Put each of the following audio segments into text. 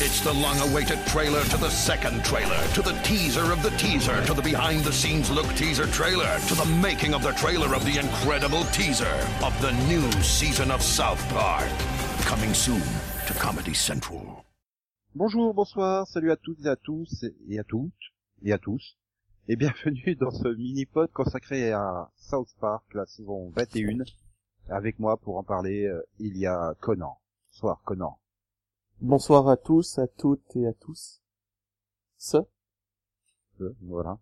It's the long-awaited trailer to the second trailer, to the teaser of the teaser, to the behind-the-scenes look teaser trailer, to the making of the trailer of the incredible teaser of the new season of South Park. Coming soon to Comedy Central. Bonjour, bonsoir, salut à toutes et à tous, et à toutes, et à tous, et bienvenue dans ce mini-pod consacré à South Park, la saison 21. Avec moi pour en parler, euh, il y a Conan. Bonsoir Conan. Bonsoir à tous, à toutes et à tous. Ce Euh, voilà.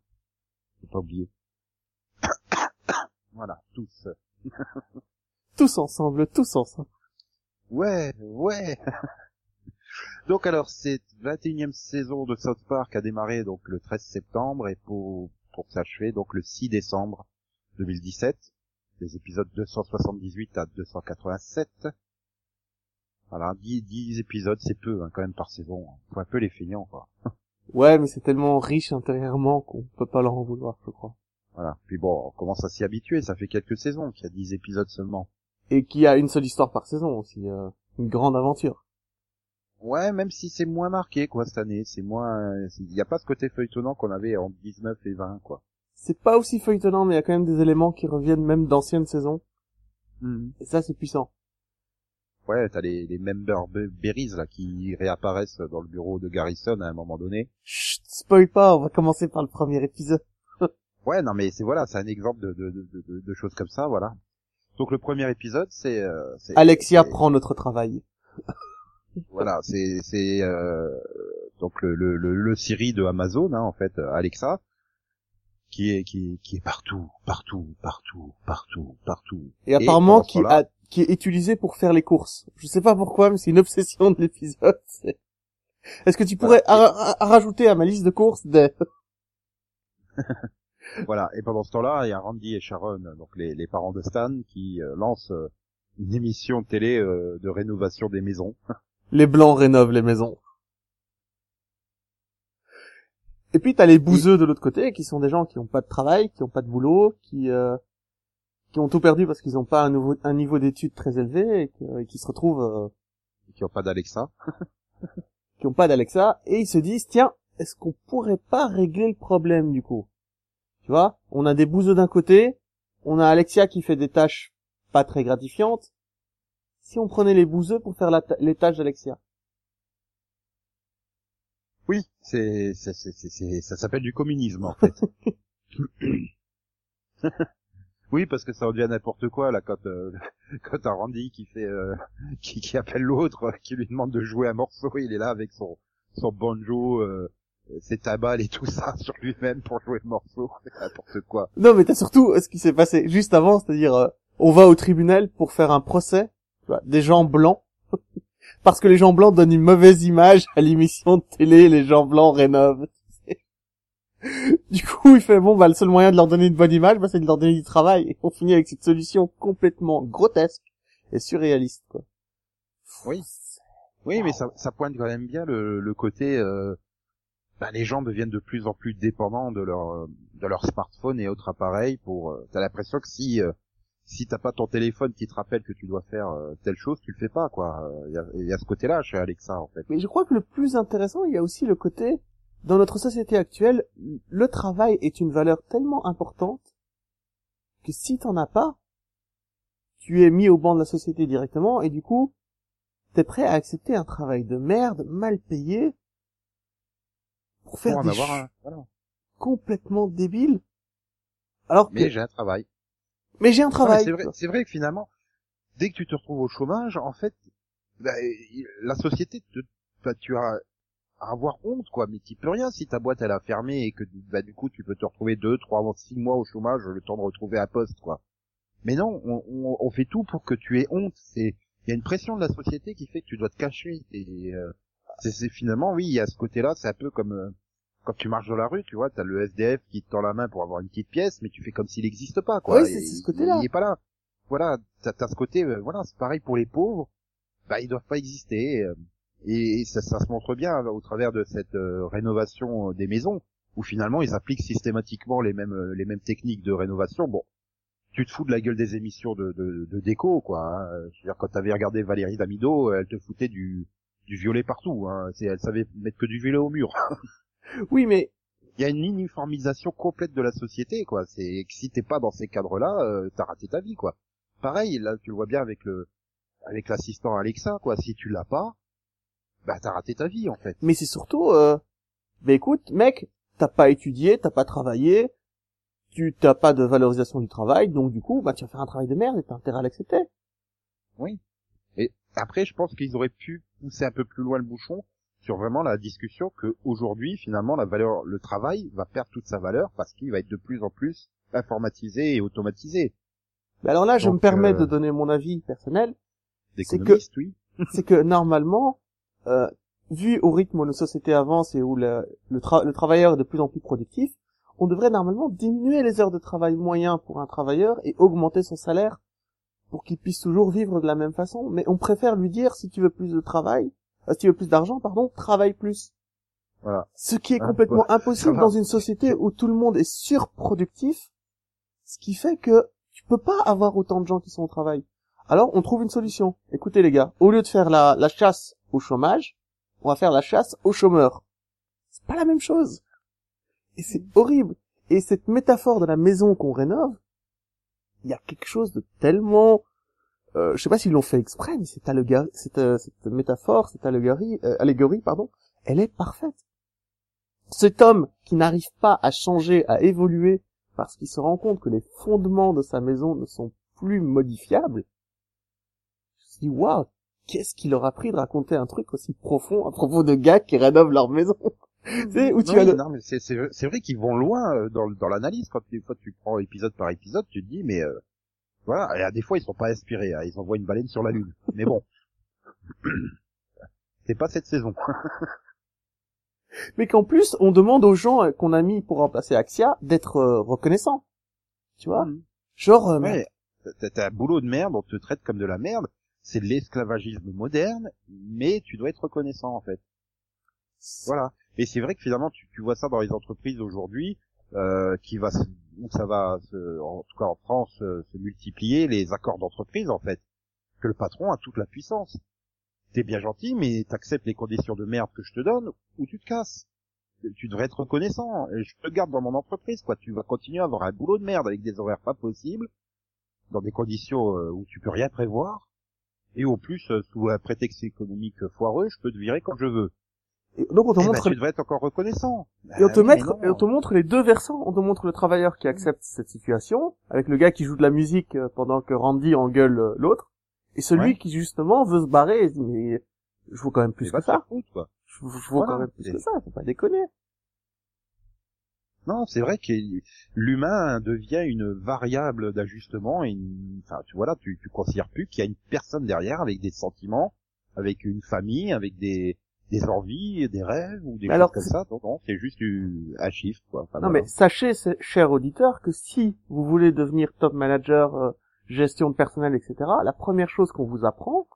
Faut pas oublier. voilà, tous. Tous ensemble, tous ensemble. Ouais, ouais. donc alors, cette 21e saison de South Park a démarré donc le 13 septembre et pour, pour s'achever donc le 6 décembre 2017. Des épisodes 278 à 287. Voilà, 10, 10 épisodes, c'est peu hein, quand même par saison. Faut un peu les feignants, quoi. Ouais, mais c'est tellement riche intérieurement qu'on peut pas leur en vouloir, je crois. Voilà. Puis bon, on commence à s'y habituer, ça fait quelques saisons qu'il y a 10 épisodes seulement. Et qui a une seule histoire par saison aussi, euh, une grande aventure. Ouais, même si c'est moins marqué, quoi, cette année. C'est moins, il n'y a pas ce côté feuilletonnant qu'on avait en 19 et 20, quoi. C'est pas aussi feuilletonnant, mais il y a quand même des éléments qui reviennent même d'anciennes saisons. Mhm. Et ça, c'est puissant. Ouais, t'as les, les member be- berries, là, qui réapparaissent dans le bureau de Garrison à un moment donné. Chut, spoil pas, on va commencer par le premier épisode. Ouais, non, mais c'est voilà, c'est un exemple de, de, de, de, de choses comme ça, voilà. Donc le premier épisode, c'est... euh, Alexia prend notre travail. Voilà, c'est c'est euh, donc le, le, le, le Siri de Amazon, hein, en fait, euh, Alexa, qui est qui, qui est partout, partout, partout, partout, partout. Et apparemment, pendant ce qui a, qui est utilisé pour faire les courses. Je sais pas pourquoi, mais c'est une obsession de l'épisode. Est-ce que tu pourrais rajouter à ma liste de courses des... Voilà, et pendant ce temps-là, il y a Randy et Sharon, donc les, les parents de Stan, qui euh, lancent euh, une émission de télé euh, de rénovation des maisons. Les blancs rénovent les maisons. Et puis t'as les bouseux de l'autre côté, qui sont des gens qui ont pas de travail, qui ont pas de boulot, qui euh, qui ont tout perdu parce qu'ils ont pas un, nouveau, un niveau d'études très élevé et, que- et qui se retrouvent euh, qui ont pas d'Alexa. qui ont pas d'Alexa et ils se disent tiens est-ce qu'on pourrait pas régler le problème du coup? Tu vois? On a des bouseux d'un côté on a Alexia qui fait des tâches pas très gratifiantes si on prenait les bouseux pour faire la ta- les tâches d'Alexia? Oui, c'est- ça s'appelle du communisme en fait. oui, parce que ça en devient n'importe quoi là quand euh, quand t'as Randy qui fait euh, qui, qui appelle l'autre, qui lui demande de jouer un morceau, il est là avec son son banjo, euh, ses taballes et tout ça sur lui-même pour jouer le morceau, n'importe quoi. non mais t'as surtout euh, ce qui s'est passé juste avant c'est-à-dire euh, on va au tribunal pour faire un procès des gens blancs parce que les gens blancs donnent une mauvaise image à l'émission de télé les gens blancs rénovent Du coup, il fait bon, bah le seul moyen de leur donner une bonne image, bah, c'est de leur donner du travail. Et on finit avec cette solution complètement grotesque et surréaliste, quoi. Oui. Oui, mais ça, ça pointe quand même bien le, le côté. Euh, ben, les gens deviennent de plus en plus dépendants de leur euh, de leur smartphone et autres appareils. Pour, euh, t'as l'impression que si euh, si t'as pas ton téléphone qui te rappelle que tu dois faire euh, telle chose, tu le fais pas, quoi. Il y a, y a ce côté-là chez Alexa, en fait. Mais je crois que le plus intéressant, il y a aussi le côté, dans notre société actuelle, le travail est une valeur tellement importante que si t'en as pas, tu es mis au banc de la société directement et du coup, t'es prêt à accepter un travail de merde, mal payé, pour faire Pour des avoir un. Voilà. complètement débiles. Alors que, Mais j'ai un travail. mais j'ai un travail. C'est vrai, c'est vrai que finalement, dès que tu te retrouves au chômage, en fait, bah, la société te, bah, tu as à avoir honte, quoi. Mais tu peux rien si ta boîte elle a fermé et que bah, du coup tu peux te retrouver deux, trois, six mois au chômage, le temps de retrouver un poste, quoi. Mais non, on, on, on fait tout pour que tu aies honte. C'est, il y a une pression de la société qui fait que tu dois te cacher. Et euh, c'est, finalement, oui, il y a ce côté-là. C'est un peu comme euh, quand tu marches dans la rue, tu vois, t'as le SDF qui te tend la main pour avoir une petite pièce, mais tu fais comme s'il n'existe pas, quoi. Oui, c'est- ce côté-là. Il, est pas là. Voilà, t'as, t'as ce côté, euh, voilà, c'est pareil pour les pauvres. Bah, ils doivent pas exister. Et, ça, ça se montre bien là, au travers de cette euh, rénovation euh, des maisons, où finalement ils appliquent systématiquement les mêmes euh, les mêmes techniques de rénovation. Bon, tu te fous de la gueule des émissions de, de, de déco, quoi. hein. Je veux dire, quand t'avais regardé Valérie Damido, elle te foutait du du violet partout. Hein. C'est, elle savait mettre que du violet au mur. Oui, mais Il y a une uniformisation complète de la société, quoi. C'est si t'es pas dans ces cadres-là, euh, t'as raté ta vie, quoi. Pareil, là, tu le vois bien avec le, avec l'assistant Alexa, quoi. Si tu l'as pas, bah t'as raté ta vie, en fait. mais c'est surtout, euh, bah écoute, mec, t'as pas étudié, t'as pas travaillé, tu t'as pas de valorisation du travail, donc du coup, bah tu vas faire un travail de merde et t'as intérêt à l'accepter. Et après, je pense qu'ils auraient pu pousser un peu plus loin le bouchon sur vraiment la discussion que aujourd'hui, finalement, la valeur, le travail va perdre toute sa valeur parce qu'il va être de plus en plus informatisé et automatisé. Mais alors là, je Donc, me permets euh, de donner mon avis personnel, C'est que- D'économiste, oui. c'est que normalement, euh, vu au rythme où nos sociétés avancent et où le, le, tra- le travailleur est de plus en plus productif, on devrait normalement diminuer les heures de travail moyen pour un travailleur et augmenter son salaire pour qu'il puisse toujours vivre de la même façon. Mais on préfère lui dire si tu veux plus de travail, euh, si tu veux plus d'argent, pardon, travaille plus. Voilà. Ce qui est Ah, complètement impossible dans une société où tout le monde est surproductif, ce qui fait que tu peux pas avoir autant de gens qui sont au travail. Alors, on trouve une solution. Écoutez les gars, au lieu de faire la, la chasse au chômage, on va faire la chasse aux chômeurs. C'est pas la même chose. Et c'est horrible. Et cette métaphore de la maison qu'on rénove, il y a quelque chose de tellement, euh, je sais pas s'ils l'ont fait exprès, mais cette, cette, euh, cette métaphore, cette allégorie, euh, allégorie, pardon, elle est parfaite. Cet homme qui n'arrive pas à changer, à évoluer, parce qu'il se rend compte que les fondements de sa maison ne sont plus modifiables, je me dis, waouh, qu'est-ce qu'il leur a pris de raconter un truc aussi profond à propos de gars qui rénovent leur maison sais, où tu as non, mais c'est, c'est, c'est vrai qu'ils vont loin euh, dans, dans l'analyse. Quand des fois tu prends épisode par épisode, tu te dis, mais euh, voilà, et à des fois ils sont pas inspirés. hein, ils envoient une baleine sur la lune. Mais bon, c'est pas cette saison. mais qu'en plus, on demande aux gens euh, qu'on a mis pour remplacer Axia d'être euh, reconnaissants. Tu vois? Mhm. Genre, euh, Ouais, t'as un boulot de merde, on te traite comme de la merde. C'est l'esclavagisme moderne, mais tu dois être reconnaissant en fait. Voilà. Et c'est vrai que finalement, tu, vois ça dans les entreprises aujourd'hui, euh, qui va, où ça va, se- en tout cas en France, euh, se multiplier les accords d'entreprise en fait, que le patron a toute la puissance. T'es bien gentil, mais t'acceptes les conditions de merde que je te donne, ou tu te casses. Tu devrais être reconnaissant. Je te garde dans mon entreprise, quoi. Tu vas continuer à avoir un boulot de merde avec des horaires pas possibles, dans des conditions euh, où tu peux rien prévoir. Et au plus, euh, sous un prétexte économique foireux, je peux te virer quand je veux. et donc on te Eh ben, montre tu devrais être encore reconnaissant. Et on te, oui, mais mettre, non. et on te montre les deux versants. On te montre le travailleur qui accepte cette situation, avec le gars qui joue de la musique euh, pendant que Randy engueule euh, l'autre, et celui Ouais. qui justement veut se barrer et se dit, mais je vaux quand même plus que ça. quoi. Je, je vaux Voilà. quand même plus Et- que ça, faut pas déconner. Non, c'est vrai que l'humain devient une variable d'ajustement et une... enfin, tu vois là, tu, tu considères plus qu'il y a une personne derrière avec des sentiments, avec une famille, avec des, des envies, des rêves ou des Mais choses alors, comme ça. Non, non, c'est juste du- un chiffre, quoi. Enfin, Non voilà. mais sachez, cher auditeur, que si vous voulez devenir top manager, euh, gestion de personnel, etc., la première chose qu'on vous apprend,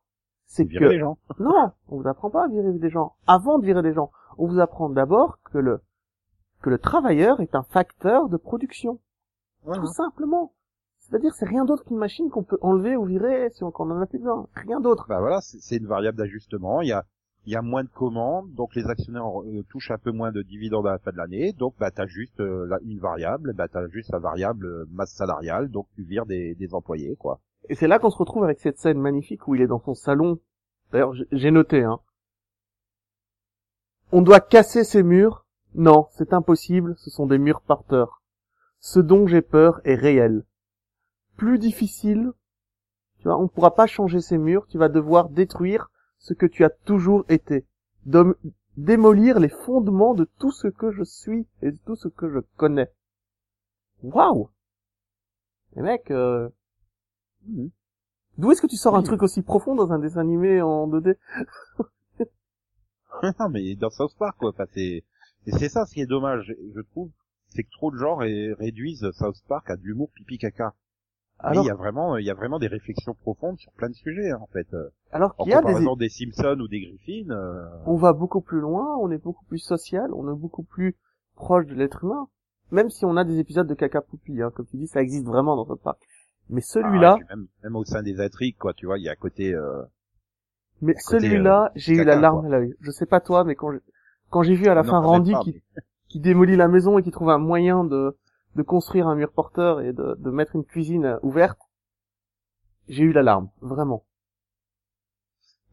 c'est Virer que les gens. Non, on vous apprend pas à virer des gens. Avant de virer des gens, on vous apprend d'abord que le que le travailleur est un facteur de production, Voilà. tout simplement. C'est-à-dire, c'est rien d'autre qu'une machine qu'on peut enlever ou virer si on, en a plus besoin. Rien d'autre. Bah voilà, c'est une variable d'ajustement. Il y a, il y a moins de commandes, donc les actionnaires euh, touchent un peu moins de dividendes à la fin de l'année. Donc bah t'as juste euh, la- une variable, bah t'as juste la variable euh, masse salariale, donc tu vires des, des employés, quoi. Et c'est là qu'on se retrouve avec cette scène magnifique où il est dans son salon. D'ailleurs, j'ai- j'ai noté, hein. On doit casser ces murs. Non, c'est impossible, ce sont des murs porteurs. Ce dont j'ai peur est réel. Plus difficile, tu vois, on ne pourra pas changer ces murs, tu vas devoir détruire ce que tu as toujours été. Démolir les fondements de tout ce que je suis et de tout ce que je connais. Waouh! Les mecs, euh, D'où est-ce que tu sors un Oui. truc aussi profond dans un dessin animé en 2D Non, mais dans South Park, quoi. Enfin, c'est, et c'est ça ce qui est dommage, je trouve, c'est que trop de gens ré- réduisent South Park à de l'humour pipi caca. Mais Alors, il y a vraiment, il y a vraiment des réflexions profondes sur plein de sujets, hein, en fait. Euh, alors qu'il y a des... des Simpsons ou des Griffins, euh, On va beaucoup plus loin, on est beaucoup plus social, on est beaucoup plus proche de l'être humain. Même si on a des épisodes de caca poupi, hein, comme tu dis, ça existe vraiment dans notre parc. Mais celui-là, ah, même, même au sein des intrigues, quoi, tu vois, il y a un côté, euh, Mais À celui-là, j'ai eu la larme à l'œil. Je sais pas toi, mais quand j'ai- quand j'ai vu à la Non, fin Randy pas, qui, mais- qui démolit la maison et qui trouve un moyen de, de construire un mur porteur et de, de mettre une cuisine euh, ouverte, j'ai eu la larme, vraiment.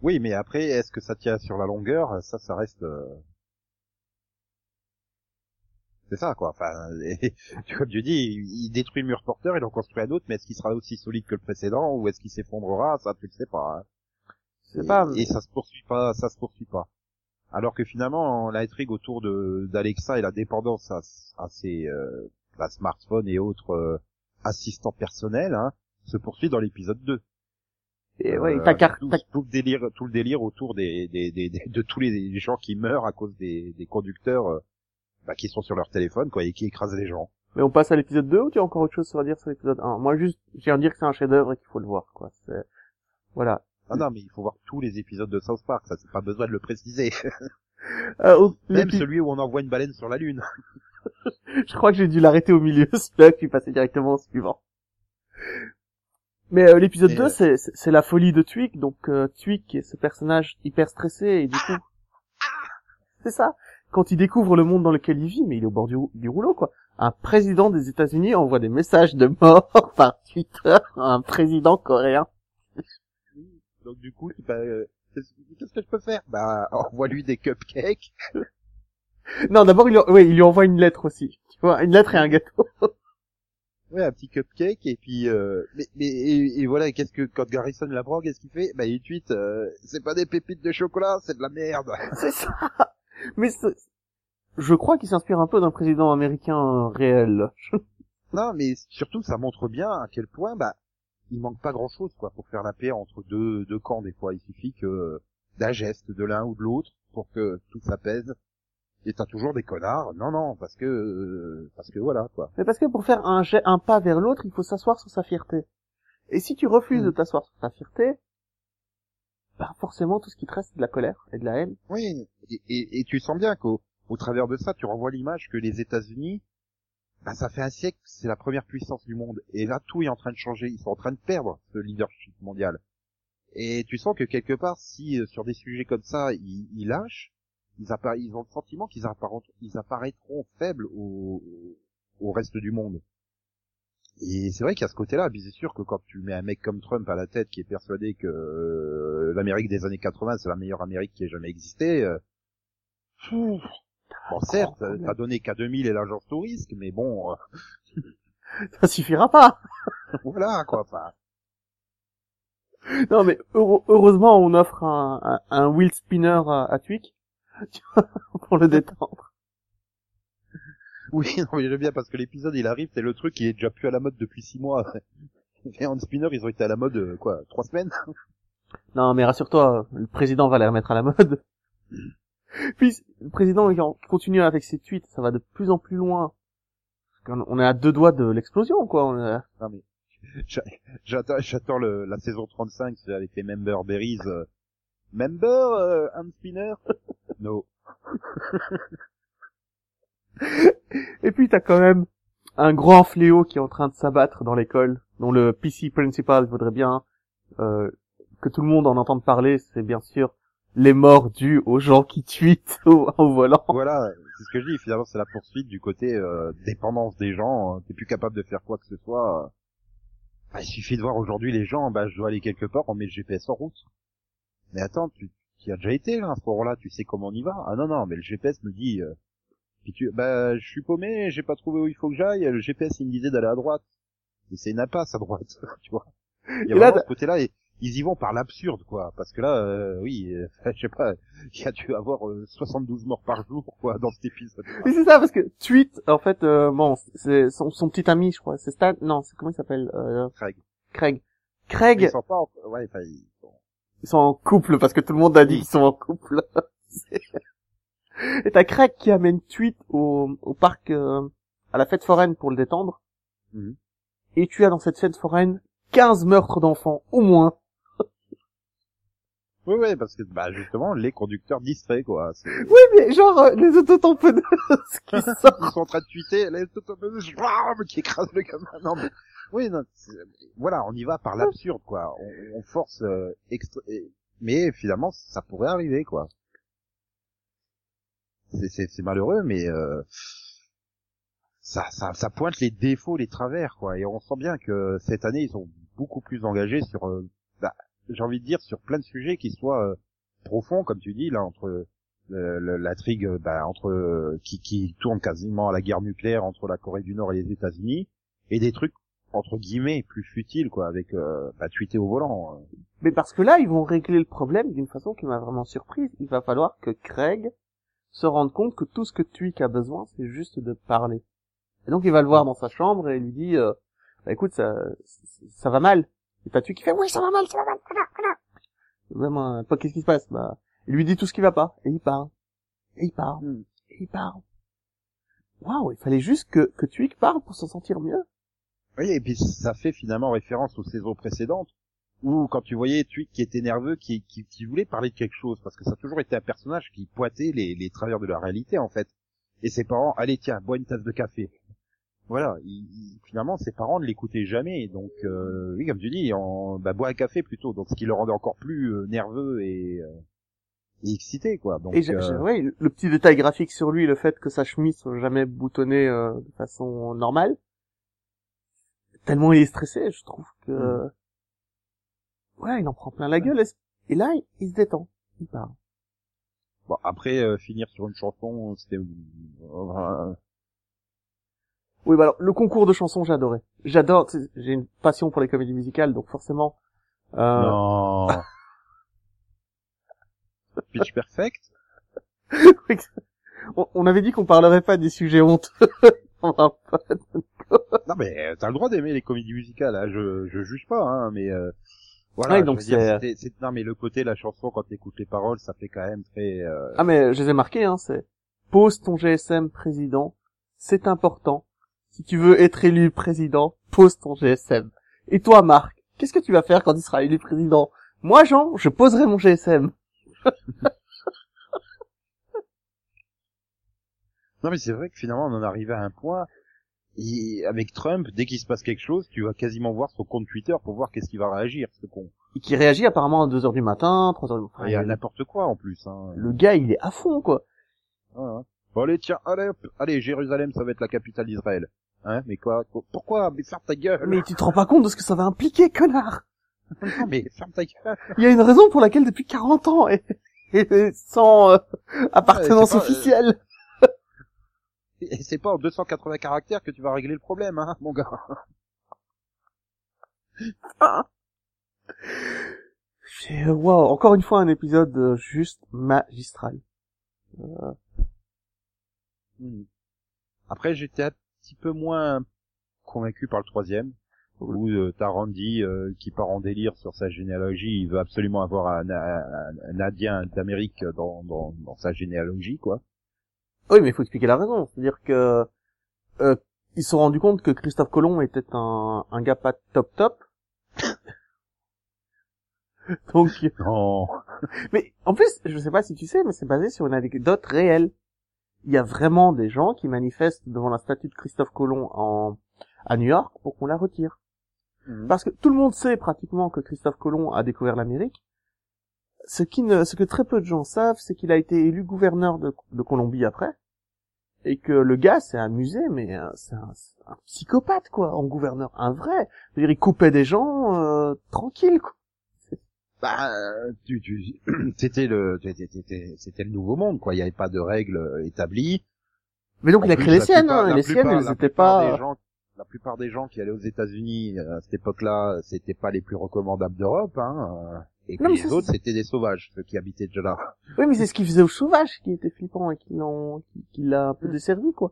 Oui, mais après, est-ce que ça tient sur la longueur? Ça, ça reste. euh, C'est ça, quoi. Enfin, et, comme tu dis, il détruit le mur porteur, il en construit un autre, mais est-ce qu'il sera aussi solide que le précédent ou est-ce qu'il s'effondrera? Ça, tu le sais pas. hein. C'est Et, pas, et ça se poursuit pas, ça se poursuit pas. Alors que finalement, l'intrigue autour de d'Alexa et la dépendance à, à ses euh, à smartphones et autres euh, assistants personnels hein, se poursuit dans l'épisode 2. et ouais, Euh, car- tout, tout le délire, tout le délire autour des, des, des, des- de tous les gens qui meurent à cause des, des conducteurs euh, bah, qui sont sur leur téléphone quoi et qui écrasent les gens. mais on passe à l'épisode 2 ou tu as encore autre chose à dire sur l'épisode 1? Moi, juste, j'ai à dire que c'est un chef-d'œuvre et qu'il faut le voir, quoi. C'est, voilà. Ah non, mais il faut voir tous les épisodes de South Park, ça c'est pas besoin de le préciser. Euh, au- Même celui où on envoie une baleine sur la lune. Je crois que j'ai dû l'arrêter au milieu, celui-là, que je suis passé directement au suivant. Mais euh, l'épisode Et, 2, euh, c'est, la folie de Twig, donc euh, Twig est ce personnage hyper stressé, et du coup... C'est ça Quand il découvre le monde dans lequel il vit, mais il est au bord du, du rouleau, quoi. Un président des États-Unis envoie des messages de mort par Twitter à un président coréen. Donc du coup, bah, euh, qu'est-ce que je peux faire? Bah, envoie-lui des cupcakes. Non, d'abord, il, lui- ouais, il lui envoie une lettre aussi. Tu vois, une lettre et un gâteau. Ouais, un petit cupcake et puis euh, mais, mais et, et voilà, qu'est-ce que quand Garrison l'apprend, qu'est-ce qu'il fait? Bah il tweet euh, c'est pas des pépites de chocolat, c'est de la merde. C'est ça Mais je crois qu'il s'inspire un peu d'un président américain euh, réel. non, mais surtout ça montre bien à quel point bah il manque pas grand-chose quoi pour faire la paix entre deux deux camps des fois, il suffit que d'un geste de l'un ou de l'autre pour que tout s'apaise. Et t'as toujours des connards. Non non, parce que euh, parce que voilà quoi. Mais parce que pour faire un, un pas vers l'autre, il faut s'asseoir sur sa fierté. Et si tu refuses Mm. de t'asseoir sur ta fierté, bah forcément tout ce qui te reste c'est de la colère et de la haine. Oui, et, et, et tu sens bien qu'au au travers de ça, tu renvoies l'image que les États-Unis, bah, ça fait un siècle, c'est la première puissance du monde. Et là, tout est en train de changer. Ils sont en train de perdre ce leadership mondial. Et tu sens que quelque part, si euh, sur des sujets comme ça, ils, ils lâchent, ils, ils ont le sentiment qu'ils ils apparaîtront faibles au, au reste du monde. Et c'est vrai qu'à ce côté-là, puis c'est sûr que quand tu mets un mec comme Trump à la tête qui est persuadé que euh, l'Amérique des années 80 c'est la meilleure Amérique qui ait jamais existé, euh, bon certes, problème. t'as donné qu'à 2000 et l'agence touristique, mais bon, euh, Ça suffira pas. voilà quoi. Enfin, Non mais heure- heureusement on offre un, un, un wheel spinner à, à Twig pour le détendre. oui, non mais j'aime bien parce que l'épisode il arrive, c'est le truc qui est déjà plus à la mode depuis six mois. Et en spinner, ils ont été à la mode euh, quoi, trois semaines. Non mais rassure-toi, le président va les remettre à la mode. Puis le président continue avec ses tweets, ça va de plus en plus loin. On est à deux doigts de l'explosion quoi. On est- Non mais j'a- j'attends, j'attends le, la saison 35 c'est avec les member berries. euh, member euh, hand spinner? No. Et puis t'as quand même un grand fléau qui est en train de s'abattre dans l'école, dont le PC principal voudrait bien euh, que tout le monde en entende parler, c'est bien sûr les morts dus aux gens qui tweetent au, au volant. Voilà, c'est ce que je dis. Finalement, c'est la poursuite du côté euh, dépendance des gens. euh, T'es plus capable de faire quoi que ce soit. euh. Bah, il suffit de voir aujourd'hui les gens. Bah, je dois aller quelque part, on met le GPS en route. Mais attends, tu, tu y as déjà été là, à ce moment-là, tu sais comment on y va. Ah non non, mais le GPS me dit. euh, puis tu, bah, je suis paumé, j'ai pas trouvé où il faut que j'aille. Le GPS il me disait d'aller à droite. Mais c'est une impasse à droite, tu vois. Il y a Et là, ce côté-là et ils y vont par l'absurde, quoi. Parce que là, euh, oui, euh, je sais pas, il y a dû avoir euh, 72 morts par jour, quoi, dans cet épisode. Mais c'est ça parce que tweet en fait euh, bon c'est son, son petit ami je crois c'est Stan non c'est comment il s'appelle euh, Craig. Craig Craig Ils sont pas, en... ouais, enfin, ils sont- ils sont en couple parce que tout le monde a dit qu'ils sont en couple et t'as Craig qui amène tweet au, au parc euh, à la fête foraine pour le détendre Mhm. et tu as dans cette fête foraine 15 meurtres d'enfants au moins Oui, oui, parce que, bah, justement, les conducteurs distraits, quoi. Oui mais genre euh, les autotamponneuses qui sortent Ils sont en train de tweeter, les bam, qui écrasent le gamin. Non, mais, oui, non, voilà, on y va par l'absurde, quoi. On, on force, euh, extra- mais finalement ça pourrait arriver quoi. C'est malheureux, mais euh, ça, ça, ça pointe les défauts, les travers quoi. Et on sent bien que cette année ils sont beaucoup plus engagés sur, euh, j'ai envie de dire sur plein de sujets qui soient euh, profonds comme tu dis là entre l'intrigue bah, entre qui, qui tourne quasiment à la guerre nucléaire entre la Corée du Nord et les États-Unis et des trucs entre guillemets plus futiles quoi avec euh, bah, tweeter au volant. euh. Mais parce que là, ils vont régler le problème d'une façon qui m'a vraiment surprise. Il va falloir que Craig se rende compte que tout ce que Tweak a besoin, c'est juste de parler. Et donc il va le voir dans sa chambre et il lui dit, euh, bah, écoute, ça, ça va mal. Et Tweak qui fait, oui, ça va mal, ça va mal, voilà, voilà. Vraiment, pas qu'est-ce qui se passe, bah, il lui dit tout ce qui va pas, et il parle. Et il parle. Hmm. Et il parle. Waouh, il fallait juste que, que Tweak parle pour s'en sentir mieux. Oui, et puis ça fait finalement référence aux saisons précédentes où quand tu voyais Tweak qui était nerveux, qui, qui, qui voulait parler de quelque chose, parce que ça a toujours été un personnage qui pointait les, les travers de la réalité en fait. Et ses parents, allez tiens, bois une tasse de café. Voilà, il- il- finalement ses parents ne l'écoutaient jamais, donc euh, oui comme tu dis, en, bah, bois un café plutôt, donc ce qui le rendait encore plus euh, nerveux et, euh, et excité quoi. Donc Et j'ai- euh, j'ai- ouais, le- petit détail graphique sur lui, le fait que sa chemise soit jamais boutonnée euh, de façon normale, tellement il est stressé, je trouve que Mm. ouais, il en prend plein la gueule. et là, il, se détend, il parle. bon, après euh, finir sur une chanson, c'était euh, Oui, bah alors le concours de chansons, adoré. J'adore, j'ai une passion pour les comédies musicales, donc forcément. Euh, non. Pitch Perfect. on, avait dit qu'on parlerait pas des sujets honteux. Non mais euh, t'as le droit d'aimer les comédies musicales, hein. je je juge pas, hein, mais euh, voilà. Ouais, donc c'est- non mais le côté la chanson quand t'écoutes les paroles, ça fait quand même très. euh, Ah mais je les ai marqués, hein, c'est pose ton GSM président, c'est important. Si tu veux être élu président, pose ton GSM. Et toi, Marc, qu'est-ce que tu vas faire quand il sera élu président? Moi, Jean, je poserai mon GSM. Non mais c'est vrai que finalement on en arrivait à un point. Et avec Trump, dès qu'il se passe quelque chose, tu vas quasiment voir son compte Twitter pour voir qu'est-ce qu'il va réagir, ce con. Et qui réagit apparemment à 2 heures du matin, 3 heures du matin. Il y a n'importe quoi en plus. Hein. Le gars, il est à fond, quoi. Ouais. Bon allez tiens, allez, hop, allez Jérusalem, ça va être la capitale d'Israël. Hein Mais quoi Pourquoi Mais ferme ta gueule. Mais tu te rends pas compte de ce que ça va impliquer, connard Non, mais ferme ta gueule. Il y a une raison pour laquelle depuis 40 ans, et, et sans euh, appartenance pas, euh, officielle. Et c'est pas en 280 caractères que tu vas régler le problème, hein, mon gars. J'ai- Wow, encore une fois un épisode euh, juste magistral. Hmm. Après, j'étais un petit peu moins convaincu par le troisième, où euh, t'as Randy euh, qui part en délire sur sa généalogie. Il veut absolument avoir un, un, un Indien d'Amérique dans, dans, dans sa généalogie, quoi. Oui, mais il faut expliquer la raison. C'est-à-dire que euh, ils se sont rendus compte que Christophe Colomb était un, un gars pas top top. Donc, Non. mais en plus, je sais pas si tu sais, mais c'est basé sur une anecdote réelle. Il y a vraiment des gens qui manifestent devant la statue de Christophe Colomb en à New York pour qu'on la retire. Hmm. Parce que tout le monde sait pratiquement que Christophe Colomb a découvert l'Amérique. Ce qui ne, ce que très peu de gens savent, c'est qu'il a été élu gouverneur de, de Colombie après. Et que le gars s'est amusé, mais euh, c'est un, c'est un psychopathe, quoi, en gouverneur. Un vrai. Je veux dire, il coupait des gens, euh, tranquille, quoi. Bah, euh, tu, tu, c'était le, c'était, le nouveau monde, quoi. Il n'y avait pas de règles euh, établies. Mais donc En il a plus, créé les siennes, hein, les plupart- siennes, elles étaient pas... des gens- la plupart des gens qui allaient aux États-Unis euh, à cette époque-là, c'était pas les plus recommandables d'Europe, hein. euh, Et Non, puis les autres, c'était des sauvages, ceux qui habitaient déjà là. Oui, mais c'est ce qu'il faisait aux sauvages qui était flippant et qui l'ont, qui, qui l'a un peu desservi, quoi.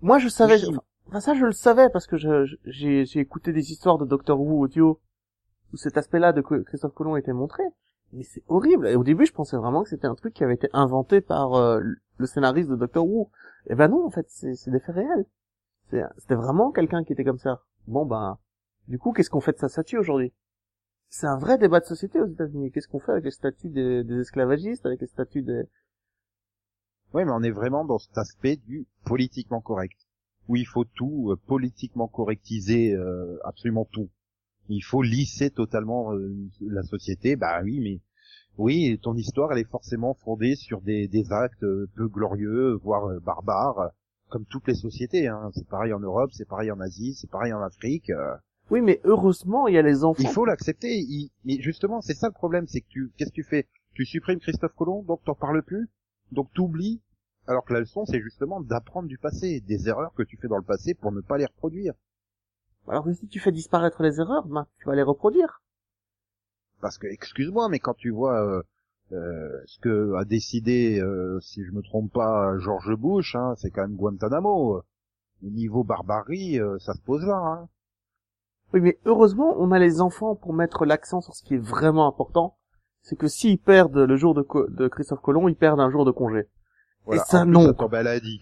Moi, je savais, Oui. enfin, ça, je le savais parce que j'ai écouté des histoires de Doctor Who audio où cet aspect-là de Christophe Colomb était montré. Mais c'est horrible. Et au début, je pensais vraiment que c'était un truc qui avait été inventé par euh, le scénariste de Doctor Who. Et ben non, en fait, c'est, des faits réels. C'était vraiment quelqu'un qui était comme ça. Bon, ben, du coup, qu'est-ce qu'on fait de sa statue aujourd'hui? C'est un vrai débat de société aux États-Unis. Qu'est-ce qu'on fait avec les statuts des, esclavagistes, avec les statuts des... Oui, mais on est vraiment dans cet aspect du politiquement correct, où il faut tout euh, politiquement correctiser, euh, absolument tout. Il faut lisser totalement euh, la société. Bah oui, mais oui, ton histoire, elle est forcément fondée sur des, des actes euh, peu glorieux, voire euh, barbares, comme toutes les sociétés. Hein. C'est pareil en Europe, c'est pareil en Asie, c'est pareil en Afrique. euh. Oui, mais heureusement, il y a les enfants. Il faut l'accepter. il- Mais justement, c'est ça le problème, c'est que tu, qu'est-ce que tu fais? Tu supprimes Christophe Colomb, donc t'en parles plus, donc t'oublies? Alors que la leçon, c'est justement d'apprendre du passé, des erreurs que tu fais dans le passé pour ne pas les reproduire. Alors que si tu fais disparaître les erreurs, ben, tu vas les reproduire. Parce que, excuse-moi, mais quand tu vois euh, euh, ce que a décidé, euh, si je me trompe pas, George Bush, hein, c'est quand même Guantanamo. Au niveau barbarie, euh, ça se pose là. Hein. Oui, mais heureusement, on a les enfants pour mettre l'accent sur ce qui est vraiment important. C'est que s'ils perdent le jour de, Christophe Colomb, ils perdent un jour de congé. Voilà. ça, non, ça quoi. tombe à la dit.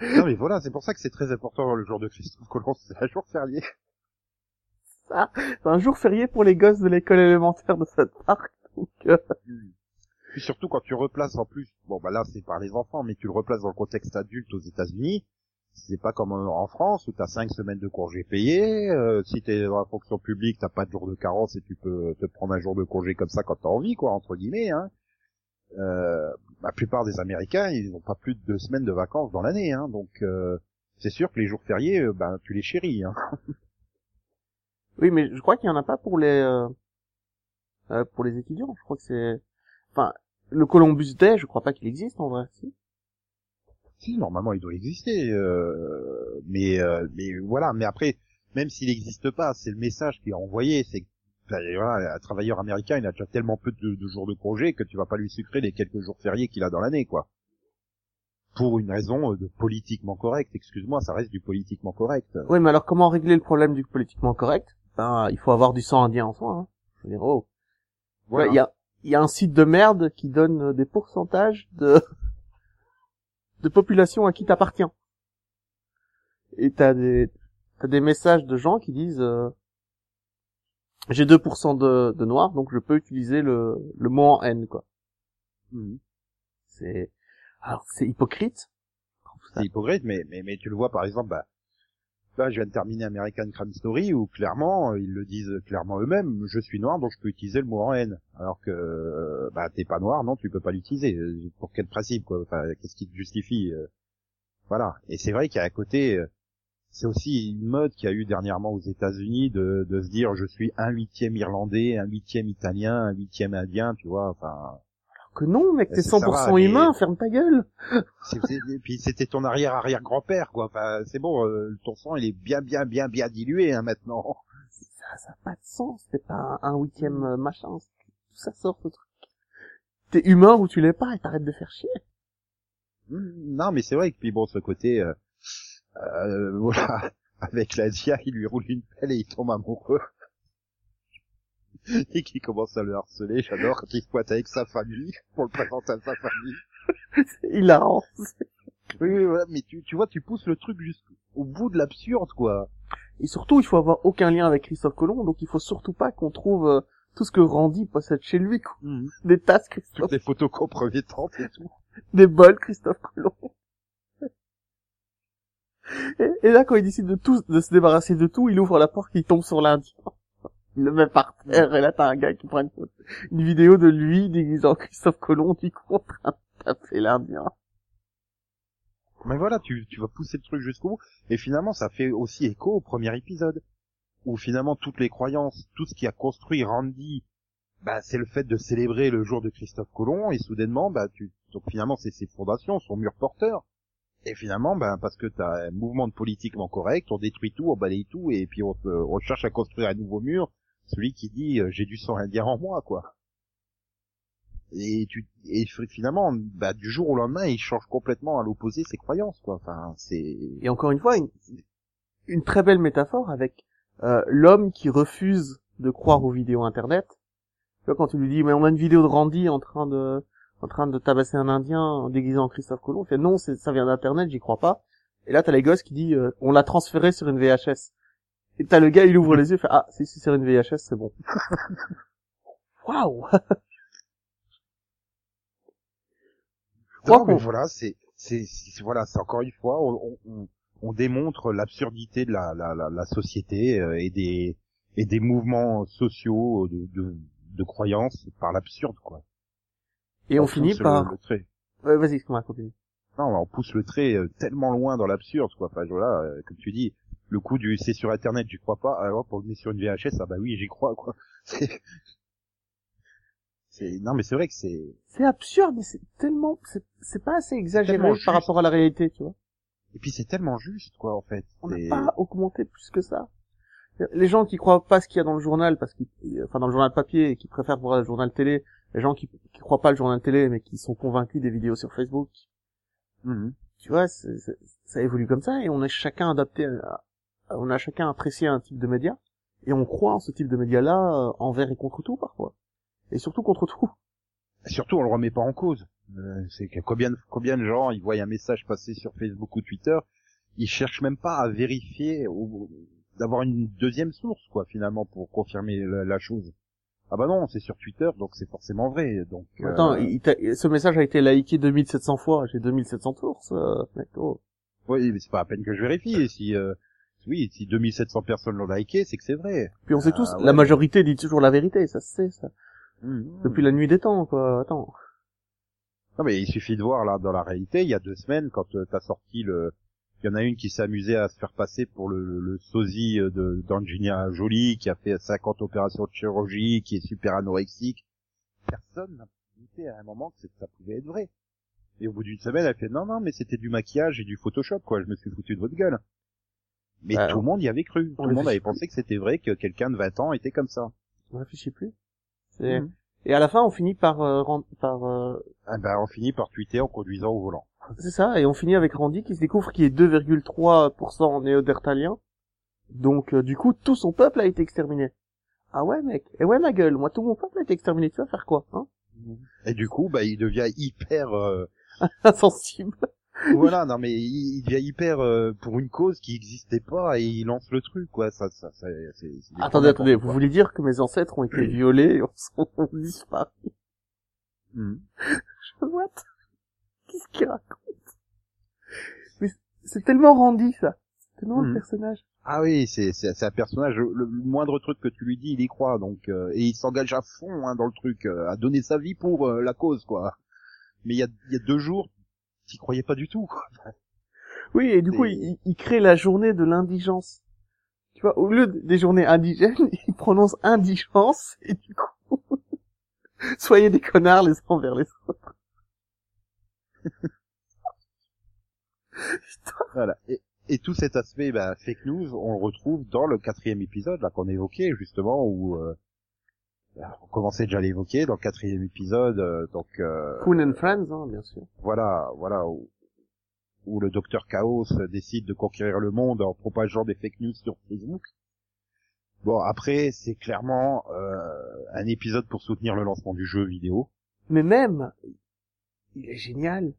Non mais voilà, c'est pour ça que c'est très important le jour de Christophe Colomb, c'est un jour férié. C'est un jour férié pour les gosses de l'école élémentaire de cette parc. Donc, euh, Puis surtout quand tu replaces en plus, bon bah là c'est par les enfants, mais tu le replaces dans le contexte adulte aux États-Unis, c'est pas comme en en France où t'as cinq semaines de congés payés, euh, si t'es dans la fonction publique t'as pas de jour de carence et tu peux te prendre un jour de congé comme ça quand t'as envie quoi entre guillemets. Hein. Euh, la plupart des Américains ils ont pas plus de deux semaines de vacances dans l'année, hein, donc euh, c'est sûr que les jours fériés, euh, ben tu les chéris. Hein. oui, mais je crois qu'il y en a pas pour les euh, pour les étudiants. Je crois que c'est, enfin, le Columbus Day, je crois pas qu'il existe en vrai. Si. Si, normalement, il doit exister, euh, mais euh, mais voilà. Mais après, même s'il n'existe pas, c'est le message qui est envoyé. C'est que voilà, un travailleur américain, il a déjà tellement peu de, de jours de congé que tu vas pas lui sucrer les quelques jours fériés qu'il a dans l'année, quoi. Pour une raison euh, de politiquement correct. Excuse-moi, ça reste du politiquement correct. Oui, mais alors comment régler le problème du politiquement correct? Ben, il faut avoir du sang indien en soi. Hein. Je veux dire, oh. Voilà. Ouais, Il y a, il y a un site de merde qui donne euh, des pourcentages de de population à qui t'appartient. Et t'as des t'as des messages de gens qui disent euh, j'ai 2% de, de noirs donc je peux utiliser le le mot en haine quoi. Mhm. C'est alors c'est hypocrite. C'est hypocrite, mais, mais, mais tu le vois par exemple, bah, là je viens de terminer American Crime Story où clairement, euh, ils le disent clairement eux-mêmes, je suis noir donc je peux utiliser le mot en haine. Alors que, euh, bah t'es pas noir, non, tu peux pas l'utiliser. Euh, Pour quel principe, quoi? Enfin, qu'est-ce qui te justifie Voilà. Et c'est vrai qu'à côté, euh, c'est aussi une mode qu'il y a eu dernièrement aux États-Unis de, de se dire je suis un huitième irlandais, un huitième italien, un huitième indien, tu vois, enfin... Que non mec, t'es c'est- ça 100% va, mais- humain, ferme ta gueule. Et puis c'était ton arrière arrière grand père quoi. Enfin, c'est bon, euh, ton sang il est bien bien bien bien dilué hein, maintenant. Ça ça a pas de sens, c'est pas un, un huitième euh, machin, tout ça sort ce truc. T'es humain ou tu l'es pas et t'arrêtes de faire chier. Hmm, Non mais c'est vrai que puis bon ce côté euh, euh, voilà avec la dia il lui roule une pelle et il tombe amoureux et qui commence à le harceler. J'adore il se pointe avec sa famille pour le présenter à sa famille. C'est hilarant. Oui oui voilà mais tu tu vois tu pousses le truc jusqu'au bout de l'absurde quoi. Et surtout, il faut avoir aucun lien avec Christophe Colomb, donc il faut surtout pas qu'on trouve euh, tout ce que Randy possède chez lui, quoi. Des tasses Christophe, Toutes les photos compromettantes et tout. des bols Christophe Colomb. Et, là, quand il décide de de se débarrasser de tout, il ouvre la porte, il tombe sur l'Indien. Il le met par terre, et là, t'as un gars qui prend une vidéo de lui déguisé en Christophe Colomb, du coup, en train de taper l'Indien. Mais voilà, tu, tu vas pousser le truc jusqu'au bout. Et finalement, ça fait aussi écho au premier épisode. Où finalement, toutes les croyances, tout ce qui a construit Randy, bah, c'est le fait de célébrer le jour de Christophe Colomb. Et soudainement, bah, tu, donc finalement, c'est ses fondations, son mur porteur. Et finalement, bah, parce que t'as un mouvement de politiquement correct, on détruit tout, on balaye tout, et puis on, te- on cherche à construire un nouveau mur. Celui qui dit, euh, j'ai du sang indien en moi, quoi. Et tu, et finalement, bah, du jour au lendemain, il change complètement à l'opposé ses croyances, quoi. Enfin, c'est, Et encore une fois, une, très belle métaphore avec euh, l'homme qui refuse de croire aux vidéos internet. Tu quand tu lui dis, mais on a une vidéo de Randy en train de, en train de tabasser un Indien déguisé en Christophe Colomb, il fait non, c'est, ça vient d'internet, j'y crois pas. Et là, t'as les gosses qui disent, euh, on l'a transféré sur une VHS. Et t'as le gars, il ouvre les yeux, il fait, ah, si, si c'est une VHS, c'est bon. Waouh! Non, mais voilà, c'est, c'est, c'est- voilà, c'est encore une fois, on, on, on démontre l'absurdité de la, la, la, la société euh, et des, et des mouvements sociaux de, de, de croyances par l'absurde quoi. Et on, finit pousse le- par... le trait. Ouais, vas-y, comment continue. Non, on pousse le trait euh, tellement loin dans l'absurde, quoi. Enfin, voilà, euh, comme tu dis, le coup du c'est sur internet, j'y crois pas. Alors pour mettre sur une VHS, ah bah oui, j'y crois, quoi. C'est, non mais c'est vrai que c'est, C'est absurde, mais c'est tellement... C'est c'est pas assez exagéré par juste. rapport à la réalité, tu vois. et puis c'est tellement juste, quoi, en fait. On n'a pas augmenté plus que ça. Les gens qui croient pas ce qu'il y a dans le journal, parce qu'ils, enfin dans le journal papier, et qui préfèrent voir le journal télé, les gens qui, qui croient pas le journal télé, mais qui sont convaincus des vidéos sur Facebook, Mhm. tu vois, c'est- c'est- ça évolue comme ça, et on est chacun adapté, à, on a chacun apprécié un type de média, et on croit en ce type de média-là euh, envers et contre tout parfois, et surtout contre tout. Surtout, on le remet pas en cause. Euh, c'est que combien, de- combien de gens, ils voient un message passer sur Facebook ou Twitter, ils cherchent même pas à vérifier ou d'avoir une deuxième source, quoi, finalement, pour confirmer la, la chose. Ah bah non, c'est sur Twitter, donc c'est forcément vrai. Donc euh, Attends, il ce message a été liké 2700 fois, j'ai 2700 sources, euh, oh. oui, mais c'est pas à peine que je vérifie. Et si, euh, oui, si 2700 personnes l'ont liké, c'est que c'est vrai. Puis on sait Ah, tous, ouais. la majorité dit toujours la vérité, ça se sait, ça. Mhm. Depuis la nuit des temps, quoi, attends. Non mais il suffit de voir là dans la réalité, il y a deux semaines quand euh, t'as sorti le, il y en a une qui s'est amusée à se faire passer pour le, le, le sosie euh, de d'Angelina Jolie qui a fait 50 opérations de chirurgie, qui est super anorexique. Personne n'a douté à un moment que ça pouvait être vrai. Et au bout d'une semaine, elle fait non non mais c'était du maquillage et du Photoshop quoi, je me suis foutu de votre gueule. Mais Bah, tout le monde y avait cru, tout le monde avait pensé que c'était vrai que quelqu'un de 20 ans était comme ça. On réfléchit plus. C'est- Mhm. Et à la fin, on finit par, euh, par, euh, Ah ben on finit par tweeter en conduisant au volant. C'est ça, et on finit avec Randy qui se découvre qu'il est 2,3% néandertalien. Donc, euh, du coup, tout son peuple a été exterminé. Ah ouais, mec. Et ouais, ma gueule. Moi, tout mon peuple a été exterminé. Tu vas faire quoi, hein? Et du coup, bah il devient hyper euh, Insensible. voilà, non mais il, il devient hyper euh, pour une cause qui n'existait pas et il lance le truc quoi. Ça, ça, ça c'est. Attendez, attendez. Vous voulez dire que mes ancêtres ont été violés et ont disparu? Mhm. What? Qu'est-ce qu'il raconte? Mais c'est tellement Randy, ça. C'est tellement le Mhm. personnage. Ah oui, c'est c'est un personnage. Le, le moindre truc que tu lui dis, il y croit donc euh, et il s'engage à fond hein, dans le truc, euh, à donner sa vie pour euh, la cause quoi. Mais il y a il y a deux jours, t'y croyais pas du tout. Quoi. Oui, et du coup, il, il crée la journée de l'indigence. Tu vois, au lieu de- des journées indigènes, il prononce indigence, et du coup, soyez des connards les uns envers les autres. Voilà. Et, et tout cet aspect bah, fake news, on le retrouve dans le quatrième épisode là qu'on évoquait justement où euh, bah, on commençait déjà à l'évoquer dans le quatrième épisode. euh, donc euh, Coon and Friends, hein, bien sûr. voilà, voilà où, où le docteur Chaos décide de conquérir le monde en propageant des fake news sur Facebook. Bon après c'est clairement euh, un épisode pour soutenir le lancement du jeu vidéo. Mais même, il est génial.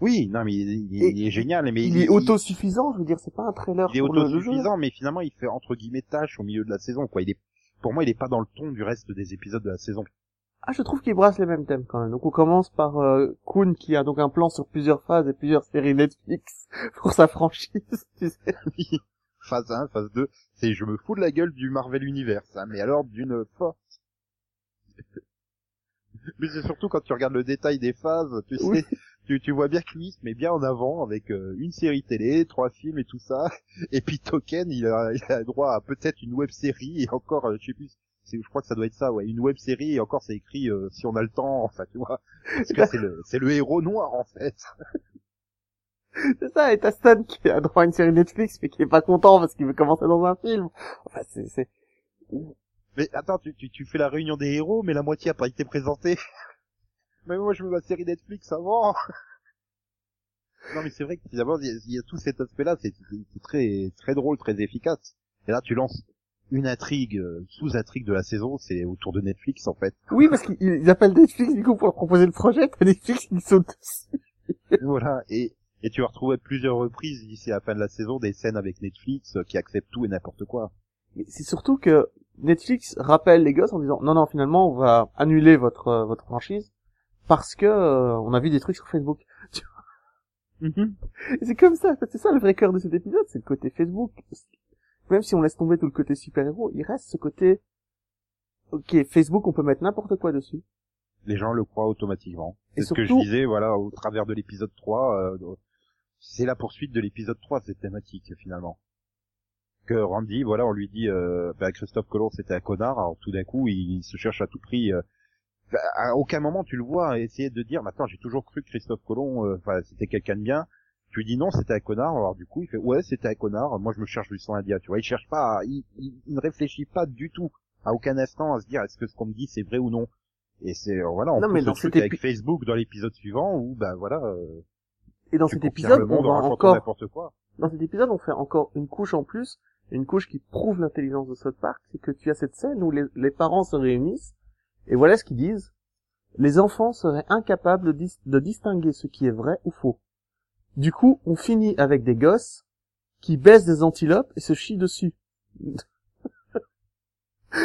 Oui, non mais il, il- Et il est génial, mais il, est autosuffisant, je veux dire, c'est pas un trailer il est pour le, le jeu. autosuffisant, mais finalement il fait entre guillemets tâche au milieu de la saison. Quoi, il est, pour moi, il est pas dans le ton du reste des épisodes de la saison. Ah, je trouve qu'il brasse les mêmes thèmes quand même. Donc on commence par euh, Coon qui a donc un plan sur plusieurs phases et plusieurs séries Netflix pour sa franchise, tu sais. phase 1, phase 2, c'est je me fous de la gueule du Marvel Universe, hein, mais alors d'une force. Mais c'est surtout quand tu regardes le détail des phases, tu sais, Oui. tu, tu vois bien que lui il se met bien en avant avec euh, une série télé, trois films et tout ça, et puis Token il a, il a droit à peut-être une web série et encore, euh, je sais plus, je crois que ça doit être ça, ouais, une web série et encore c'est écrit euh, si on a le temps, enfin tu vois, parce que c'est le, c'est le héros noir en fait. C'est ça, et t'as Stan qui a droit à une série Netflix mais qui est pas content parce qu'il veut commencer dans un film. Enfin, c'est, c'est... Mais attends, tu, tu, tu fais la réunion des héros, mais la moitié a pas été présentée. mais moi, je veux ma série Netflix avant. non, mais c'est vrai que finalement, il y, y a tout cet aspect-là, c'est très, très drôle, très efficace. Et là, tu lances une intrigue, euh, sous-intrigue de la saison, c'est autour de Netflix, en fait. Oui, parce qu'ils ils appellent Netflix du coup pour leur proposer le projet, t'as Netflix qui saute dessus. voilà. Et, et tu vas retrouver plusieurs reprises d'ici à la fin de la saison des scènes avec Netflix euh, qui acceptent tout et n'importe quoi. Mais c'est surtout que Netflix rappelle les gosses en disant non non finalement on va annuler votre euh, votre franchise parce que euh, on a vu des trucs sur Facebook. Tu vois Et c'est comme ça, c'est ça le vrai cœur de cet épisode, c'est le côté Facebook. même si on laisse tomber tout le côté super-héros, il reste ce côté, ok, Facebook, on peut mettre n'importe quoi dessus. Les gens le croient automatiquement. Et C'est ce que je disais, voilà, au travers de l'épisode 3, euh, c'est la poursuite de l'épisode 3, cette thématique, finalement. Que Randy, voilà, on lui dit, euh, bah, Christophe Colomb c'était un connard, alors tout d'un coup, il, se cherche à tout prix, euh, bah, à aucun moment tu le vois essayer de dire, attends, j'ai toujours cru que Christophe Colomb, euh, enfin, c'était quelqu'un de bien. Tu lui dis non, c'était un connard, alors du coup, il fait, ouais, c'était un connard, moi je me cherche du sang indien, tu vois, il cherche pas, à- il, il- il ne réfléchit pas du tout, à aucun instant, à se dire, est-ce que ce qu'on me dit c'est vrai ou non. Et c'est, euh, voilà, on Non, mais dans cet avec Facebook dans l'épisode suivant, où, bah voilà, euh, Et dans cet épisode, le monde on en va encore, quoi. dans cet épisode, on fait encore une couche en plus, une couche qui prouve l'intelligence de South Park, c'est que tu as cette scène où les, parents se réunissent, et voilà ce qu'ils disent. Les enfants seraient incapables de, dis- de distinguer ce qui est vrai ou faux. Du coup, on finit avec des gosses qui baissent des antilopes et se chient dessus.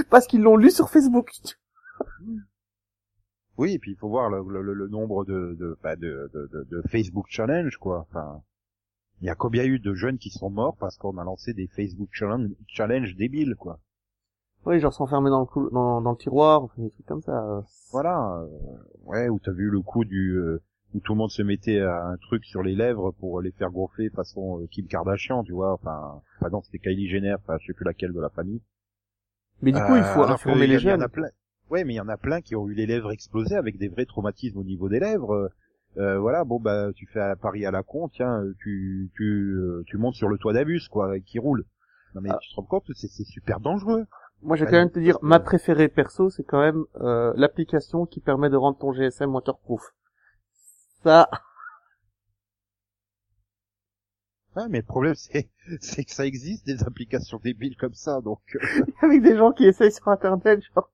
Parce qu'ils l'ont lu sur Facebook. Oui, et puis il faut voir le, nombre de, de, bah, de, de- de Facebook challenge, quoi. Enfin, il y a combien eu de jeunes qui sont morts parce qu'on a lancé des Facebook challenge, challenge débiles, quoi. Oui, genre s'enfermer dans le, cou- dans, dans le tiroir, des trucs comme ça. Voilà. euh, ouais, où t'as vu le coup du euh, où tout le monde se mettait à un truc sur les lèvres pour les faire gonfler façon euh, Kim Kardashian, tu vois. Enfin, enfin non, c'était Kylie Jenner, enfin je sais plus laquelle de la famille. Mais du coup, il faut Euh, informer les jeunes. Ouais, mais il y en a plein qui ont eu les lèvres explosées avec des vrais traumatismes au niveau des lèvres. Euh, voilà, bon bah tu fais un pari à la con, tiens, tu tu euh, tu montes sur le toit d'un bus quoi, qui roule. Non mais Ah. tu te rends compte, c'est c'est super dangereux. Moi, je vais Ouais, quand même te dire, ma préférée perso, c'est quand même euh, l'application qui permet de rendre ton GSM waterproof. Ça, Ouais, mais le problème c'est c'est que ça existe des applications débiles comme ça, donc euh, avec des gens qui essayent sur Internet, genre,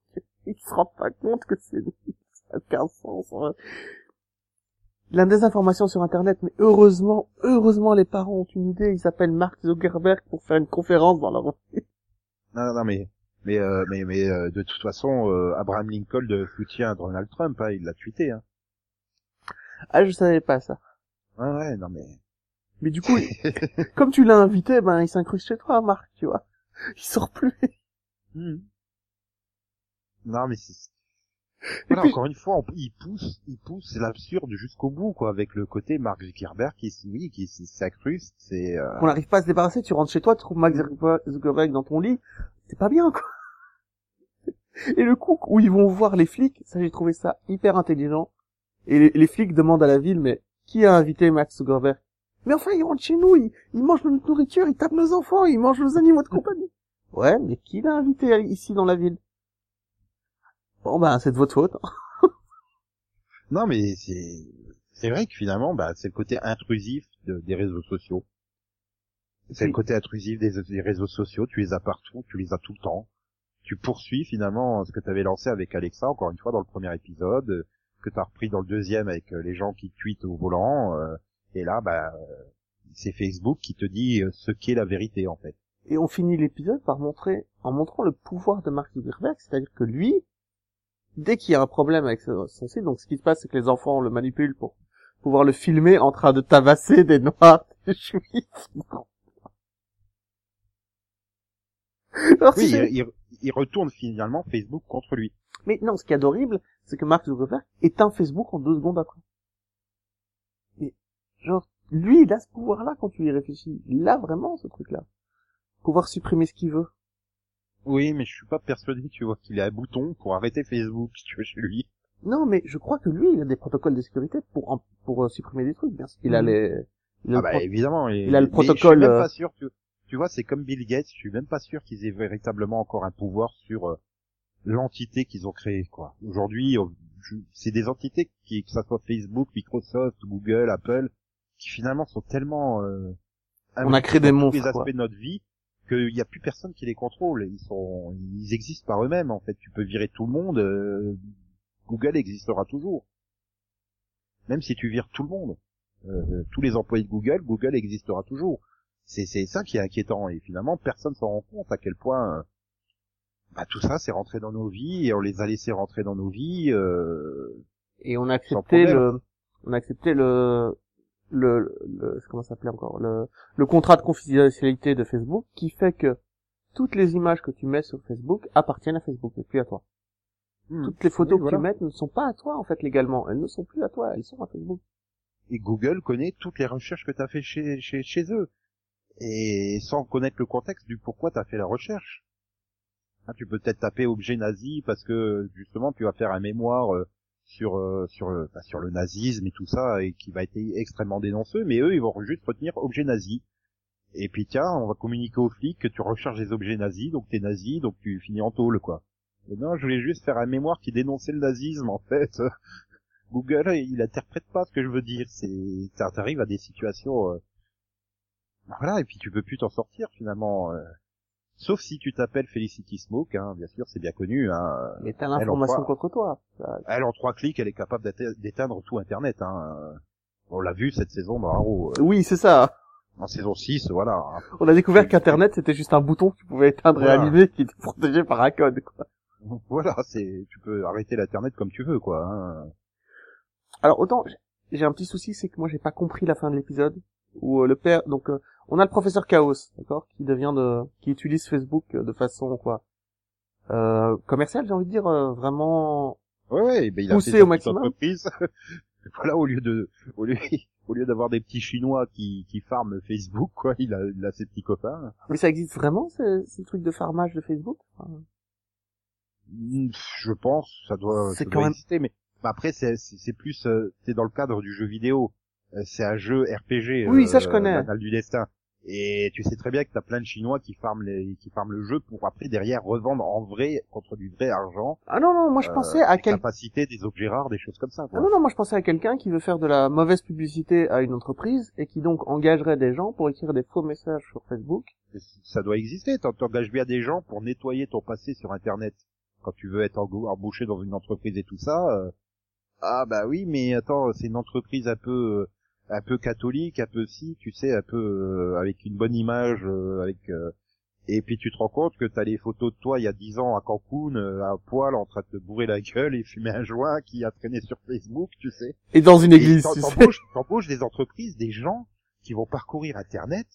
ils se rendent pas compte que c'est ça n'a aucun sens. hein. La désinformation sur Internet, mais heureusement, heureusement, les parents ont une idée. Ils appellent Mark Zuckerberg pour faire une conférence dans leur non non, non mais mais euh, mais mais euh, de toute façon, euh, Abraham Lincoln de soutient Donald Trump, hein, il l'a tweeté. Hein. Ah, je savais pas ça. Ouais ouais, non mais Mais du coup, comme tu l'as invité, ben, il s'incruste chez toi, Marc, tu vois. Il sort plus. Hmm. Non, mais c'est... Voilà, puis- encore une fois, on- il pousse, il pousse l'absurde jusqu'au bout, quoi, avec le côté Mark Zuckerberg qui, oui, qui s'incruste, c'est, euh, qu'on n'arrive pas à se débarrasser, tu rentres chez toi, tu trouves Max Zuckerberg dans ton lit, c'est pas bien, quoi. Et le coup où ils vont voir les flics, ça j'ai trouvé ça hyper intelligent. Et les, les flics demandent à la ville, mais qui a invité Max Zuckerberg? Mais enfin, il rentre chez nous, il, il mange notre nourriture, il tape nos enfants, il mange nos animaux de compagnie. Ouais, mais qui l'a invité ici dans la ville? Bon ben, c'est de votre faute. non, mais c'est, c'est vrai que finalement, bah, c'est le côté intrusif de- des réseaux sociaux. C'est Oui. le côté intrusif des, des réseaux sociaux, tu les as partout, tu les as tout le temps. Tu poursuis finalement ce que tu avais lancé avec Alexa, encore une fois, dans le premier épisode, que tu as repris dans le deuxième avec euh, les gens qui tweetent au volant, euh, et là, bah, euh, c'est Facebook qui te dit euh, ce qu'est la vérité, en fait. Et on finit l'épisode par montrer, en montrant le pouvoir de Mark Zuckerberg, c'est-à-dire que lui, dès qu'il y a un problème avec son site, donc ce qui se passe, c'est que les enfants le manipulent pour pouvoir le filmer en train de tabasser des noirs, des juifs. Alors, Oui, c'est- il, il- il retourne finalement Facebook contre lui. Mais non, ce qu'il y a d'horrible, c'est que Mark Zuckerberg éteint Facebook en deux secondes après. Mais, genre, lui, il a ce pouvoir-là quand tu y réfléchis. Il a vraiment ce truc-là. Pouvoir supprimer ce qu'il veut. Oui, mais je suis pas persuadé, tu vois, qu'il a un bouton pour arrêter Facebook, si tu veux, chez lui. Non, mais je crois que lui, il a des protocoles de sécurité pour en- pour euh, supprimer des trucs. Bien sûr. Il a Mhm. les. Il a Ah le bah pro- évidemment. et- il a le mais protocole, Je suis même euh, pas sûr que. Tu vois, c'est comme Bill Gates. Je suis même pas sûr qu'ils aient véritablement encore un pouvoir sur euh, l'entité qu'ils ont créée. Quoi. Aujourd'hui, je- c'est des entités qui, que ça soit Facebook, Microsoft, Google, Apple, qui finalement sont tellement. euh, On a créé des dans tous les aspects quoi. de notre vie qu'il y a plus personne qui les contrôle. Ils sont, ils existent par eux-mêmes. En fait, tu peux virer tout le monde. euh, Google existera toujours. Même si tu vires tout le monde, euh, tous les employés de Google, Google existera toujours. C'est c'est ça qui est inquiétant et finalement personne s'en rend compte à quel point euh, bah, tout ça c'est rentré dans nos vies et on les a laissés rentrer dans nos vies. Euh... Et on a accepté le, on a accepté le, le, le, comment s'appelait encore, le, le contrat de confidentialité de Facebook qui fait que toutes les images que tu mets sur Facebook appartiennent à Facebook et plus à toi. Hmm. Toutes les photos Oui, que tu mets ne sont pas à toi en fait légalement. Elles ne sont plus à toi, elles sont à Facebook. Et Google connaît toutes les recherches que tu as fait chez, chez, chez eux. Et sans connaître le contexte du pourquoi tu as fait la recherche. Hein, tu peux peut-être taper objet nazi parce que justement tu vas faire un mémoire euh, sur euh, sur euh, bah, sur le nazisme et tout ça et qui va être extrêmement dénonceux, mais eux ils vont juste retenir objet nazi. Et puis tiens, on va communiquer aux flics que tu recherches des objets nazis, donc t'es nazi, donc tu finis en tôle quoi. Et non, je voulais juste faire un mémoire qui dénonçait le nazisme en fait. Google, il interprète pas ce que je veux dire. C'est, ça t'arrive à des situations, euh, voilà, et puis tu peux plus t'en sortir finalement. Sauf si tu t'appelles Felicity Smoke, hein, bien sûr, c'est bien connu. Hein. Mais t'as l'information on contre toi. Elle, en trois clics, elle est capable d'éte- d'éteindre tout Internet. Hein. On l'a vu cette saison dans Arrow. euh, Oui, c'est ça. En saison 6, voilà. hein. On a découvert qu'Internet c'était juste un bouton que tu pouvais éteindre et allumer qui était protégé par un code. Quoi. Voilà, c'est, tu peux arrêter l'Internet comme tu veux, quoi. Hein. Alors autant j'ai- j'ai un petit souci, c'est que moi j'ai pas compris la fin de l'épisode où euh, le père donc euh, on a le professeur Chaos, d'accord, qui devient de qui utilise Facebook euh, de façon quoi euh, commerciale, j'ai envie de dire euh, vraiment Ouais, ouais, ben il a Poussé fait au maximum. voilà, au lieu de, au lieu, au lieu d'avoir des petits chinois qui, qui farment Facebook, quoi, il a, il a ses petits copains. mais ça existe vraiment ces, ces trucs de farmage de Facebook? Enfin, Mm, Je pense, ça doit, C'est ça quand doit même- exister, mais mais après c'est, c'est plus, c'est dans le cadre du jeu vidéo. Euh, C'est un jeu RPG. Oui, ça, je euh, connais. l'Annale du destin. Et tu sais très bien que t'as plein de Chinois qui farment les, qui farment le jeu pour après derrière revendre en vrai contre du vrai argent. Ah non non, moi je euh, pensais à des quel capacités, des objets rares, des choses comme ça. Quoi. Ah non non, moi je pensais à quelqu'un qui veut faire de la mauvaise publicité à une entreprise et qui donc engagerait des gens pour écrire des faux messages sur Facebook. ça doit exister. T'en- T'engages bien des gens pour nettoyer ton passé sur Internet. Quand tu veux être embauché dans une entreprise et tout ça. euh, Ah bah oui, mais attends, c'est une entreprise un peu, euh, un peu catholique, un peu si, tu sais, un peu euh, avec une bonne image, euh, avec. euh, Et puis tu te rends compte que t'as les photos de toi il y a 10 ans à Cancun, euh, à poil, en train de te bourrer la gueule et fumer un joint qui a traîné sur Facebook, tu sais. Et dans une église, Et t'embauches, t'embauches des entreprises, des gens qui vont parcourir Internet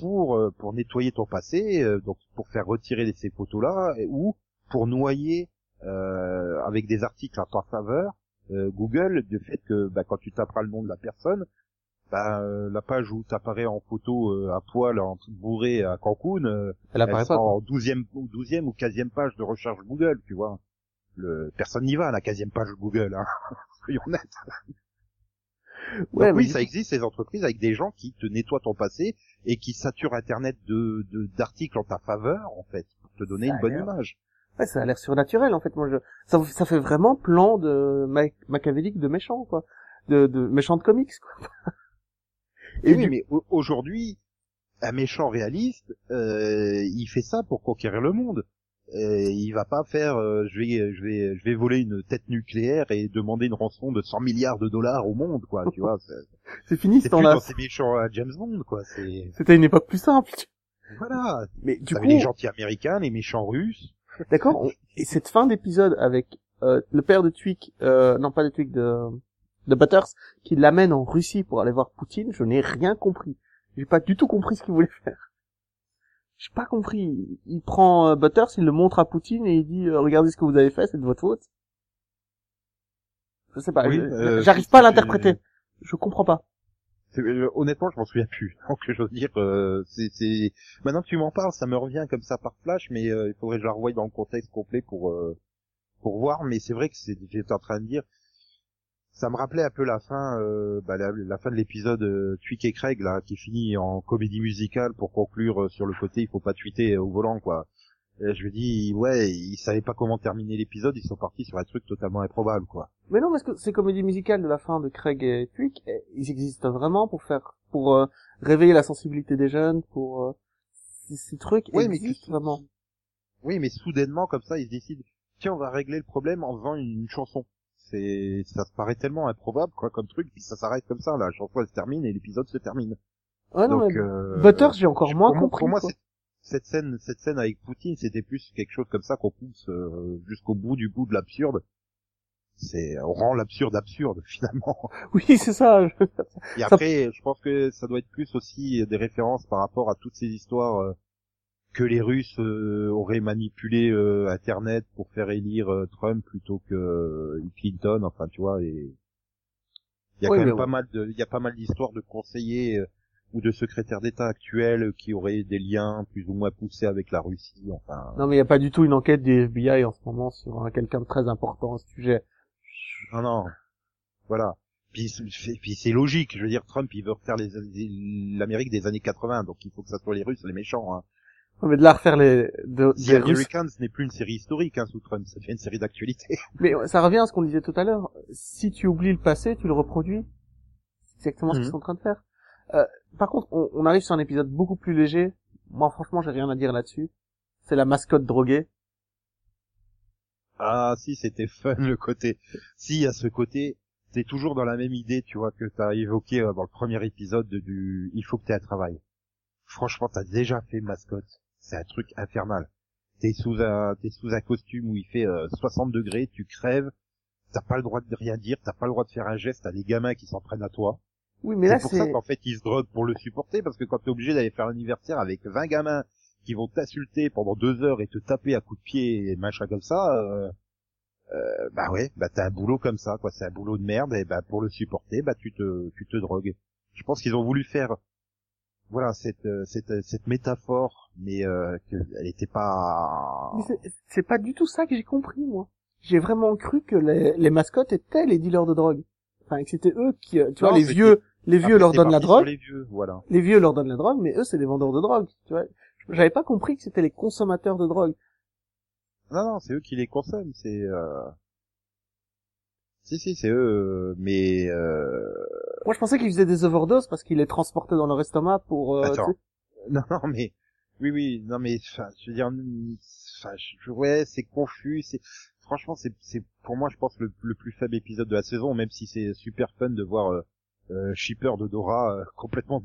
pour euh, pour nettoyer ton passé, euh, donc pour faire retirer ces photos-là, ou pour noyer euh, avec des articles en ta faveur euh, Google du fait que bah, quand tu taperas le nom de la personne, bah, euh, la page où t'apparais en photo euh, à poil, en bourré à Cancun, euh, Elle apparaît elle pas. en 12e, ou 12e ou 15e page de recherche Google, tu vois. Le, personne n'y va à la 15e page Google, hein. Soyons honnêtes. Ouais, Donc mais oui, ça existe ces entreprises avec des gens qui te nettoient ton passé et qui saturent Internet de de- d'articles en ta faveur en fait pour te donner Ça une bonne image. Ouais, ça a l'air surnaturel en fait. Moi, je... ça, ça fait vraiment plan de ma- machiavélique de méchant quoi, de, de méchant de comics quoi. Et oui, du- mais au- aujourd'hui, un méchant réaliste, euh, il fait ça pour conquérir le monde. Euh, il va pas faire, euh, je vais, je vais, je vais voler une tête nucléaire et demander une rançon de 100 milliards de dollars au monde, quoi. Tu vois, c'est c'est fini ce c'est plus temps-là. dans ces méchants à James Bond, quoi. C'est C'était une époque plus simple. voilà. Mais du coup, les gentils américains, les méchants russes. d'accord. Et cette fin d'épisode avec euh, le père de Twig, euh, non pas de Twig, de de Butters, qui l'amène en Russie pour aller voir Poutine, je n'ai rien compris. J'ai pas du tout compris ce qu'il voulait faire. J'ai pas compris. Il prend euh, Butters, il le montre à Poutine et il dit euh, regardez ce que vous avez fait, c'est de votre faute. Je sais pas. Oui, euh, J'arrive pas à l'interpréter. Je comprends pas. Honnêtement, je m'en souviens plus. Donc, je veux dire, euh, c'est. Maintenant que tu m'en parles, ça me revient comme ça par flash, mais il faudrait que je la revoie dans le contexte complet pour euh, pour voir. Mais c'est vrai que c'est, j'étais en train de dire, ça me rappelait un peu la fin, euh, bah, la, la fin de l'épisode euh, Tweak et Craig là, qui finit en comédie musicale pour conclure euh, sur le côté, il faut pas tweeter au volant, quoi. Et je me dis, ouais, ils savaient pas comment terminer l'épisode, ils sont partis sur un truc totalement improbable, quoi. Mais non, parce que ces comédies musicales de la fin de Craig et Twig, eh, ils existent vraiment pour faire, pour euh, réveiller la sensibilité des jeunes, pour euh, ces, trucs mais existent que- vraiment. Oui, mais soudainement, comme ça, ils se décident, tiens, on va régler le problème en faisant une, une chanson. C'est, ça se paraît tellement improbable, quoi, comme truc, puis ça s'arrête comme ça, la chanson elle se termine et l'épisode se termine. Ouais, non, Donc, mais euh, Butters, j'ai encore moins moi- compris. Pour moi, cette scène, cette scène avec Poutine, c'était plus quelque chose comme ça qu'on pousse euh, jusqu'au bout du bout de l'absurde. C'est, on rend l'absurde absurde, finalement. Oui, c'est ça. Et Ça- après, je pense que ça doit être plus aussi des références par rapport à toutes ces histoires euh, que les Russes euh, auraient manipulé euh, Internet pour faire élire euh, Trump plutôt que Clinton. Enfin, tu vois, et il y a Oui, quand même pas ouais. mal de, il y a pas mal d'histoires de conseillers ou de secrétaires d'État actuels qui auraient des liens plus ou moins poussés avec la Russie. Enfin, Non, mais il n'y a pas du tout une enquête du FBI en ce moment sur un- quelqu'un de très important à ce sujet. non, non, voilà. Puis, c'est- puis c'est logique. Je veux dire, Trump, il veut refaire l'Amérique des années 80, donc il faut que ça soit les Russes, les méchants. Hein. Mais de là refaire les, de, The des Russes- Americans n'est plus une série historique hein, sous Trump, ça devient une série d'actualité. Mais ça revient à ce qu'on disait tout à l'heure. Si tu oublies le passé, tu le reproduis. C'est exactement ce Mhm. qu'ils sont en train de faire. Euh, par contre, on, on arrive sur un épisode beaucoup plus léger. Moi, franchement, j'ai rien à dire là-dessus. C'est la mascotte droguée. Ah si, c'était fun le côté. Si, a ce côté, t'es toujours dans la même idée, tu vois, que t'as évoqué euh, dans le premier épisode de- du « il faut que t'aies un travail ». Franchement, t'as déjà fait mascotte. C'est un truc infernal. T'es sous un, t'es sous un costume où il fait euh, 60 degrés, tu crèves, t'as pas le droit de rien dire, t'as pas le droit de faire un geste, t'as des gamins qui s'en prennent à toi. Oui, mais là, C'est pour ça qu'en fait ils se droguent pour le supporter, parce que quand t'es obligé d'aller faire l'anniversaire avec 20 gamins qui vont t'insulter pendant deux heures et te taper à coups de pied et machin comme ça, euh, euh, bah ouais, bah t'as un boulot comme ça, quoi, c'est un boulot de merde, et bah pour le supporter, bah tu te, tu te drogues. Je pense qu'ils ont voulu faire, voilà, cette, euh, cette, euh, cette métaphore, mais euh, que elle était pas. c'est- pas du tout ça que j'ai compris, moi. J'ai vraiment cru que les, les mascottes étaient les dealers de drogue. Enfin, que c'était eux qui, tu Non, vois, les vieux, les vieux Après, leur donnent la drogue. Les vieux, voilà. Les vieux leur donnent la drogue, mais eux, c'est des vendeurs de drogue, tu vois. J'avais pas compris que c'était les consommateurs de drogue. Non, non, c'est eux qui les consomment, c'est. Euh... Si, si, c'est eux, euh, mais. Euh... Moi, je pensais qu'ils faisaient des overdoses parce qu'ils les transportaient dans leur estomac pour, euh, Attends. Non, non, mais oui, oui, non, mais enfin, je veux dire, enfin, je- ouais, c'est confus, c'est franchement, c'est, c'est pour moi, je pense le, le plus faible épisode de la saison, même si c'est super fun de voir euh, euh, Shipper de Dora euh, complètement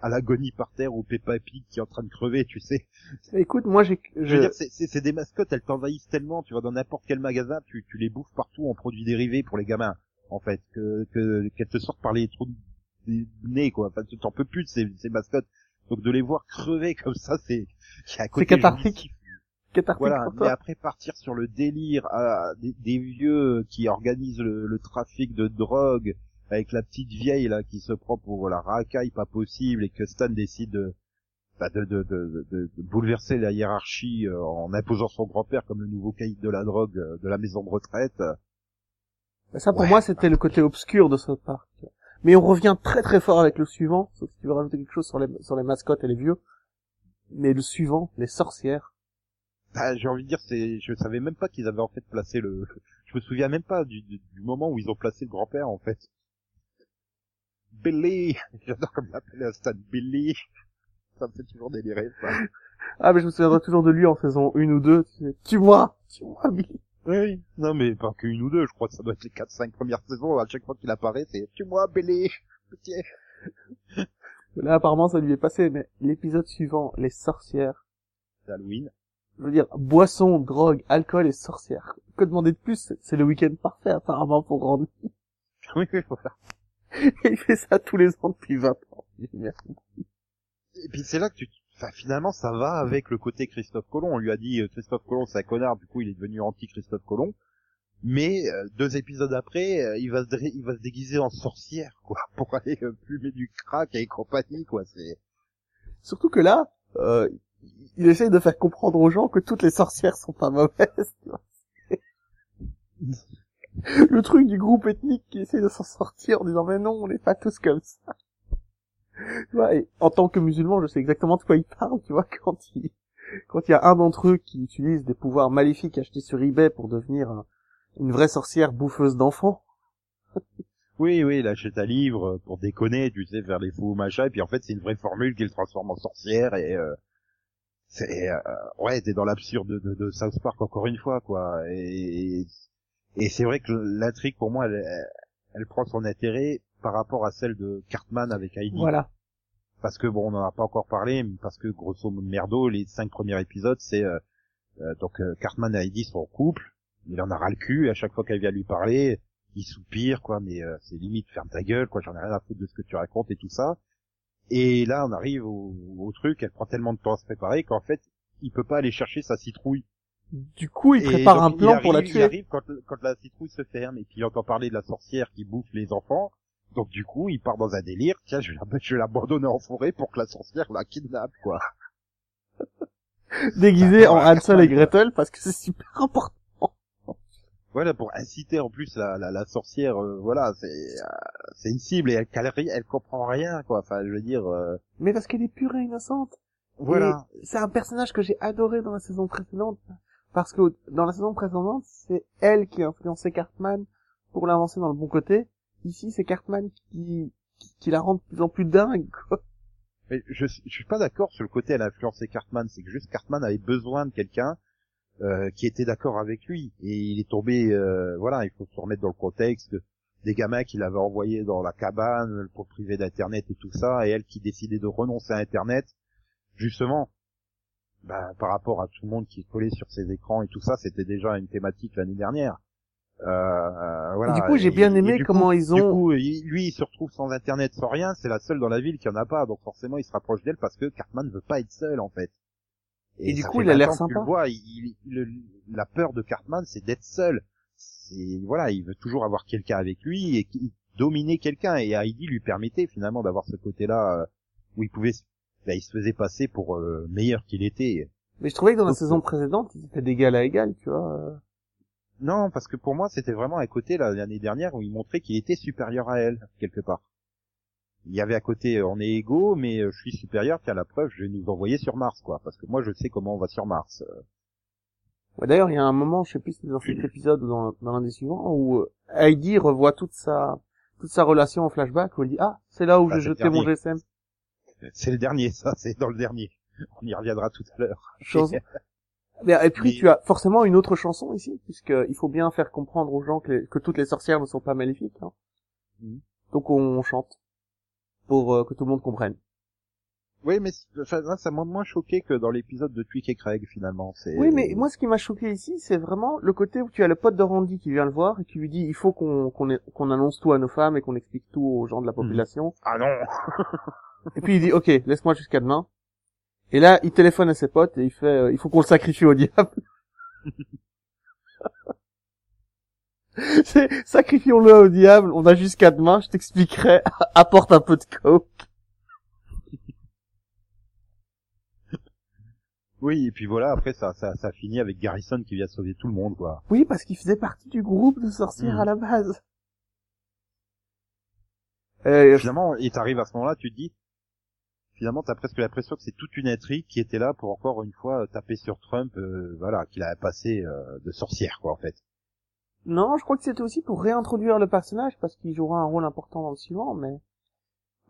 à l'agonie par terre ou Peppa Pig qui est en train de crever, tu sais. Écoute, moi, j'ai, Je veux je, dire, c'est, c'est, c'est des mascottes, elles t'envahissent tellement, tu vas dans n'importe quel magasin, tu, tu les bouffes partout en produits dérivés pour les gamins, en fait, que, que qu'elles te sortent par les trous des nez, quoi. Enfin, tu t'en peux plus de ces, ces mascottes. Donc de les voir crever comme ça, c'est, côté cathartique. Voilà, mais après partir sur le délire ah, des, des vieux qui organisent le, le trafic de drogue avec la petite vieille là qui se prend pour la racaille pas possible et que Stan décide de, bah, de, de, de, de- de bouleverser la hiérarchie euh, en imposant son grand-père comme le nouveau caïd de la drogue euh, de la maison de retraite. Ça, pour Ouais. moi, c'était le côté obscur de South Park. Mais on revient très très fort avec le suivant, sauf si tu veux rajouter quelque chose sur les, sur les mascottes et les vieux. Mais le suivant, les sorcières. Bah, j'ai envie de dire, c'est, je savais même pas qu'ils avaient en fait placé le, je me souviens même pas du, du, du moment où ils ont placé le grand-père en fait. Billy, j'adore comme il appelait Stan Billy. Ça me fait toujours délirer, ça. Ah, mais je me souviendrai toujours de lui en saison 1 ou 2. Tu sais, Tue-moi! Tue-moi, Billy! Oui. Non, mais pas qu'une ou deux, je crois que ça doit être les 4-5 premières saisons, à chaque fois qu'il apparaît, c'est, tu moi, Billy, petit. Là, apparemment, ça lui est passé, mais l'épisode suivant, les sorcières. C'est Halloween. Je veux dire, boisson, drogue, alcool et sorcières. Que demander de plus? C'est- le week-end parfait, apparemment, pour rendre. Oui, oui, voilà. Il fait ça tous les ans depuis 20 ans. Merci. Et puis c'est là que tu, enfin, finalement, ça va avec le côté Christophe Colomb. On lui a dit, euh, Christophe Colomb, c'est un connard, du coup, il est devenu anti-Christophe Colomb. Mais, euh, deux épisodes après, euh, il va se, dé- il va se déguiser en sorcière, quoi, pour aller euh, fumer du crack et compagnie, quoi, c'est... Surtout que là, euh, il essaye de faire comprendre aux gens que toutes les sorcières sont pas mauvaises. Le truc du groupe ethnique qui essaie de s'en sortir en disant mais non, on n'est pas tous comme ça. Tu et en tant que musulman, je sais exactement de quoi il parle, tu vois, quand il, quand il y a un d'entre eux qui utilise des pouvoirs maléfiques achetés sur eBay pour devenir un- une vraie sorcière bouffeuse d'enfants. Oui, oui, il achète un livre pour déconner, tu sais, faire les fous machin, et puis en fait, c'est une vraie formule qui le transforme en sorcière, et euh, c'est... euh, ouais, t'es dans l'absurde de, de, de South Park encore une fois, quoi, c'est vrai que l'intrigue, pour moi, elle, elle, prend son intérêt par rapport à celle de Cartman avec Heidi. Voilà. Parce que, bon, on n'en a pas encore parlé, mais parce que, grosso merdo, les cinq premiers épisodes, c'est... euh, euh, donc, euh, Cartman et Heidi sont en couple, il en a ras le cul, et à chaque fois qu'elle vient lui parler, il soupire, quoi, mais euh, c'est limite ferme ta gueule, quoi, j'en ai rien à foutre de ce que tu racontes et tout ça. Et là, on arrive au, au truc, elle prend tellement de temps à se préparer qu'en fait, il peut pas aller chercher sa citrouille. Du coup, il prépare un plan pour la arrive- Il tuer. arrive quand, quand la citrouille se ferme et puis il entend parler de la sorcière qui bouffe les enfants. Donc du coup, il part dans un délire. Tiens, je vais la- je vais l'abandonner en forêt pour que la sorcière la kidnappe, quoi. Déguisé en Voilà, Hansel et Gretel parce que c'est super important. Voilà, pour inciter en plus la, la, la sorcière, euh, voilà, c'est euh, c'est une cible et elle, elle, elle comprend rien, quoi. Enfin, je veux dire, euh, Mais parce qu'elle est pure et innocente. voilà. Et C'est un personnage que j'ai adoré dans la saison précédente. Parce que dans la saison précédente, c'est elle qui a influencé Cartman pour l'avancer dans le bon côté. Ici, c'est Cartman qui, qui, la rend de plus en plus dingue, quoi. Mais je, je suis pas d'accord sur le côté elle a influencé Cartman, c'est que juste Cartman avait besoin de quelqu'un euh, qui était d'accord avec lui et il est tombé euh, voilà, il faut se remettre dans le contexte des gamins qu'il avait envoyés dans la cabane pour priver d'internet et tout ça et elle qui décidait de renoncer à internet justement bah, par rapport à tout le monde qui est collé sur ses écrans et tout ça, c'était déjà une thématique l'année dernière. Euh, voilà. Du coup, j'ai bien Et- et aimé du comment coup- ils Du ont... coup, il- lui, il se retrouve sans internet, sans rien. C'est la seule dans la ville qui en a pas, donc forcément, il se rapproche d'elle parce que Cartman veut pas être seul, en fait. Et du coup, il a l'air 20 ans que tu sympa. le vois, il, il- le- la peur de Cartman, c'est d'être seul. C'est voilà, il veut toujours avoir quelqu'un avec lui et dominer quelqu'un. Et Heidi lui permettait finalement d'avoir ce côté-là euh, où il pouvait, se- bah, il se faisait passer pour euh, meilleur qu'il était. Mais je trouvais que dans la saison précédente, ils étaient d'égal à égal, tu vois. euh. Non, parce que pour moi, c'était vraiment un côté l'année dernière où il montrait qu'il était supérieur à elle quelque part. Il y avait à côté, euh, on est égaux, mais euh, je suis supérieur. Tiens, la preuve, je vais nous envoyer sur Mars, quoi, parce que moi, je sais comment on va sur Mars. Euh, Ouais, D'ailleurs, il y a un moment, je sais plus si c'est dans cet épisode ou dans, dans l'un des suivants, où euh, Heidi revoit toute sa toute sa relation en flashback, où elle dit ah c'est là où Ah, j'ai jeté mon. GSM. C'est le dernier, ça, c'est dans le dernier. On y reviendra tout à l'heure. Chose. Mais, et puis Mais- tu as forcément une autre chanson ici, puisque il faut bien faire comprendre aux gens que, les- que toutes les sorcières ne sont pas maléfiques. hein. Mhm. Donc on chante pour euh, que tout le monde comprenne. Oui, mais enfin, ça m'a moins choqué que dans l'épisode de Tweak et Craig, finalement. Oui, mais moi, ce qui m'a choqué ici, c'est vraiment le côté où tu as le pote de Randy qui vient le voir et qui lui dit il faut qu'on annonce tout à nos femmes et qu'on explique tout aux gens de la population. Ah non Et puis il dit ok, laisse-moi jusqu'à demain. Et là, il téléphone à ses potes et il fait euh, il faut qu'on le sacrifie au diable. C'est sacrifions-le au diable, on a jusqu'à demain, je t'expliquerai, apporte un peu de coke. Oui, et puis voilà, après, ça, ça, ça finit avec Garrison qui vient sauver tout le monde, quoi. Oui, parce qu'il faisait partie du groupe de sorcières Mhm. à la base. Euh, finalement, et t'arrives à ce moment-là, tu te dis, finalement, t'as presque l'impression que c'est toute une intrigue qui était là pour encore une fois taper sur Trump, euh, voilà, qu'il a passé euh, de sorcière, quoi, en fait. Non, je crois que c'était aussi pour réintroduire le personnage parce qu'il jouera un rôle important dans le suivant, mais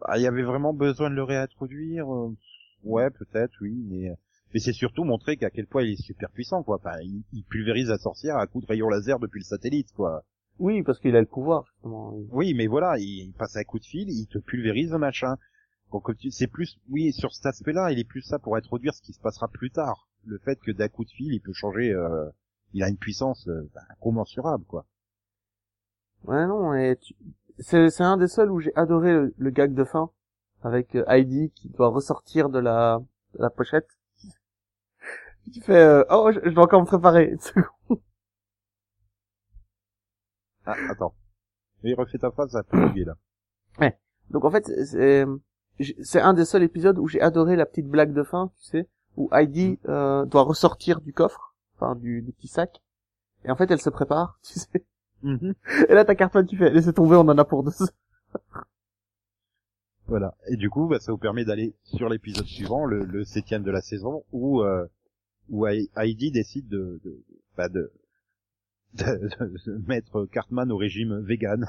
Bah, il y avait vraiment besoin de le réintroduire. euh, ouais, peut-être, oui, mais mais c'est surtout montrer qu'à quel point il est super puissant, quoi. Enfin, il, il pulvérise la sorcière à coups de rayon laser depuis le satellite, quoi. oui, parce qu'il a le pouvoir justement. Oui, mais voilà, il passe un coup de fil, il te pulvérise le machin. Donc tu- c'est plus, oui, sur cet aspect-là, il est plus ça pour introduire ce qui se passera plus tard. Le fait que d'un coup de fil, il peut changer, euh, il a une puissance euh, ben, incommensurable, quoi. Ouais, non, et tu- c'est c'est un des seuls où j'ai adoré le, le gag de fin avec euh, Heidi qui doit ressortir de la de la pochette. Tu fais euh, oh je, je dois encore me préparer. Ah, attends. Mais refais ta phrase, ça a là. Donc en fait c'est c'est un des seuls épisodes où j'ai adoré la petite blague de fin, tu sais, où Heidi euh, doit ressortir du coffre, enfin du, du petit sac. Et en fait elle se prépare, tu sais. Et là ta carte tu fais laissez tomber, on en a pour deux. Voilà. Et du coup, bah, ça vous permet d'aller sur l'épisode suivant, le, le septième de la saison, où euh, où Hei- Heidi décide de de, bah, de, de, de mettre Cartman au régime vegan.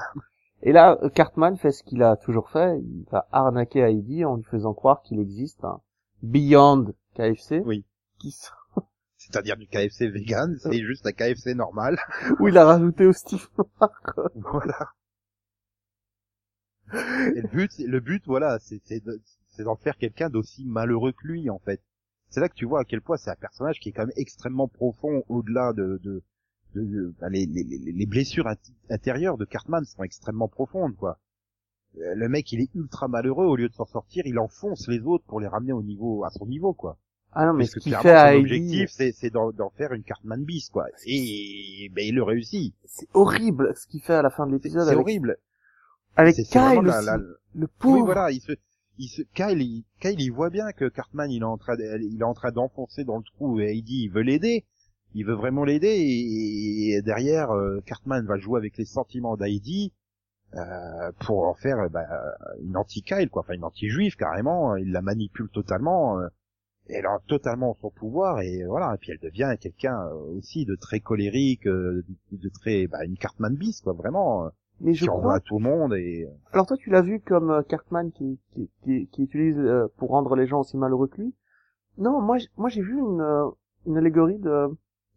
Et là, euh, Cartman fait ce qu'il a toujours fait, il va arnaquer Heidi en lui faisant croire qu'il existe un Beyond KFC, Oui. qui s- C'est-à-dire du KFC vegan, c'est juste un KFC normal. où il a rajouté au Steve voilà. Et le but, le but, voilà, c'est d'en faire quelqu'un d'aussi malheureux que lui, en fait. C'est là que tu vois à quel point c'est un personnage qui est quand même extrêmement profond au-delà de, de, de, de- bah, les, les, les, les blessures int- intérieures de Cartman sont extrêmement profondes, quoi. euh, le mec il est ultra malheureux au lieu de s'en sortir, il enfonce les autres pour les ramener au niveau à son niveau quoi. Ah non, mais Parce ce qu'il fait à son Heidi, objectif c'est c'est d'en faire une Cartman bis quoi. Et ben il le réussit. c'est horrible ce qu'il fait à la fin de l'épisode c'est avec, horrible. avec Kyle la- Le pauvre. Oui voilà, il se il se Kyle il, Kyle il voit bien que Cartman il est en train de- il est en train d'enfoncer dans le trou et Heidi il veut l'aider. Il veut vraiment l'aider et, et derrière euh, Cartman va jouer avec les sentiments d'Heidi euh, pour en faire euh, bah, une anti-Kyle quoi, enfin une anti-juive carrément, il la manipule totalement euh, elle a totalement son pouvoir et voilà et puis elle devient quelqu'un euh, aussi de très colérique euh, de, de très bah, une Cartman bis quoi vraiment euh, mais je crois. à tout le monde et Alors toi, tu l'as vu comme euh, Cartman qui, qui, qui, qui utilise euh, pour rendre les gens aussi malheureux que lui? Non, moi, moi j'ai vu une, euh, une allégorie de,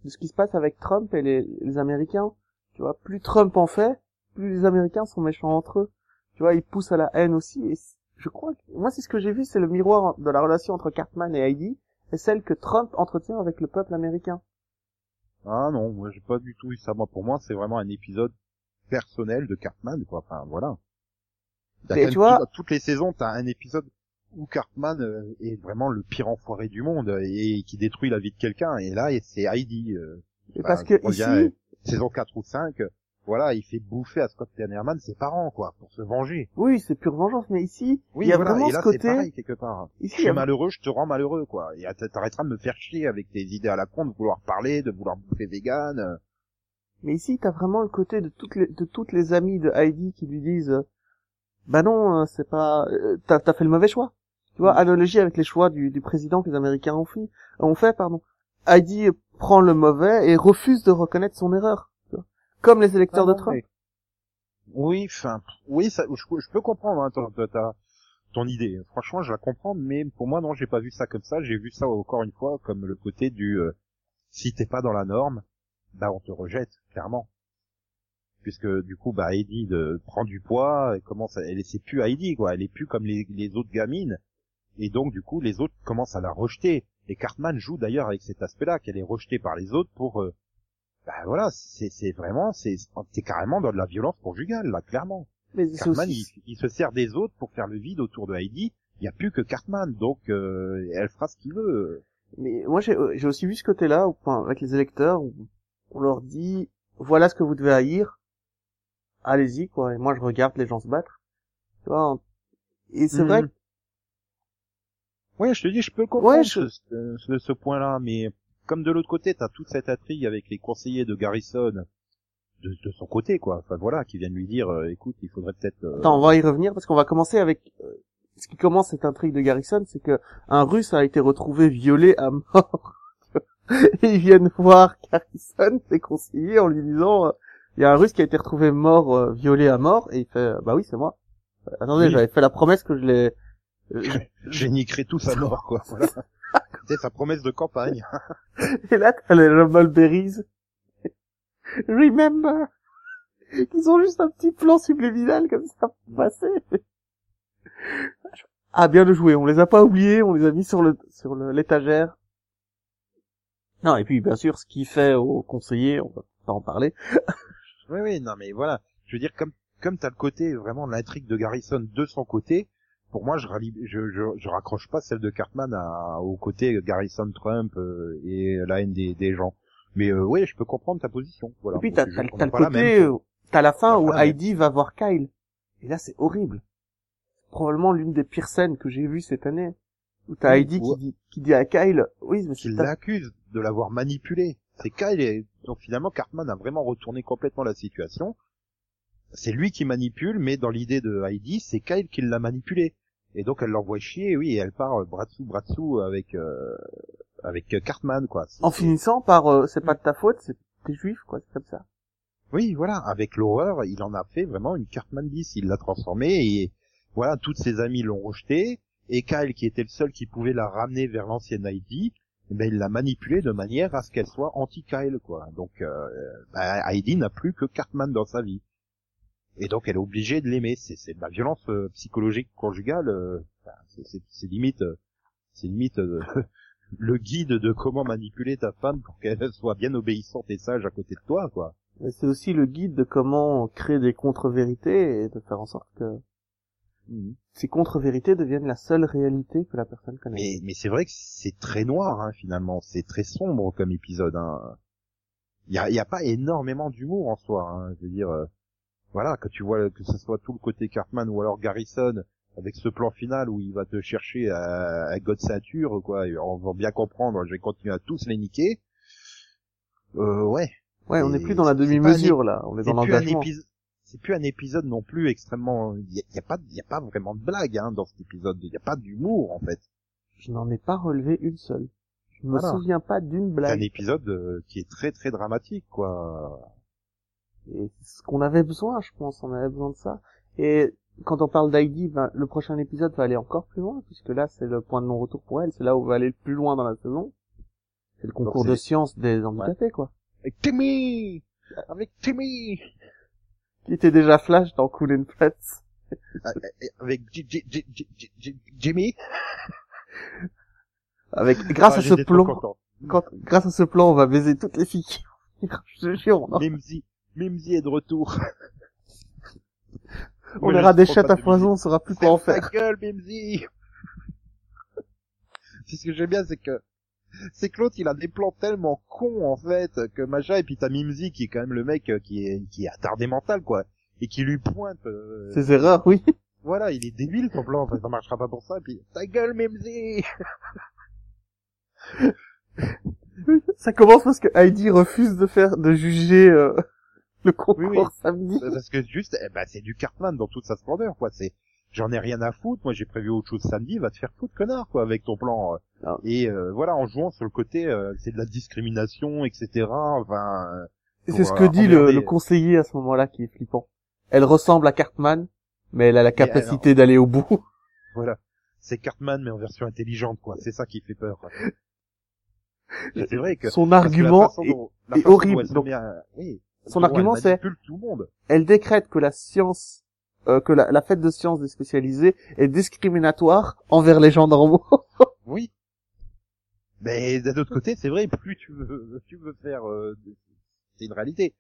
de ce qui se passe avec Trump et les, les Américains. Tu vois, plus Trump en fait, plus les Américains sont méchants entre eux. Tu vois, ils poussent à la haine aussi. Et je crois que moi, c'est ce que j'ai vu, c'est le miroir de la relation entre Cartman et Heidi, et celle que Trump entretient avec le peuple américain. ah non moi j'ai pas du tout eu ça moi pour moi c'est vraiment un épisode personnel de Cartman quoi enfin voilà même tu vois- tout- toutes les saisons t'as un épisode où Cartman euh, est vraiment le pire enfoiré du monde euh, et qui détruit la vie de quelqu'un et là c'est Heidi euh, Et Bah, parce que ici, euh, saison 4 ou 5 euh, voilà il fait bouffer à Scott Tenorman ses parents quoi pour se venger oui, c'est pure vengeance, mais ici, oui il y a voilà vraiment et ce là c'est côté, pareil quelque part ici, je suis a malheureux, je te rends malheureux, quoi. Et t'a- t'arrêteras de me faire chier avec tes idées à la con, de vouloir parler, de vouloir bouffer vegan. Mais ici, t'as vraiment le côté de toutes les, de toutes les amies de Heidi qui lui disent, bah non, euh, c'est pas, t'as, t'as fait le mauvais choix. Tu vois, Mm. analogie avec les choix du, du président que les Américains ont fait, ont fait, pardon. Heidi prend le mauvais et refuse de reconnaître son erreur. tu vois. Comme les électeurs Ah de non, Trump. mais- Oui, enfin, oui, ça, je, je peux comprendre hein, ton, ta- ta- ton idée. Franchement, je la comprends, mais pour moi, non, j'ai pas vu ça comme ça. J'ai vu ça encore une fois comme le côté du euh, si t'es pas dans la norme, bah on te rejette clairement. Puisque du coup, bah Heidi de, prend du poids, et commence, à, elle c'est plus Heidi quoi, elle est plus comme les, les autres gamines, et donc du coup, les autres commencent à la rejeter. Et Cartman joue d'ailleurs avec cet aspect-là, qu'elle est rejetée par les autres pour euh, bah voilà, c'est c'est vraiment, c'est c'est carrément dans de la violence conjugale là, clairement. Mais Cartman, aussi, il, il se sert des autres pour faire le vide autour de Heidi. Il n'y a plus que Cartman, donc euh, elle fera ce qu'il veut. mais moi j'ai, j'ai aussi vu ce côté-là, enfin, avec les électeurs, où on leur dit, voilà ce que vous devez haïr, allez-y, quoi, et moi je regarde les gens se battre. Tu vois, et c'est Mhm. vrai que Ouais, je te dis, je peux comprendre Ouais, ce, ce, ce- ce point-là, mais comme de l'autre côté, t'as toute cette intrigue avec les conseillers de Garrison de, de son côté, quoi. Enfin voilà, qui viennent lui dire, euh, écoute, il faudrait peut-être. euh, Attends, on va y revenir parce qu'on va commencer avec euh, ce qui commence cette intrigue de Garrison, c'est que un Russe a été retrouvé violé à mort. Et ils viennent voir Garrison, ses conseillers, en lui disant, euh, il y a un Russe qui a été retrouvé mort, euh, violé à mort, et il fait, bah oui, c'est moi. Attendez, Oui. j'avais fait la promesse que je l'ai. Euh, J'ai niqué tout sa mort, quoi. Voilà. C'était sa promesse de campagne. Et là, t'as les Rumbleberries. Remember! Ils ont juste un petit plan subliminal comme ça pour passer. Ah, bien le joué. On les a pas oubliés, on les a mis sur le, sur le- l'étagère. Non, et puis, bien sûr, ce qu'il fait aux conseillers, on va pas en parler. Oui, oui, non, mais voilà. Je veux dire, comme comme t'as le côté vraiment l'intrigue de Garrison de son côté, pour moi, je, rallie, je, je, je raccroche pas celle de Cartman à, au côté Garrison Trump euh, et la haine des, des gens. Mais euh, oui, je peux comprendre ta position. Voilà. et puis, t'as, le côté, t'as la fin où. Heidi va voir Kyle. Et là, c'est horrible. Probablement l'une des pires scènes que j'ai vues cette année. Où t'as Oui, Heidi qui dit, qui dit à Kyle, oui, mais c'est l'accuse de l'avoir manipulé. C'est Kyle et donc finalement Cartman a vraiment retourné complètement la situation. C'est lui qui manipule, mais dans l'idée de Heidi, c'est Kyle qui l'a manipulé. Et donc elle l'envoie chier, oui, et elle part euh, bras dessous, bras dessous avec euh, avec euh, Cartman, quoi. En finissant par euh, c'est pas de ta faute, c'est t'es juif quoi, c'est comme ça. Oui, voilà, avec l'horreur, il en a fait vraiment une Cartman bis, il l'a transformée et voilà, toutes ses amies l'ont rejetée et Kyle qui était le seul qui pouvait la ramener vers l'ancienne Heidi, eh ben il l'a manipulée de manière à ce qu'elle soit anti-Kyle quoi. Donc euh, bah, Heidi n'a plus que Cartman dans sa vie. Et donc elle est obligée de l'aimer, c'est de la violence euh, psychologique conjugale, euh, c'est- c'est c'est limite euh, c'est limite euh, le guide de comment manipuler ta femme pour qu'elle soit bien obéissante et sage à côté de toi quoi. Mais c'est aussi le guide de comment créer des contre-vérités et de faire en sorte que Mhm. ces contre-vérités deviennent la seule réalité que la personne connaît. Mais, mais c'est vrai que c'est très noir, hein, finalement. C'est très sombre comme épisode. Hein. Il y a, il y a pas énormément d'humour en soi. Hein. Je veux dire, euh, voilà, que tu vois que ce soit tout le côté Cartman ou alors Garrison avec ce plan final où il va te chercher à, à God Ceinture, quoi. et On va bien comprendre. Je vais continuer à tous les niquer. Euh, ouais. ouais, on n'est plus dans la un demi-mesure là, on est C'est dans plus un l'engagement. épisode. C'est plus un épisode non plus extrêmement. Il y, a- il y a pas, il y a pas vraiment de blague hein, dans cet épisode. Il y a pas d'humour en fait. Je n'en ai pas relevé une seule. Je me Voilà. souviens pas d'une C'est un blague. épisode euh, qui est très très dramatique quoi. Et c'est ce qu'on avait besoin, je pense, on avait besoin de ça. Et quand on parle d'Heidi, ben, le prochain épisode va aller encore plus loin, puisque là, c'est le point de non-retour pour elle, c'est là où on va aller le plus loin dans la saison. C'est le concours de sciences des handicapés, quoi. Avec Timmy, avec Timmy, Qui était déjà Flash dans Cool and Pets. Euh, avec Jimmy? Avec, grâce Ah, à ce plan, grâce à ce plan, on va baiser toutes les filles. qui Mimsy, Mimsy est de retour. on Moi, aura des chattes à foison, on saura plus quoi en faire. Ta gueule, Mimsy. c'est ce que j'aime bien, c'est que c'est que l'autre il a des plans tellement cons en fait que machin et puis t'as Mimsy qui est quand même le mec euh, qui est qui est attardé mental quoi et qui lui pointe euh, Ces erreurs, oui. voilà il est débile ton plan enfin, ça marchera pas pour ça et puis ta gueule Mimsy Ça commence parce que Heidi refuse de faire, de juger, euh, le concours Oui, oui. samedi. parce que juste eh ben, c'est du Cartman dans toute sa splendeur quoi c'est j'en ai rien à foutre moi j'ai prévu autre chose samedi va te faire foutre connard quoi avec ton plan euh. Ah. et euh, voilà en jouant sur le côté euh, c'est de la discrimination etc enfin euh, c'est ce euh, que dit le, le conseiller à ce moment-là qui est flippant. Elle ressemble à Cartman, mais elle a la capacité d'aller au bout. Voilà. C'est Cartman, mais en version intelligente, quoi. C'est ça qui fait peur, quoi. C'est vrai que... Son argument est, dont- horrible. Donc, met oui. Son argument, c'est- tout le monde. elle décrète que la science, euh, que la, la fête de science des spécialisés est discriminatoire envers les gens normaux. Oui. Mais d'un autre côté, c'est vrai, plus tu veux, tu veux faire, euh, c'est une réalité.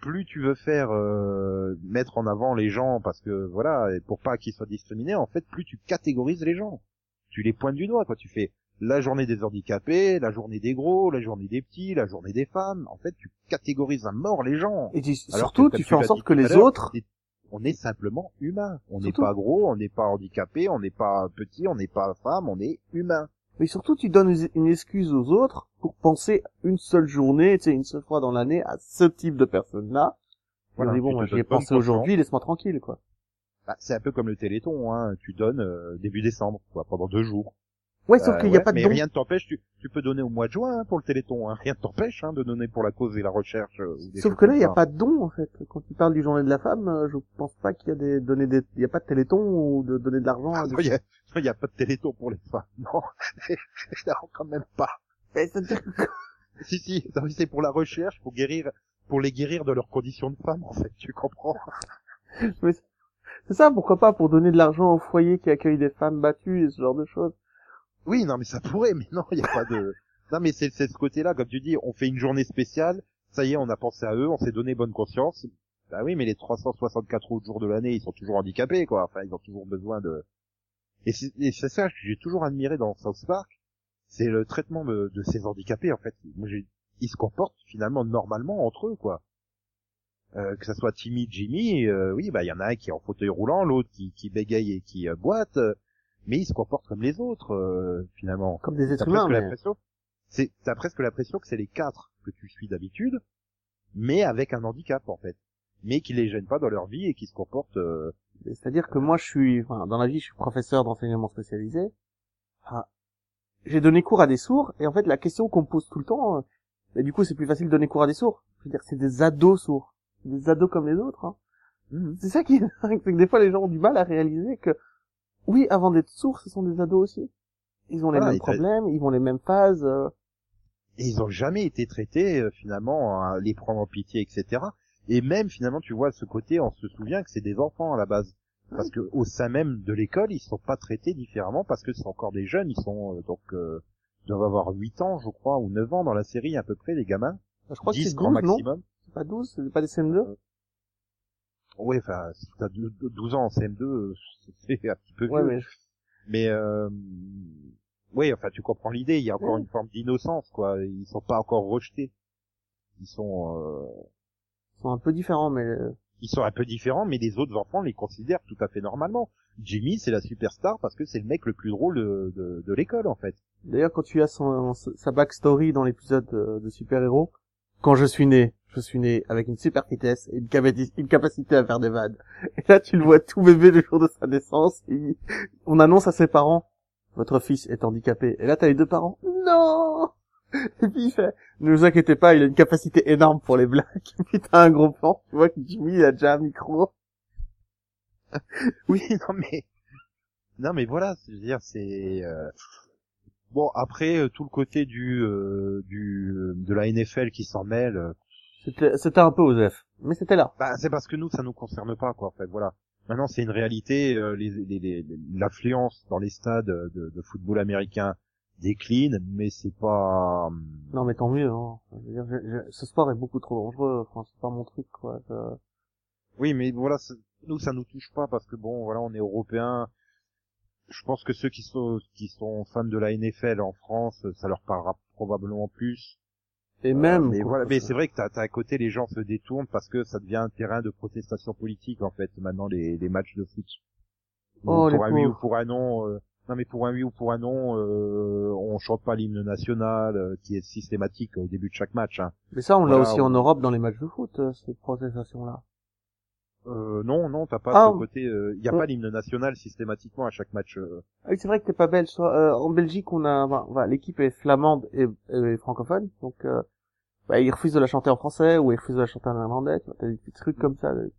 Plus tu veux faire euh, mettre en avant les gens parce que voilà, et pour pas qu'ils soient discriminés, en fait, plus tu catégorises les gens. Tu les pointes du doigt, quoi. Tu fais la journée des handicapés, la journée des gros, la journée des petits, la journée des femmes. En fait, tu catégorises à mort les gens. Et tu- Alors surtout, que, tu fais en sorte que les autres, on est simplement humain. On n'est pas gros, on n'est pas handicapé, on n'est pas petit, on n'est pas femme, on est humain. mais surtout, tu donnes une- excuse aux autres pour penser une seule journée, tu sais, une seule fois dans l'année à ce type de personne-là. Voilà, tu bon, j'y ai pensé aujourd'hui, laisse-moi tranquille, quoi. Bah, c'est un peu comme le Téléthon, hein. Tu donnes euh, début décembre, quoi, pendant deux jours. Ouais, sauf Euh, qu'il n'y a ouais, pas de mais don. rien ne t'empêche. Tu, tu peux donner au mois de juin hein, pour le Téléthon. Hein. Rien ne t'empêche hein, de donner pour la cause et la recherche. euh, des Sauf que là, il n'y a ça. pas de don, en fait. Quand tu parles du journée de la femme, euh, je pense pas qu'il y a des, donner des, il y a pas de téléthon ou de donner de l'argent. à Ah, non, il y a, a pas de Téléthon pour les femmes. Non, non quand même pas. Mais que- Si si, c'est pour la recherche, pour guérir, pour les guérir de leurs conditions de femmes. En fait, tu comprends C'est ça, pourquoi pas, pour donner de l'argent aux foyers qui accueillent des femmes battues et ce genre de choses. Oui, non, mais ça pourrait, mais non, il y a pas de. Non, mais c'est c'est ce côté-là, comme tu dis, on fait une journée spéciale. Ça y est, on a pensé à eux, on s'est donné bonne conscience. Bah oui, mais les 364 autres jours de l'année, ils sont toujours handicapés, quoi. Enfin, ils ont toujours besoin de. Et c'est ça que j'ai toujours admiré dans South Park, c'est le traitement de, de ces handicapés. En fait, Moi, ils se comportent finalement normalement entre eux, quoi. Euh, que ça soit Timmy, Jimmy, euh, oui, bah il y en a un qui est en fauteuil roulant, l'autre qui, qui bégaye et qui euh, boite, euh, mais ils se comportent comme les autres euh, finalement. Comme des êtres humains, mais... c'est t'as presque l'impression que c'est les quatre que tu suis d'habitude, mais avec un handicap en fait, mais qui les gênent pas dans leur vie et qui se comportent. euh, C'est-à-dire que moi, je suis, enfin, dans la vie, je suis professeur d'enseignement spécialisé. Enfin, j'ai donné cours à des sourds, et en fait, la question qu'on me pose tout le temps, euh, et du coup, c'est plus facile de donner cours à des sourds. Je veux dire, c'est des ados sourds. Des ados comme les autres, hein. C'est ça qui est dingue, c'est que des fois, les gens ont du mal à réaliser que, oui, avant d'être sourds, ce sont des ados aussi. Ils ont les Voilà, mêmes problèmes, ils ont les mêmes phases, euh, et ils ont jamais été traités euh, finalement à les prendre en pitié, etc. Et même finalement, tu vois ce côté, on se souvient que c'est des enfants à la base. Parce que au sein même de l'école, ils sont pas traités différemment parce que c'est encore des jeunes, ils sont euh, donc euh, ils doivent avoir 8 ans, je crois, ou 9 ans dans la série à peu près les gamins, je crois que 10 c'est grand 12, non? maximum. C'est pas 12, c'est pas des CM2? Ouais, enfin, si t'as dou- dou- 12 ans en CM2, euh, c'est un petit peu Ouais, vieux. mais Mais euh... oui, enfin, tu comprends l'idée. Il y a encore Ouais. une forme d'innocence, quoi. Ils sont pas encore rejetés. Ils sont, euh... ils sont un peu différents, mais euh, ils sont un peu différents, mais les autres enfants les considèrent tout à fait normalement. Jimmy, c'est la superstar parce que c'est le mec le plus drôle de, de, de l'école, en fait. d'ailleurs quand tu as son, sa backstory dans l'épisode de, de super-héros, quand je suis né, je suis né avec une super vitesse et une, capacité- à faire des vannes. Et là, tu le vois tout bébé le jour de sa naissance. on annonce à ses parents, votre fils est handicapé. Et là, t'as les deux parents. Non Et puis il fait, ne vous inquiétez pas, il a une capacité énorme pour les blagues. Et puis t'as un gros plan, tu vois que Jimmy, il a déjà un micro. Oui, non mais non mais voilà, je veux dire c'est euh, bon après euh, tout le côté du euh, du de la NFL qui s'en mêle, euh, C'était c'était un peu osef. Mais c'était là. bah c'est parce que nous ça nous concerne pas quoi en fait, voilà. Maintenant c'est une réalité, euh, les, les, les- l'affluence dans les stades de, de football américain décline, mais c'est pas Non, mais tant mieux. Hein. Je veux dire, je- je- ce sport est beaucoup trop dangereux. Enfin, c'est pas mon truc, quoi. Je- Oui, mais voilà, nous ça nous touche pas parce que bon, voilà, on est européens. Je pense que ceux qui sont qui sont fans de la NFL en France, ça leur parlera probablement plus. Et Euh, même. mais quoi, voilà, mais c'est vrai que t'as à côté les gens se détournent parce que ça devient un terrain de protestation politique en fait maintenant les, les matchs de foot. Oh, pour un oui ou pour un non, euh, non mais pour un oui ou pour un non, euh, on chante pas l'hymne national euh, qui est systématique au début de chaque match. Hein. Mais ça, on l'a Voilà, aussi on- en Europe dans les matchs de foot, euh, ces protestations-là. Euh, non, non, t'as pas Ah, ce côté. Il y a ouais. pas l'hymne national systématiquement à chaque match. euh. Ah oui, c'est vrai que t'es pas belge. Euh, en Belgique, on a, enfin, l'équipe est flamande et, et francophone, donc euh, bah, ils refusent de la chanter en français ou ils refusent de la chanter en néerlandais. Tu vois, t'as des petits trucs comme ça. de-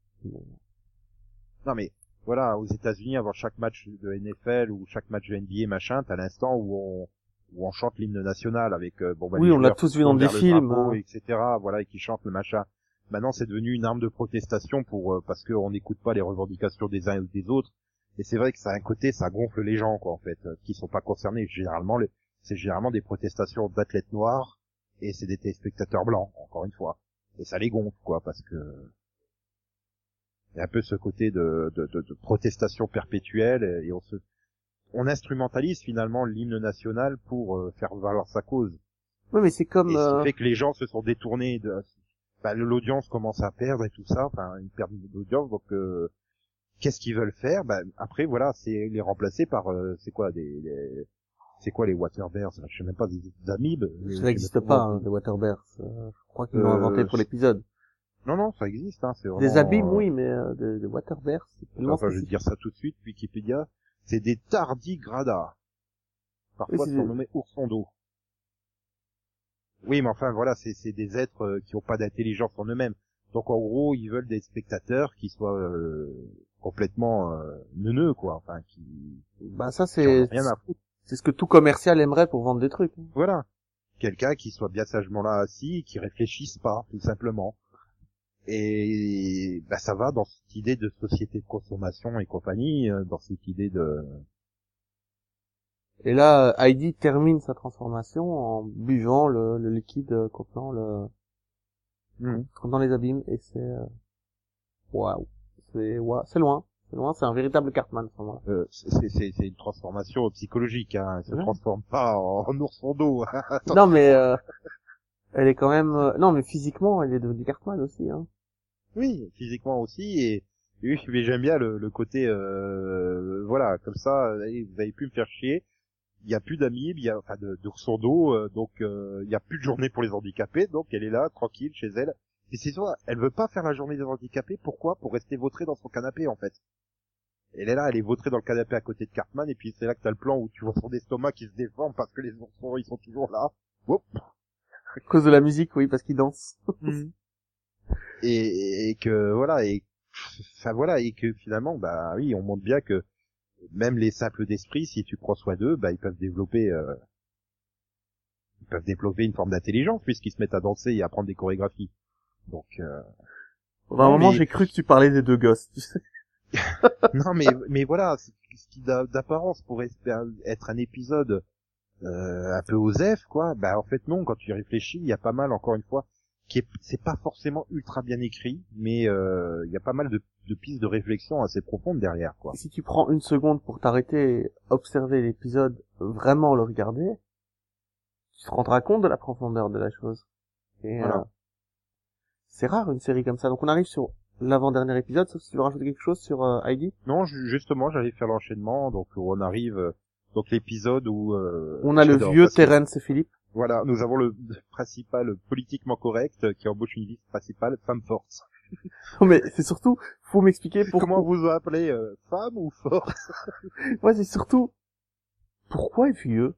Non mais voilà, aux États-Unis, avant chaque match de NFL ou chaque match de NBA, machin, t'as l'instant où on où on chante l'hymne national avec euh, bon bah, Oui, les on l'a tous vu dans des films, drapeau, hein. etc. Voilà, et qui chantent le machin. Maintenant, c'est devenu une arme de protestation pour euh, parce qu'on n'écoute pas les revendications des uns ou des autres. Et c'est vrai que ça a un côté, ça gonfle les gens, quoi, en fait, euh, qui sont pas concernés. Généralement, les- c'est généralement des protestations d'athlètes noirs et c'est des téléspectateurs blancs, encore une fois. Et ça les gonfle, quoi, parce que il y a un peu ce côté de, de, de, de protestation perpétuelle et on se on instrumentalise finalement l'hymne national pour euh, faire valoir sa cause. Oui, mais c'est comme. Et ce euh, qui fait que les gens se sont détournés de bah, l'audience commence à perdre et tout ça, enfin ils perdent d'audience donc euh, qu'est-ce qu'ils veulent faire? Bah, après voilà, c'est les remplacer par euh, c'est quoi des les- c'est quoi les waterbears Je sais même pas des, des amibes. Je Ça n'existe pas, hein, des Waterbears. Euh, je crois qu'ils l'ont Euh, inventé pour l'épisode. Non non, ça existe hein, c'est Des vraiment, abîmes, euh, oui, mais euh, des, des tellement Enfin, je vais dire ça tout de suite, Wikipédia. C'est des tardigrades. Parfois Oui, surnommés oursons d'eau. Oui, mais enfin, voilà, c'est des êtres euh, qui ont pas d'intelligence en eux-mêmes. Donc, en gros, ils veulent des spectateurs qui soient euh, complètement euh, neuneux, quoi. Enfin, qui, Bah ça, c'est rien à foutre. C'est ce que tout commercial aimerait pour vendre des trucs. Voilà. Quelqu'un qui soit bien sagement là assis, qui réfléchisse pas, tout simplement. Et bah, ça va dans cette idée de société de consommation et compagnie, euh, dans cette idée de Et là, Heidi termine sa transformation en buvant le, le liquide contenant le contenant les abîmes et c'est euh, waouh, c'est wa- c'est loin, c'est un véritable Cartman. Euh, c'est une transformation psychologique, hein. Elle se Ouais. transforme pas en, en ourson d'eau. hein. Non mais euh, elle est quand même euh, non mais physiquement elle est devenue Cartman aussi hein. Oui, physiquement aussi. Et oui, mais j'aime bien le, le côté, euh, voilà, comme ça, allez, vous avez pu me faire chier. Il y a plus d'amibes, il y a enfin d'oursons d'eau, euh, donc euh, il y a plus de journée pour les handicapés. Donc elle est là, tranquille, chez elle. Et c'est ça, elle veut pas faire la journée des handicapés. Pourquoi? Pour rester vautrée dans son canapé, en fait. Elle est là, elle est vautrée dans le canapé à côté de Cartman, et puis c'est là que t'as le plan où tu vois son estomac qui se déforme parce que les oursons, ils sont toujours là. À cause de la musique oui parce qu'il danse. et, et que voilà et enfin voilà et que finalement bah oui on montre bien que même les simples d'esprit si tu prends soin d'eux bah ils peuvent développer euh, ils peuvent développer une forme d'intelligence puisqu'ils se mettent à danser et à prendre des chorégraphies donc euh, Bah, à un moment mais- j'ai cru que tu parlais des deux gosses. Tu sais. non mais mais voilà ce ce qui d'a- d'apparence pourrait être un épisode euh, un peu osef quoi bah en fait non quand tu y réfléchis il y a pas mal encore une fois qui est c'est pas forcément ultra bien écrit, mais euh, il y a pas mal de, de pistes de réflexion assez profondes derrière, quoi. Si tu prends une seconde pour t'arrêter, observer l'épisode, vraiment le regarder, tu te rendras compte de la profondeur de la chose. Et Voilà. C'est rare une série comme ça. Donc on arrive sur l'avant-dernier épisode, sauf si tu veux rajouter quelque chose sur euh, Heidi. Non, ju- justement, j'allais faire l'enchaînement, donc on arrive euh, donc l'épisode où euh, On a le vieux Terence et Philippe. Voilà, nous avons le principal politiquement correct euh, qui embauche une vice principale femme forte. Non, mais c'est surtout, faut m'expliquer pourquoi. Comment vous appelez euh, femme ou forte Moi, c'est surtout, pourquoi vieux?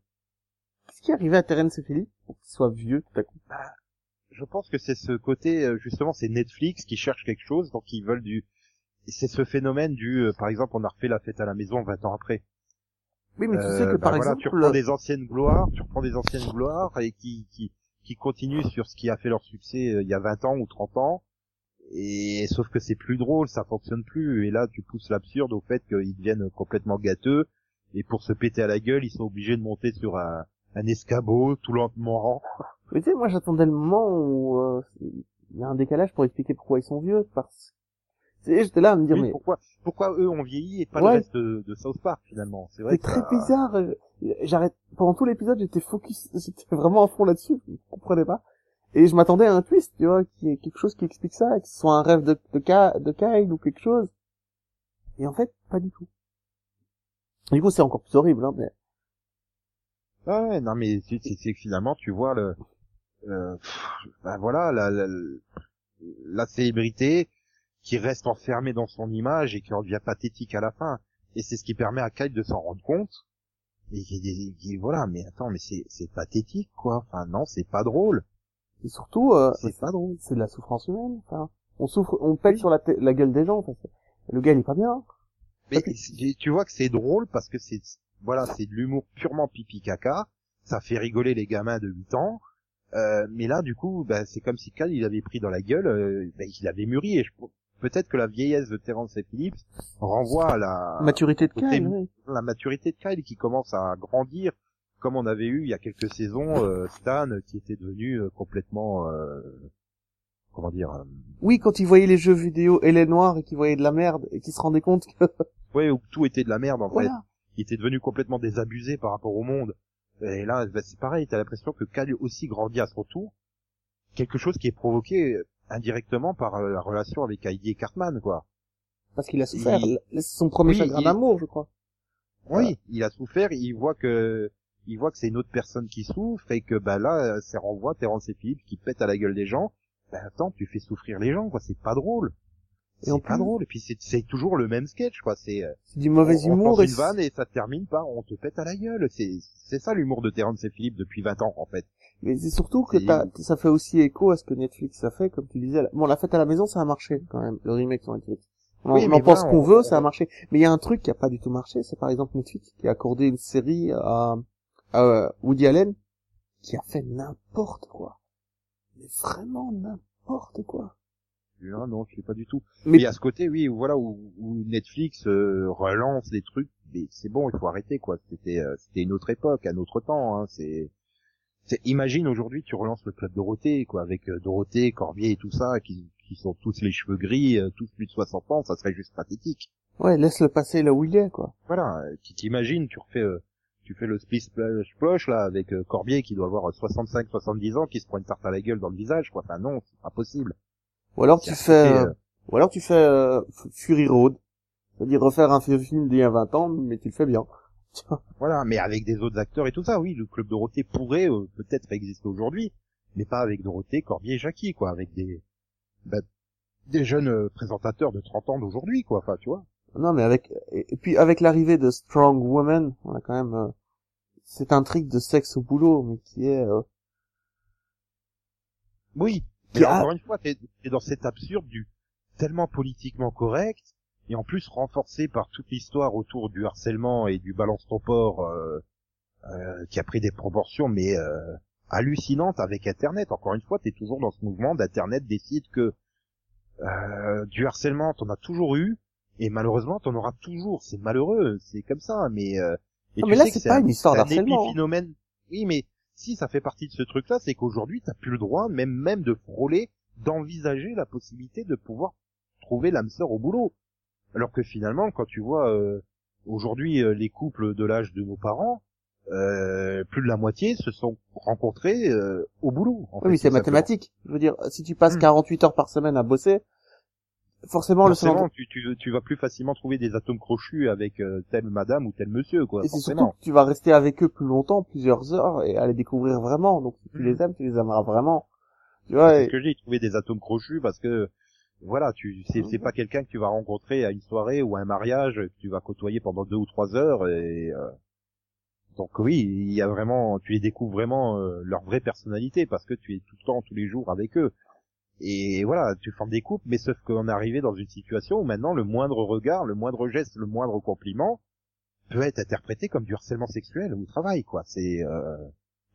Qu'est-ce qui est arrivé à Terence et Philippe pour qu'ils soient vieux tout à coup? Je pense que c'est ce côté euh, justement c'est Netflix qui cherche quelque chose donc ils veulent du c'est ce phénomène du euh, par exemple on a refait la fête à la maison 20 ans après. Oui, mais tu Euh, sais que bah par voilà, exemple, tu reprends des anciennes gloires, tu reprends des anciennes gloires et qui qui qui continuent sur ce qui a fait leur succès euh, il y a 20 ans ou 30 ans. Et sauf que c'est plus drôle, ça fonctionne plus et là tu pousses l'absurde au fait qu'ils deviennent complètement gâteux et pour se péter à la gueule, ils sont obligés de monter sur un un escabeau tout lentement. Mais tu sais, moi j'attendais le moment où euh, il y a un décalage pour expliquer pourquoi ils sont vieux, parce sais, j'étais là à me dire Oui, mais pourquoi pourquoi eux ont vieilli et pas Ouais. le reste de, de South Park finalement? C'est vrai c'est que très ça- bizarre. euh, J'arrête pendant tout l'épisode, j'étais focus, j'étais vraiment à fond là-dessus, je comprenais pas. Et je m'attendais à un twist, tu vois, qui est quelque chose qui explique ça, que ce soit un rêve de de, Ka- de Kyle ou quelque chose. Et en fait, pas du tout. Du coup, c'est encore plus horrible, hein, mais Ah ouais, non mais c'est que finalement tu vois le euh, ben voilà la, la, la célébrité qui reste enfermée dans son image et qui en devient pathétique à la fin. Et c'est ce qui permet à Kyle de s'en rendre compte. Et qui dit voilà mais attends mais c'est c'est pathétique quoi. Enfin non c'est pas drôle. Et surtout, euh, c'est pas drôle. c'est de la souffrance humaine. Enfin, on souffre, on pète sur la, la gueule des gens. Enfin, le gars, il est pas bien. mais c'est- tu vois que c'est drôle parce que c'est voilà c'est de l'humour purement pipi caca. Ça fait rigoler les gamins de 8 ans Euh, mais là, du coup, bah, c'est comme si Cal il avait pris dans la gueule, euh, bah, il avait mûri. Et je- peut-être que la vieillesse de Terence et Phillips renvoie à la, Maturité de Kyle, oui. la maturité de Kyle qui commence à grandir, comme on avait eu il y a quelques saisons euh, Stan qui était devenu complètement, euh, comment dire, euh, Oui, quand il voyait les jeux vidéo et les noirs et qu'il voyait de la merde et qu'il se rendait compte que ouais, où tout était de la merde en fait. Il était devenu complètement désabusé par rapport au monde. Et là, bah, c'est pareil, t'as l'impression que Kyle aussi grandit à son tour. Quelque chose qui est provoqué indirectement par euh, la relation avec Heidi et Cartman, quoi. Parce qu'il a souffert. Il- C'est son premier Oui, chagrin il- d'amour, je crois. Oui, il a souffert, il voit que il voit que c'est une autre personne qui souffre et que bah là, ça renvoie Terence et Philippe qui pètent à la gueule des gens. Bah attends, tu fais souffrir les gens, quoi. C'est pas drôle. Et en C'est pas plus- drôle. Et puis c'est c'est toujours le même sketch, quoi. C'est euh, C'est du mauvais on, on humour pense et une vanne et ça termine par on te pète à la gueule. C'est c'est ça l'humour de Terence et Philippe depuis 20 ans en fait. Mais c'est surtout que ça fait aussi écho à ce que Netflix a fait, comme tu disais. Bon, la fête à la maison, ça a marché, quand même, le remake sur Netflix. On, Oui, on mais en pense qu'on on- veut, ça a on- marché. Mais il y a un truc qui a pas du tout marché, c'est par exemple Netflix qui a accordé une série à, à Woody Allen, qui a fait n'importe quoi. Mais vraiment n'importe quoi. Non, non, je sais pas du tout. Mais- il y a ce côté, oui, où, voilà, où, où Netflix euh, relance des trucs, mais c'est bon, il faut arrêter, quoi. C'était, euh, c'était une autre époque, un autre temps. Hein. C'est, c'est, imagine aujourd'hui, tu relances le club Dorothée, quoi, avec euh, Dorothée, Corbier et tout ça, qui, qui sont tous les cheveux gris, euh, tous plus de 60 ans, ça serait juste pathétique. Ouais, laisse le passer là où il est, quoi. Voilà, tu t'imagines, tu refais, euh, tu fais le split splash splosh là avec Corbier qui doit avoir 65-70 ans, qui se prend une tarte à la gueule dans le visage, quoi. Enfin non, c'est pas possible. Ou alors tu C'est fais, côté, euh, ou alors tu fais euh, Fury Road. C'est-à-dire refaire un film d'il y a 20 ans, mais tu le fais bien. Voilà, mais avec des autres acteurs et tout ça, oui, le club Dorothée pourrait euh, peut-être exister aujourd'hui, mais pas avec Dorothée, Corbier et Jackie, quoi, avec des bah, des jeunes euh, présentateurs de 30 ans d'aujourd'hui, quoi, enfin, tu vois. Non, mais avec et, puis avec l'arrivée de Strong Woman, on a quand même euh, cette intrigue de sexe au boulot, mais qui est euh, Oui, Mais a- encore une fois, t'es es dans cet absurde du tellement politiquement correct, et en plus renforcé par toute l'histoire autour du harcèlement et du balance ton port, euh, euh, qui a pris des proportions, mais euh, hallucinantes avec Internet. Encore une fois, t'es toujours dans ce mouvement d'Internet décide que euh, du harcèlement, t'en as toujours eu, et malheureusement, t'en auras toujours. C'est malheureux, c'est comme ça, mais... Euh, et Ah, tu mais là, c'est pas un- une histoire d'harcèlement, hein. Oui, mais si ça fait partie de ce truc-là, c'est qu'aujourd'hui, t'as plus le droit, même même de frôler, d'envisager la possibilité de pouvoir trouver l'âme sœur au boulot. Alors que finalement, quand tu vois euh, aujourd'hui euh, les couples de l'âge de nos parents, euh, plus de la moitié se sont rencontrés euh, au boulot. en Oui, c'est mathématique. Je veux dire, si tu passes Hmm. 48 heures par semaine à bosser, forcément, le Forcément, salaire... tu, tu, tu vas plus facilement trouver des atomes crochus avec euh, telle madame ou tel monsieur, quoi. Et c'est surtout que tu vas rester avec eux plus longtemps, plusieurs heures, et à les découvrir vraiment. Donc, si tu Hmm. les aimes, tu les aimeras vraiment. Tu vois, C'est et- ce que j'ai trouvé des atomes crochus parce que voilà, tu c'est c'est pas quelqu'un que tu vas rencontrer à une soirée ou à un mariage que tu vas côtoyer pendant deux ou trois heures et euh, donc oui, il y a vraiment tu les découvres vraiment euh, leur vraie personnalité parce que tu es tout le temps tous les jours avec eux. Et voilà, tu formes des couples, mais sauf qu'on est arrivé dans une situation où maintenant le moindre regard, le moindre geste, le moindre compliment peut être interprété comme du harcèlement sexuel au travail, quoi. C'est euh,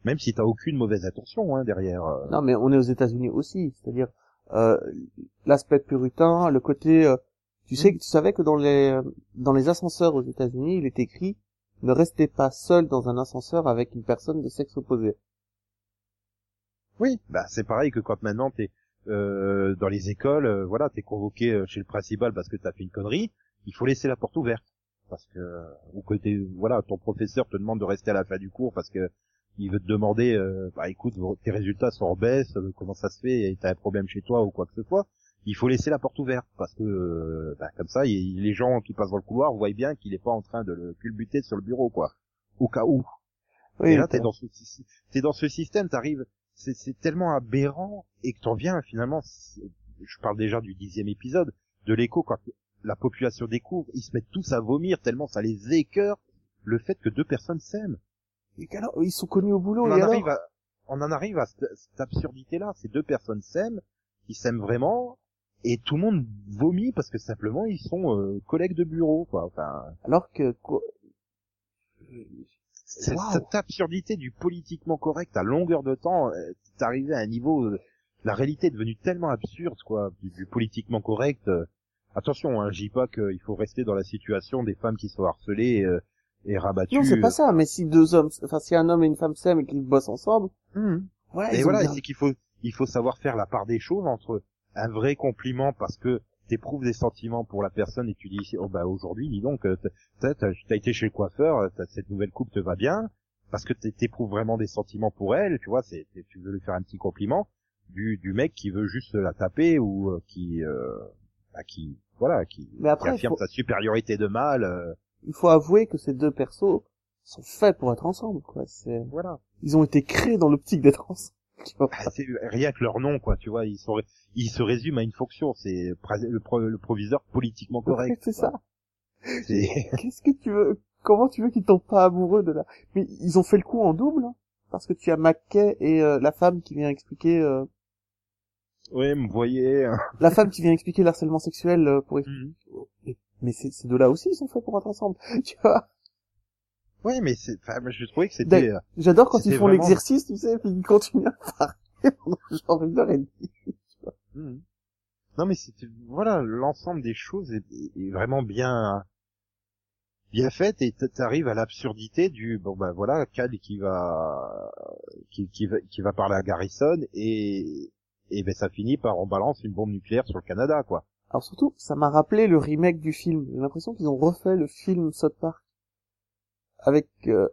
même si t'as aucune mauvaise intention hein, derrière. euh. Non, mais on est aux États-Unis aussi, c'est-à-dire euh, l'aspect puritain, le côté. euh, tu sais, tu savais que dans les dans les ascenseurs aux États-Unis, il est écrit ne restez pas seul dans un ascenseur avec une personne de sexe opposé. Oui, bah c'est pareil que quand maintenant t'es euh, dans les écoles, euh, voilà, t'es convoqué euh, chez le principal parce que t'as fait une connerie, il faut laisser la porte ouverte. Parce que ou que t'es, voilà, ton professeur te demande de rester à la fin du cours parce que il veut te demander, euh, bah écoute, tes résultats sont en baisse, euh, comment ça se fait, et t'as un problème chez toi ou quoi que ce soit, il faut laisser la porte ouverte. Parce que bah, comme ça, les gens qui passent dans le couloir voient bien qu'il est pas en train de le culbuter sur le bureau, quoi, au cas où. Oui, Et là, t'es dans ce, t'es dans ce système, t'arrives, c'est, c'est tellement aberrant et que t'en viens finalement. Je parle déjà du dixième épisode de l'écho quand la population découvre, ils se mettent tous à vomir tellement ça les écœure le fait que deux personnes s'aiment. Et alors, ils sont connus au boulot. On et en alors arrive à, on en arrive à cette, cette absurdité-là. Ces deux personnes s'aiment, ils s'aiment vraiment. Et tout le monde vomit parce que simplement ils sont euh, collègues de bureau, quoi. Enfin, Alors que C'est- cette absurdité du politiquement correct à longueur de temps, euh, t'es arrivé à un niveau, euh, la réalité est devenue tellement absurde, quoi, du, du politiquement correct. euh. attention, hein, je dis pas qu'il faut rester dans la situation des femmes qui sont harcelées euh, et rabattues. Non, c'est pas ça. Mais si deux hommes, enfin si un homme et une femme s'aiment et qu'ils bossent ensemble, ouais, Et voilà, bien- c'est qu'il faut, il faut savoir faire la part des choses entre un vrai compliment parce que t'éprouves des sentiments pour la personne et tu dis, oh bah aujourd'hui, dis donc, euh, t'as, été chez le coiffeur, euh, cette nouvelle coupe te va bien, parce que t'é- t'éprouves vraiment des sentiments pour elle, tu vois, c'est, tu veux lui faire un petit compliment, du, du mec qui veut juste la taper ou euh, qui, euh, bah, qui, voilà, qui, Mais après, qui affirme faut- sa supériorité de mâle, euh, il faut avouer que ces deux persos sont faits pour être ensemble, quoi. C'est, voilà. ils ont été créés dans l'optique d'être ensemble. C'est rien que leur nom, quoi, tu vois, ils sont, ils se résument à une fonction, c'est le, pro- le proviseur politiquement correct. c'est ça. C'est, Qu'est-ce que tu veux Comment tu veux qu'ils tombent pas amoureux de la Mais ils ont fait le coup en double, hein, parce que tu as McKay et euh, la femme qui vient expliquer, euh, ouais, me voyez. hein. la femme qui vient expliquer l'harcèlement sexuel euh, pour. Mhm. Mais, mais ces, ces deux-là aussi, ils sont faits pour être ensemble. Tu vois Ouais, mais c'est, enfin, moi, je trouvais que c'était, euh, J'adore quand ils font l'exercice, tu sais, puis ils continuent à parler pendant genre une heure et demie. Mhm. non, mais c'était, voilà, l'ensemble des choses est, est vraiment bien, bien fait et t'arrives à l'absurdité du, bon, ben voilà, Cal qui va, qui, qui va, qui va parler à Garrison et, et ben ça finit par on balance une bombe nucléaire sur le Canada, quoi. Alors surtout, ça m'a rappelé le remake du film. J'ai l'impression qu'ils ont refait le film South Park. Avec... euh,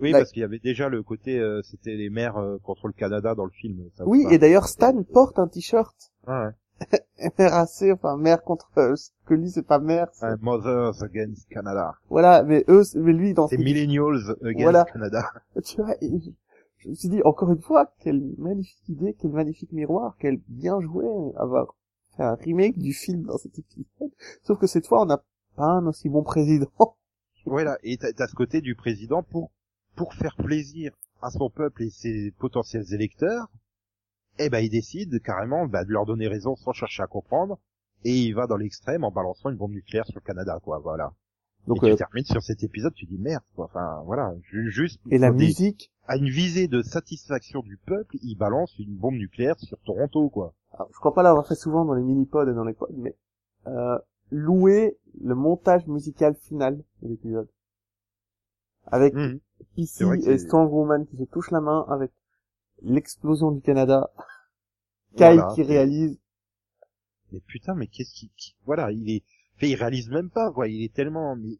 Oui, La- parce qu'il y avait déjà le côté, euh, c'était les mères euh, contre le Canada dans le film. ça Oui, et d'ailleurs Stan porte un t-shirt Ah ouais. MRAC, enfin mère contre... euh, ce que lui c'est pas mère. Un Mothers Against Canada. Voilà, mais eux, mais lui dans ce C'est Millennials Against Voilà. Canada. tu vois, et je, je me suis dit encore une fois, quelle magnifique idée, quel magnifique miroir, quel bien joué avoir fait un remake du film dans cet épisode. Sauf que cette fois, on n'a pas un aussi bon président. Voilà, et t'as t'as ce côté du président pour pour faire plaisir à son peuple et ses potentiels électeurs. Eh ben, il décide carrément bah, de leur donner raison sans chercher à comprendre, et il va dans l'extrême en balançant une bombe nucléaire sur le Canada, quoi. Voilà. Donc, et tu euh, termines sur cet épisode, tu dis merde, quoi. Enfin, voilà, ju- juste et la des- musique, à une visée de satisfaction du peuple, il balance une bombe nucléaire sur Toronto, quoi. alors, je crois pas l'avoir fait souvent dans les mini-pods et dans les pods, mais euh, louer le montage musical final de l'épisode. avec Mhm. PC et Strong Woman qui se touchent la main avec l'explosion du Canada. Kai Voilà. qui réalise. Mais putain, mais qu'est-ce qui, qui- voilà, il est, fait, il réalise même pas, quoi. Il est tellement, mais,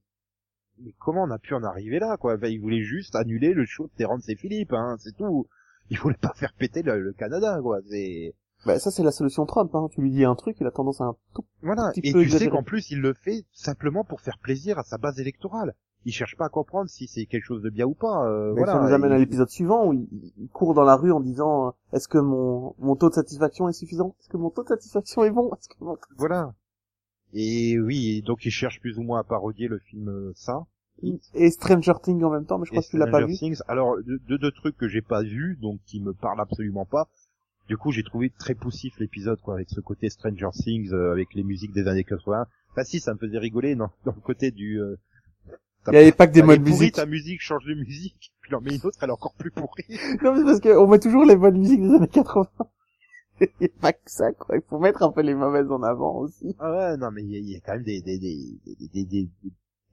mais comment on a pu en arriver là, quoi? Enfin, Il voulait juste annuler le show de Terrence et Philippe, hein, c'est tout. Il voulait pas faire péter le, le Canada, quoi. C'est, Bah, ça c'est la solution Trump. Hein. Tu lui dis un truc, il a tendance à un tout. voilà. petit Et peu tu sais exagéré. qu'en plus, il le fait simplement pour faire plaisir à sa base électorale. Il cherche pas à comprendre si c'est quelque chose de bien ou pas. euh, Mais voilà. ça nous amène à l'épisode suivant où il, il court dans la rue en disant euh, est-ce que mon mon taux de satisfaction est suffisant? Est-ce que mon taux de satisfaction est bon? Est-ce que mon... Voilà. Et oui, donc il cherche plus ou moins à parodier le film euh, ça. Et Stranger Things en même temps, mais je crois Et que tu l'as pas vu. Things. Alors deux, deux, deux trucs que j'ai pas vus, donc qui me parlent absolument pas. Du coup, j'ai trouvé très poussif l'épisode, quoi, avec ce côté Stranger Things, euh, avec les musiques des années 80. Enfin si, ça me faisait rigoler, non, dans le côté du. Euh, Il y avait pas que des modes musique. Ta musique change de musique, puis en met une autre, elle est encore plus pourrie. Non, mais c'est parce qu'on met toujours les bonnes musiques des années 80. Il y a pas que ça, quoi. Il faut mettre un peu les mauvaises en avant aussi. Ah ouais, non, mais il y, a- il y a quand même des des des des, des, des,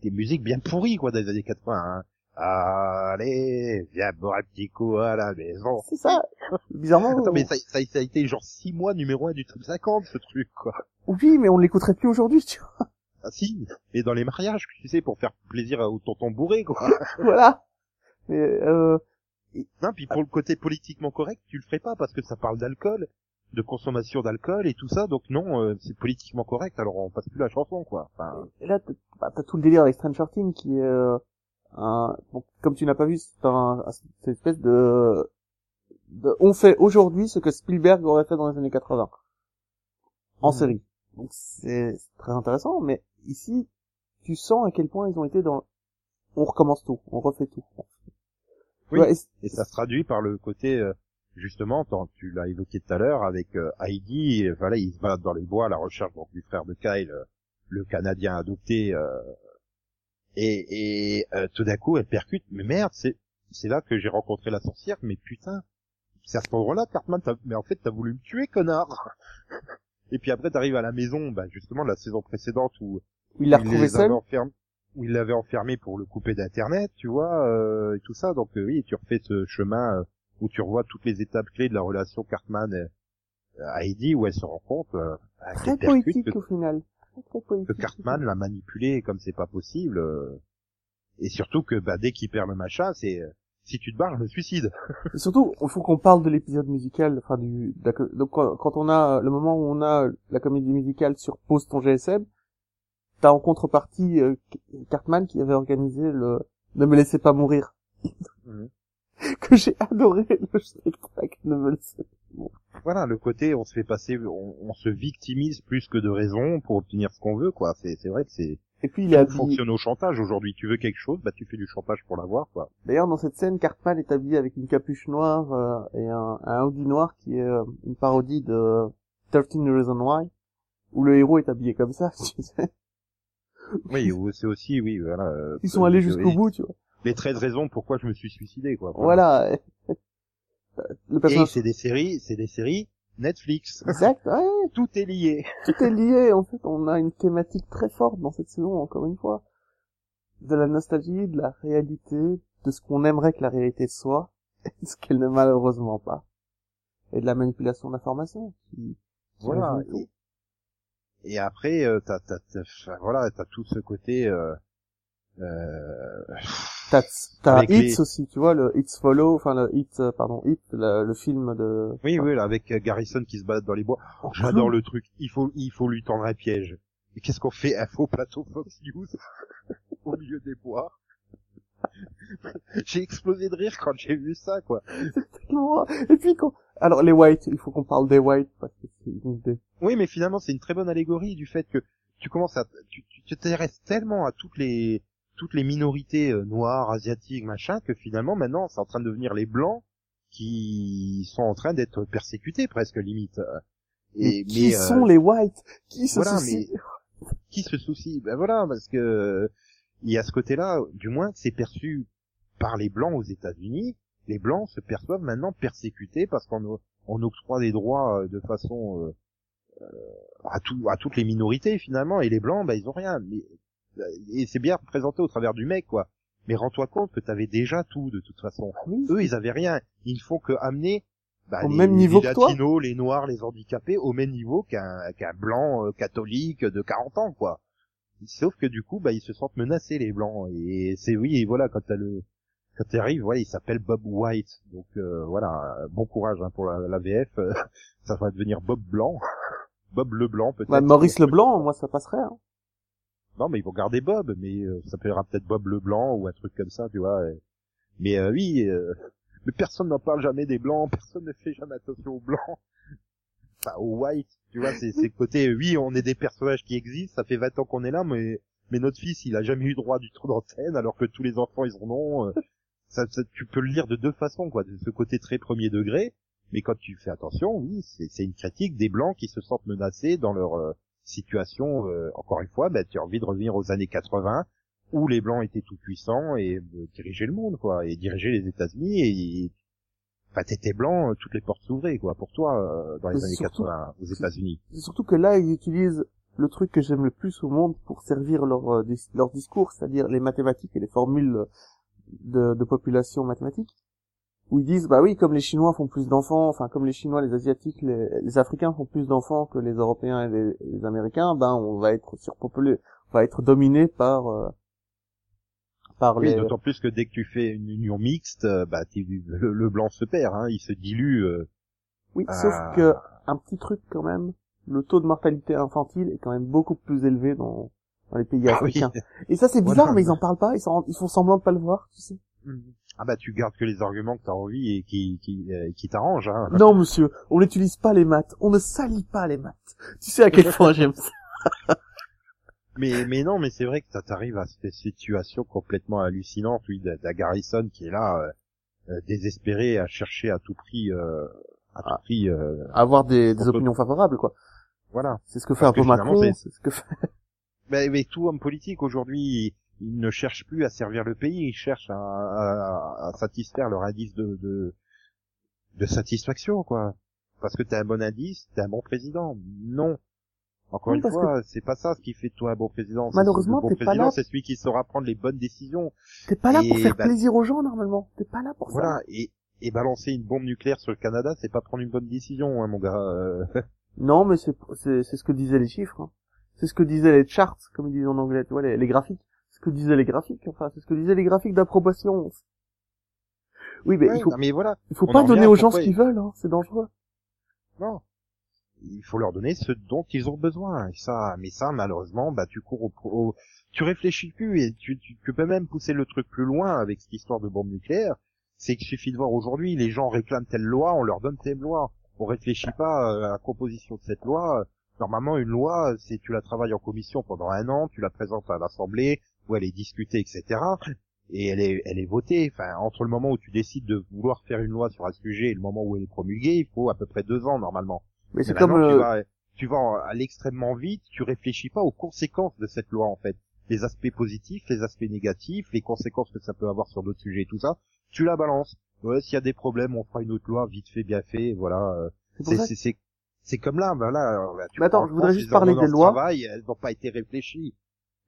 des musiques bien pourries, quoi, des années 80. Hein. Allez, viens boire un petit coup à la maison. C'est ça. Bizarrement. Attends, mais ça, ça, ça a été genre six mois numéro un du top 50, ce truc, quoi. Oui, mais on l'écouterait plus aujourd'hui, tu vois. Ah si, et dans les mariages, tu sais, pour faire plaisir au tonton bourré, quoi. voilà. Mais, euh, non, puis pour le côté politiquement correct, tu le ferais pas parce que ça parle d'alcool, de consommation d'alcool et tout ça, donc non, euh, c'est politiquement correct, alors on passe plus la chanson, quoi. Enfin, Et là, t'as bah, t'as tout le délire avec Stranger Things qui est euh, un... bon, comme tu n'as pas vu, c'est un, c'est une espèce de... de... On fait aujourd'hui ce que Spielberg aurait fait dans les années 80. En Mhm. série. Donc c'est très intéressant, mais ici, tu sens à quel point ils ont été dans... On recommence tout, on refait tout. Oui. Ouais, et ça se traduit par le côté, euh, justement, tant- tu l'as évoqué tout à l'heure, avec euh, Heidi, et voilà, il se balade dans les bois à la recherche donc, du frère de Kyle, euh, le Canadien adopté, euh, et, et euh, tout d'un coup, elle percute, mais merde, c'est c'est là que j'ai rencontré la sorcière, mais putain, c'est à cet endroit-là, Cartman, mais en fait, t'as voulu me tuer, connard Et puis après, t'arrives à la maison, bah, justement, la saison précédente où il l'a il retrouvé seul. enfermés, où il l'avait enfermé pour le couper d'internet, tu vois, euh, et tout ça. Donc euh, oui, tu refais ce chemin euh, où tu revois toutes les étapes clés de la relation Cartman et à Heidi, où elle se rend compte euh, à Très poétique que, au final. Que Cartman l'a manipulé comme c'est pas possible. euh, et surtout que bah, dès qu'il perd le machin, c'est euh, si tu te barres, je me suicide. Et surtout, il faut qu'on parle de l'épisode musical, enfin du, de la co- donc quand on a le moment où on a la comédie musicale sur pose ton GSM, t'as en contrepartie euh, Cartman qui avait organisé le Ne me laissez pas mourir, Mhm. que j'ai adoré le spectacle Ne me laissez. Voilà, le côté on se fait passer, on, on se victimise plus que de raison pour obtenir ce qu'on veut, quoi. C'est c'est vrai que c'est Et puis il tout habillé. fonctionne au chantage aujourd'hui. Tu veux quelque chose, bah tu fais du chantage pour l'avoir, quoi. D'ailleurs dans cette scène, Cartman est habillé avec une capuche noire euh, et un, un hoodie noir qui est euh, une parodie de 13 Reasons Why, où le héros est habillé comme ça. Tu sais. Oui, ou c'est aussi, oui, voilà. euh, Ils sont allés euh, jusqu'au bout, tu vois. Les 13 raisons pourquoi je me suis suicidé, quoi. Voilà. Le Et c'est des séries, c'est des séries Netflix. exact, ouais, Tout est lié. tout est lié. En fait, on a une thématique très forte dans cette saison, encore une fois. De la nostalgie, de la réalité, de ce qu'on aimerait que la réalité soit, et ce qu'elle n'est malheureusement pas. Et de la manipulation d'informations. Qui, Voilà. Et, et après, euh, t'as, t'as, t'as, voilà, t'as tout ce côté, euh, euh, T'as, Hits les- aussi, tu vois, le Hits Follow, enfin le Hit, euh, pardon, Hit, le, le film de... oui, oui, là, avec euh, Garrison qui se balade dans les bois. Oh, J'adore clou. le truc. Il faut, il faut lui tendre un piège. Et qu'est-ce qu'on fait Un faux plateau Fox News au milieu des bois. j'ai explosé de rire quand j'ai vu ça, quoi. tellement- Et puis quand... Alors les Whites, il faut qu'on parle des Whites, parce que c'est une idée. Oui, mais finalement, c'est une très bonne allégorie du fait que tu commences à, tu t'intéresses tellement à toutes les, toutes les minorités euh, noires, asiatiques, machin, que finalement, maintenant, c'est en train de devenir les blancs qui sont en train d'être persécutés, presque, limite. Mais, qui euh, sont les Whites? Qui se voilà, soucient qui se soucie Ben voilà, parce que il y a ce côté-là, du moins, c'est perçu par les blancs aux États-Unis. Les blancs se perçoivent maintenant persécutés parce qu'on on octroie des droits euh, de façon euh, euh, à, tout, à toutes les minorités finalement, et les blancs, ben ils ont rien. Mais, euh, et c'est bien représenté au travers du mec, quoi. Mais rends-toi compte que t'avais déjà tout de toute façon. Oui. Eux, ils avaient rien. Ils ne font que amener bah, Au les, même niveau les que toi latinos, les noirs, les handicapés au même niveau qu'un qu'un blanc euh, catholique de 40 ans, quoi. Sauf que du coup, bah, ils se sentent menacés les blancs. Et c'est oui, et voilà, quand t'as le quand t'arrives, voilà, il s'appelle Bob White. Donc euh, voilà, bon courage hein, pour la, la VF. euh, ça va devenir Bob Blanc, Bob Leblanc peut-être. Bah, Maurice Leblanc, moi ça passerait. Hein. Non, mais ils vont garder Bob, mais euh, ça s'appellera peut-être Bob Leblanc ou un truc comme ça, tu vois. et- Mais euh, oui, euh, mais personne n'en parle jamais des blancs, personne ne fait jamais attention aux blancs. Enfin, aux white, tu vois, c'est c'est le côté, euh, oui, on est des personnages qui existent, ça fait 20 ans qu'on est là, mais mais notre fils, il a jamais eu droit du tour d'antenne, alors que tous les enfants, ils en ont. euh, ça, ça- tu peux le lire de deux façons, quoi, de ce côté très premier degré, mais quand tu fais attention, oui, c'est c'est une critique des blancs qui se sentent menacés dans leur euh, situation, euh, encore une fois, bah, tu as envie de revenir aux années 80, où les blancs étaient tout puissants et euh, dirigeaient le monde, quoi, et dirigeaient les États-Unis, et enfin, t'étais blanc, euh, toutes les portes s'ouvraient, quoi, pour toi, euh, dans les Mais années surtout- 80 aux États-Unis. C'est surtout que là, ils utilisent le truc que j'aime le plus au monde pour servir leur, euh, dis- leur discours, c'est-à-dire les mathématiques et les formules de, de population mathématiques, où ils disent, bah oui, comme les Chinois font plus d'enfants, enfin comme les Chinois, les Asiatiques, les, les Africains font plus d'enfants que les Européens et les, les Américains, ben on va être surpopulé, on va être dominé par euh, par Oui, les... d'autant plus que dès que tu fais une union mixte, euh, bah, le, le blanc se perd, hein, il se dilue. euh, Oui, sauf que un petit truc quand même, le taux de mortalité infantile est quand même beaucoup plus élevé dans, dans les pays Ah oui. africains. Et ça c'est bizarre, Voilà. mais ils en parlent pas, ils, s'en- ils font semblant de pas le voir, tu sais. Ah bah tu gardes que les arguments que t'as envie et qui qui, euh, qui t'arrangent. Hein. Non monsieur, on n'utilise pas les maths, on ne salit pas les maths. Tu sais à quel point j'aime ça. Mais mais non, mais c'est vrai que ça t'arrive à cette situation complètement hallucinante, oui, d'un Garrison qui est là euh, euh, désespéré à chercher à tout prix, euh, à tout Ah. prix, euh, Avoir des, des opinions favorables, quoi. voilà. C'est ce que fait Parce un peu Macron, c'est- c'est ce que fait... Mais, mais tout homme politique aujourd'hui, il, il ne cherche plus à servir le pays, il cherche à, à- à satisfaire leur indice de, de de satisfaction, quoi. Parce que t'es un bon indice, t'es un bon président. Non. Encore Oui, une fois, c'est pas ça ce qui fait de toi un bon président. Malheureusement, bon t'es pas président, là- c'est celui qui saura prendre les bonnes décisions. T'es pas là pour faire bah- plaisir aux gens, normalement. T'es pas là pour ça. Voilà. Et, et balancer une bombe nucléaire sur le Canada, c'est pas prendre une bonne décision, hein, mon gars. Euh, Non, mais c'est, c'est, c'est ce que disaient les chiffres. hein. C'est ce que disaient les charts, comme ils disent en anglais, tu vois, les, les graphiques. C'est ce que disaient les graphiques, enfin, c'est ce que disaient les graphiques d'approbation. Oui, mais ouais, il faut, non, mais voilà. il faut on pas donner aux gens ce qu'ils veulent, hein, c'est dangereux. Non. Il faut leur donner ce dont ils ont besoin. Et ça, mais ça, malheureusement, bah, tu cours au, au- tu réfléchis plus et tu, tu, tu peux même pousser le truc plus loin avec cette histoire de bombe nucléaire. C'est qu'il suffit de voir aujourd'hui, les gens réclament telle loi, on leur donne telle loi. On réfléchit pas euh, à la composition de cette loi. Normalement, une loi, c'est tu la travailles en commission pendant un an, tu la présentes à l'Assemblée, où elle est discutée, etc. Et elle est, elle est votée. Enfin, entre le moment où tu décides de vouloir faire une loi sur un sujet et le moment où elle est promulguée, il faut à peu près deux ans normalement. Mais c'est comme, tu euh, vas, tu vas à l'extrêmement vite, tu réfléchis pas aux conséquences de cette loi en fait, les aspects positifs, les aspects négatifs, les conséquences que ça peut avoir sur d'autres sujets et tout ça. Tu la balances. Ouais, s'il y a des problèmes, on fera une autre loi vite fait, bien fait, voilà. euh, c'est comme là, voilà. euh, tu Mais attends, je voudrais France, juste parler des lois. Travail, elles n'ont pas été réfléchies.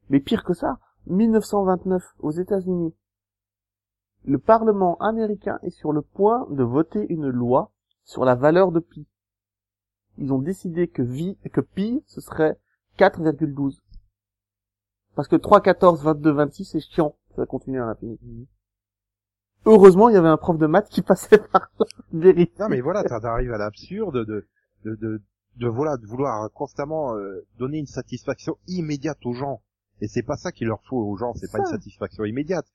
Mais pire que ça, 1929, aux États-Unis, le Parlement américain est sur le point de voter une loi sur la valeur de pi. Ils ont décidé que, pi, ce serait 4,12. Parce que 3, 14, 22, 26, c'est chiant. Ça continue à l'infini. Heureusement, il y avait un prof de maths qui passait par là. Non mais voilà, t'en arrives à l'absurde de, de, de, de, voilà, de vouloir constamment euh, donner une satisfaction immédiate aux gens. Et c'est pas ça qu'il leur faut aux gens, c'est pas une satisfaction immédiate.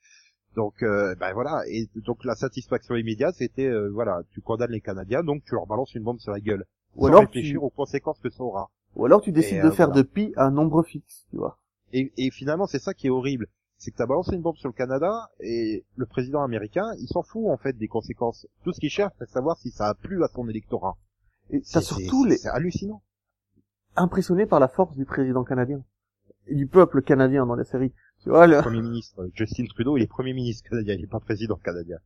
Donc euh, ben voilà, et donc la satisfaction immédiate c'était euh, voilà, tu condamnes les Canadiens, donc tu leur balances une bombe sur la gueule, Ou sans alors réfléchir tu- aux conséquences que ça aura. Ou alors tu décides Et, de euh, faire voilà. de pi un nombre fixe, tu vois. Et, et finalement c'est ça qui est horrible, c'est que t'as balancé une bombe sur le Canada et le président américain, il s'en fout en fait des conséquences. Tout ce qu'il cherche, c'est de savoir si ça a plu à son électorat. Et t'as C'est- surtout c'est- les, c'est hallucinant. impressionné par la force du président canadien du peuple canadien dans la série. Tu vois, le... Premier ministre euh, Justin Trudeau, il est premier ministre canadien, il est pas président canadien.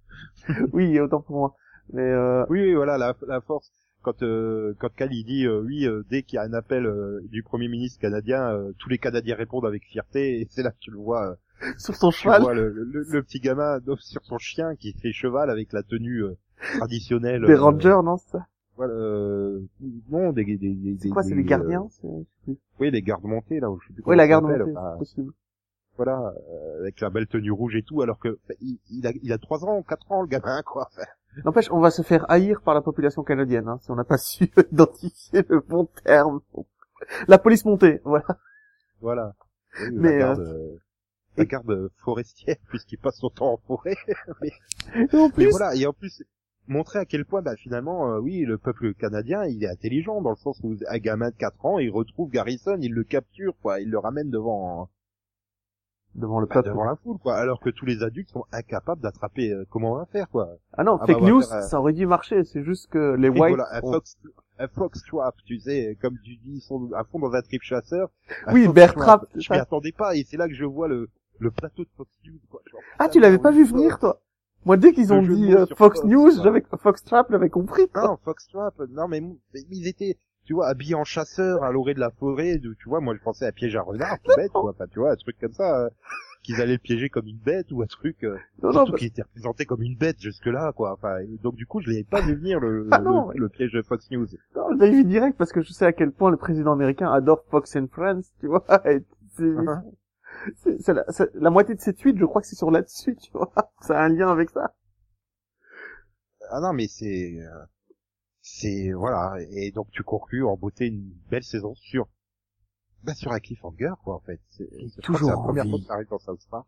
oui, autant pour moi. Mais euh, Oui, oui, voilà la, la force. Quand euh, quand Cal il dit euh, oui, euh, dès qu'il y a un appel du premier ministre canadien, euh, tous les Canadiens répondent avec fierté et c'est là que tu le vois. sur son Tu cheval. vois le, le, le petit gamin sur son chien qui fait cheval avec la tenue traditionnelle. Des rangers, non, ça? Voilà, euh, non, des, des, des, C'est quoi, c'est les euh, gardiens? oui, les gardes montés là. Je sais plus Oui, la garde montée, c'est possible. voilà, euh, avec la belle tenue rouge et tout, alors que enfin, il, il a il a trois ans, quatre ans le gamin quoi. N'empêche, on va se faire haïr par la population canadienne, hein, si on n'a pas su identifier le bon terme. La police montée, voilà. voilà. Oui, Mais, la garde, euh, la garde forestière puisqu'il passe son temps en forêt. Et en Mais plus, voilà, et en plus montrer à quel point bah, finalement euh, oui le peuple canadien il est intelligent dans le sens où un gamin de 4 ans il retrouve Garrison il le capture quoi il le ramène devant devant le bah, peuple. devant la foule quoi alors que tous les adultes sont incapables d'attraper euh, comment on va faire quoi. Ah non, Ah fake bah, va news, faire, euh, ça aurait dû marcher, c'est juste que les Et whites... voilà, un fox un fox trap tu sais comme tu dis ils sont à fond dans un trip chasseur. Un Oui, bear trap, je m'y attendais pas et c'est là que je vois le le plateau de Fox News quoi. Genre, Ah, tu l'avais pas vu venir, toi? Moi, dès qu'ils Le ont dit euh, Fox Fox, News, quoi. j'avais Fox Trap, j'avais compris. quoi. Non, Foxtrap, non mais, mais ils étaient, tu vois, habillés en chasseurs à l'orée de la forêt, de, tu vois, moi je pensais à piège à renard, tout bête, quoi, enfin tu vois, un truc comme ça, euh, qu'ils allaient le piéger comme une bête ou un truc, euh, Non, surtout bah- qu'il était représenté comme une bête jusque-là, quoi, enfin, donc du coup je l'avais pas vu venir le, Ah non, le, le piège de Fox News. non, je l'avais vu direct parce que je sais à quel point le président américain adore Fox and Friends, tu vois. et c'est- la, c'est- la moitié de ces tweets, je crois que c'est sur là-dessus, tu vois. Ça a un lien avec ça. Ah non mais c'est, euh, c'est, voilà, et donc tu conclus en beauté une belle saison sur, bah sur un cliffhanger, quoi, en fait. C'est, toujours c'est la première fois que ça arrive dans South Park.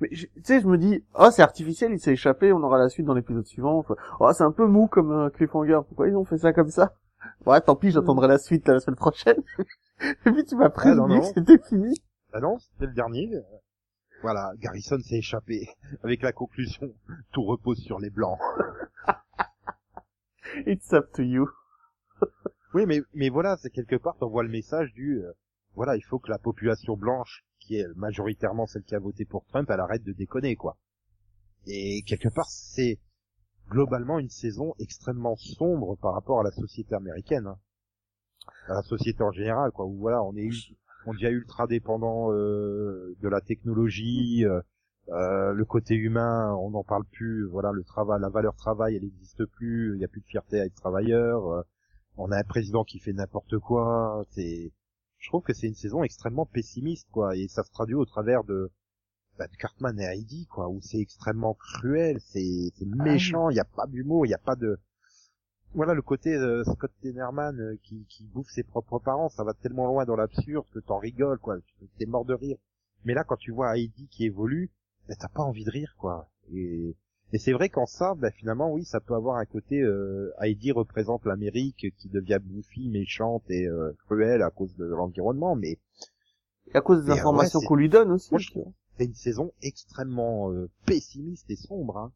Mais tu sais, je me dis, oh, c'est artificiel, il s'est échappé, on aura la suite dans l'épisode suivant. Oh, c'est un peu mou comme euh, cliffhanger. Pourquoi ils ont fait ça comme ça? Ouais, tant pis, j'attendrai la suite la semaine prochaine. Et puis tu m'as Ah, prévenu que c'était fini. Ah non, c'était le dernier. Voilà, Garrison s'est échappé avec la conclusion tout repose sur les blancs. It's up to you. Oui, mais mais voilà, c'est quelque part t'envoies le message du euh, voilà, il faut que la population blanche qui est majoritairement celle qui a voté pour Trump, elle arrête de déconner quoi. Et quelque part c'est globalement une saison extrêmement sombre par rapport à la société américaine. hein. À la société en général quoi, où voilà, on est on devient ultra dépendant euh, de la technologie, euh, euh, le côté humain, on n'en parle plus, voilà, le travail, la valeur travail, elle n'existe plus, il n'y a plus de fierté à être travailleur, euh, on a un président qui fait n'importe quoi, c'est, je trouve que c'est une saison extrêmement pessimiste, quoi, et ça se traduit au travers de, bah, de Cartman et Heidi, quoi, où c'est extrêmement cruel, c'est, c'est méchant, il n'y a pas d'humour, il n'y a pas de, voilà, le côté euh, Scott Tenorman euh, qui, qui bouffe ses propres parents, ça va tellement loin dans l'absurde que t'en rigoles, quoi, t'es mort de rire. Mais là, quand tu vois Heidi qui évolue, bah, t'as pas envie de rire, quoi. Et, et c'est vrai qu'en ça, bah, finalement, oui, ça peut avoir un côté, euh, Heidi représente l'Amérique qui devient bouffie, méchante et euh, cruelle à cause de l'environnement, mais Et à cause des informations ouais, qu'on lui donne aussi. C'est une saison extrêmement euh, pessimiste et sombre. Hein.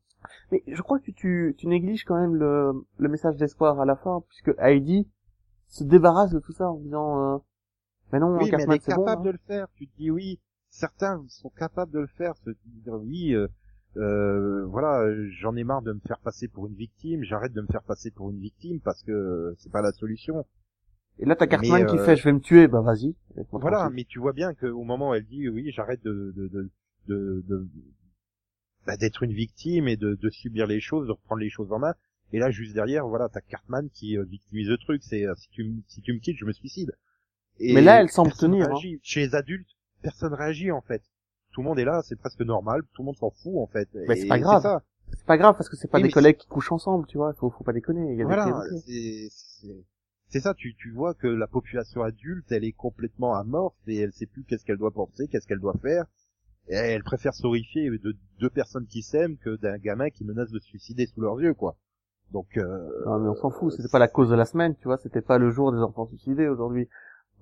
Mais je crois que tu, tu négliges quand même le, le message d'espoir à la fin, puisque Heidi se débarrasse de tout ça en disant, euh, mais non, Oui, mais elle est bon. capable hein. de le faire. Tu te dis oui, certains sont capables de le faire, se dire oui, euh, euh, voilà, j'en ai marre de me faire passer pour une victime, j'arrête de me faire passer pour une victime parce que c'est pas la solution. Et là, t'as Cartman qui euh, fait, je vais me tuer, bah vas-y. Voilà, tranquille. mais tu vois bien qu'au moment où elle dit oui, j'arrête de de de de, de- bah, d'être une victime et de, de subir les choses, de reprendre les choses en main. Et là, juste derrière, voilà, t'as Cartman qui euh, victimise le truc. C'est euh, si tu me si tu me quittes, je me suicide. Et Mais là, elle semble tenir, hein. Chez les adultes, personne réagit en fait. Tout le monde est là, c'est presque normal. Tout le monde s'en fout en fait. Mais c'est pas grave. C'est pas grave parce que c'est pas des collègues qui couchent ensemble, tu vois. Faut, faut pas déconner. Il y a Voilà, des c'est ça. Tu tu vois que la population adulte, elle est complètement amorphe et elle sait plus qu'est-ce qu'elle doit penser, qu'est-ce qu'elle doit faire. Et elle préfère s'horrifier de deux personnes qui s'aiment que d'un gamin qui menace de se suicider sous leurs yeux, quoi. Donc euh, Non, mais on s'en fout. C'était pas la cause de la semaine, tu vois. C'était pas le jour des enfants suicidés aujourd'hui.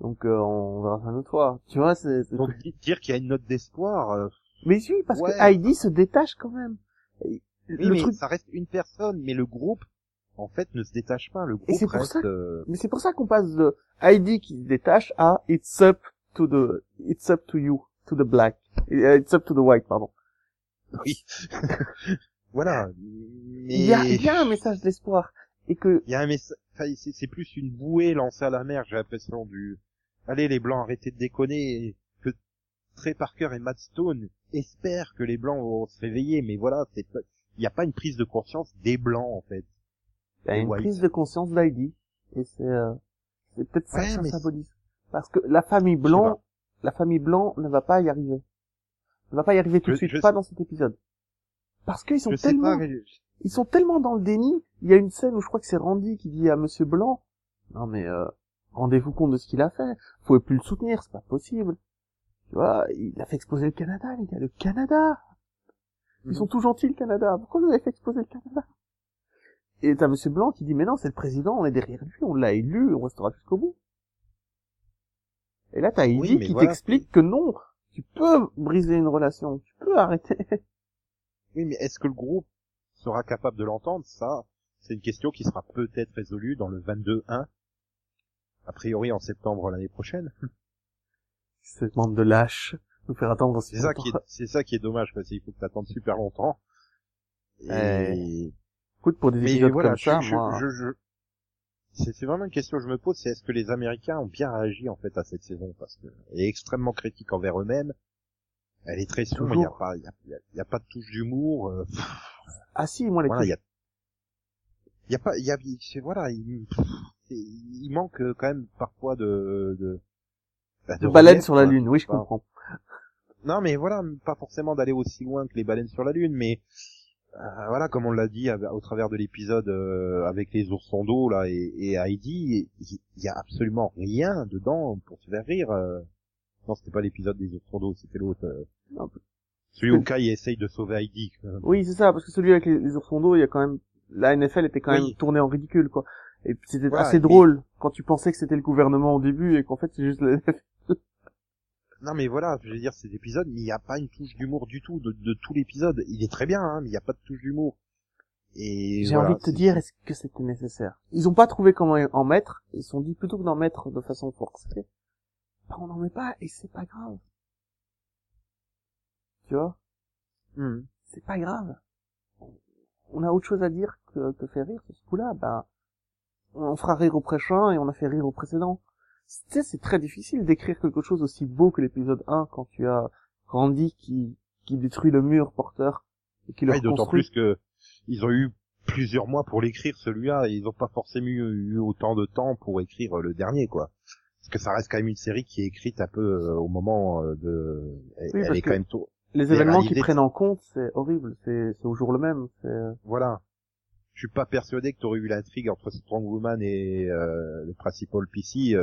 Donc euh, on verra ça une autre fois. Tu vois, c'est. donc di- dire qu'il y a une note d'espoir, euh, Mais si, parce Ouais. que Heidi se détache quand même. Oui, le mais truc ça reste une personne, mais le groupe, en fait, ne se détache pas. Le Et groupe pour reste. ça que- euh, Mais c'est pour ça qu'on passe de Heidi qui se détache à It's up to the It's up to you, to the black, Euh, It's up to the white, pardon. Oui. voilà. Mais Il y a, il y a un message d'espoir et que il y a un message, enfin, c'est plus une bouée lancée à la mer, j'ai l'impression du, allez les blancs, arrêtez de déconner, que Trey Parker et Matt Stone espèrent que les blancs vont se réveiller, mais voilà, c'est pas, il n'y a pas une prise de conscience des blancs en fait. Il y a une White. prise de conscience d'Heidi. Et c'est, euh, c'est peut-être ça que ça symbolise. Parce que la famille blanc, la famille blanc ne va pas y arriver. Ne va pas y arriver tout de suite, pas sais- dans cet épisode. Parce qu'ils sont Je tellement, pas, ils sont tellement dans le déni. Il y a une scène où je crois que c'est Randy qui dit à Monsieur Blanc, non mais euh, rendez-vous compte de ce qu'il a fait. Vous pouvez plus le soutenir, c'est pas possible. Tu vois, il a fait exploser le Canada, les gars, le Canada. Ils Mhm. sont tout gentils, le Canada. Pourquoi vous avez fait exploser le Canada? Et t'as Monsieur Blanc qui dit, mais non, c'est le président, on est derrière lui, on l'a élu, on restera jusqu'au bout. Et là, t'as Heidi Oui, qui voilà. t'explique que non, tu peux briser une relation, tu peux arrêter. Oui, mais est-ce que le groupe sera capable de l'entendre? Ça, c'est une question qui sera peut-être résolue dans le 22-1, a priori en septembre l'année prochaine. Cette bande de lâches, nous faire attendre aussi C'est ça longtemps. qui est, c'est ça qui est dommage, parce qu'il faut que t'attendes super longtemps. Et... Écoute, pour des Mais épisodes voilà, comme je, ça, je, moi... je, je- c'est vraiment une question que je me pose, c'est est-ce que les Américains ont bien réagi en fait à cette saison? Parce que elle est extrêmement critique envers eux-mêmes. Elle est très sombre, il y a pas, il y a, y y pas de touche d'humour. euh, Ah si, moi, les voilà, il y a, il y a pas, il y a, c'est- voilà, il, manque euh, quand même parfois de, de, bah, de baleines relief, sur la lune, oui, je comprends. Non, mais voilà, pas forcément d'aller aussi loin que les baleines sur la lune, mais voilà, comme on l'a dit au travers de l'épisode euh, avec les oursons d'eau là et, et Heidi, il y, a absolument rien dedans pour se faire rire. euh. Non, c'était pas l'épisode des oursons d'eau, c'était l'autre. euh. Celui où Kai essaye de sauver Heidi. euh. Oui, c'est ça, parce que celui avec les, les oursons d'eau, il y a quand même, la NFL était quand Oui. même tournée en ridicule, quoi. Et c'était Voilà, assez et- drôle quand tu pensais que c'était le gouvernement au début et qu'en fait c'est juste la NFL. Non, mais voilà, je veux dire, cet épisode, mais il n'y a pas une touche d'humour du tout de, de tout l'épisode. Il est très bien, hein, mais il n'y a pas de touche d'humour. Et J'ai voilà, envie de te dire, est-ce que c'était nécessaire? Ils ont pas trouvé comment en mettre, ils se sont dit plutôt que d'en mettre de façon forcée, bah on n'en met pas et c'est pas grave. Tu vois? Mhm. C'est pas grave. On a autre chose à dire que, que faire rire sur ce coup-là, bah on fera rire au prochain et on a fait rire au précédent. Tu sais, c'est très difficile d'écrire quelque chose aussi beau que l'épisode 1 quand tu as Randy qui, qui détruit le mur porteur et qui le Ouais, D'autant plus que ils ont eu plusieurs mois pour l'écrire celui-là et ils ont pas forcément eu, eu autant de temps pour écrire le dernier quoi. Parce que ça reste quand même une série qui est écrite un peu euh, au moment euh, de. Elle, Oui, elle parce est quand même tôt. Les événements qu'ils prennent en compte, c'est horrible, c'est c'est au jour le même. euh, Voilà. Je suis pas persuadé que t'aurais eu l'intrigue entre Strong Woman et euh, le principal PC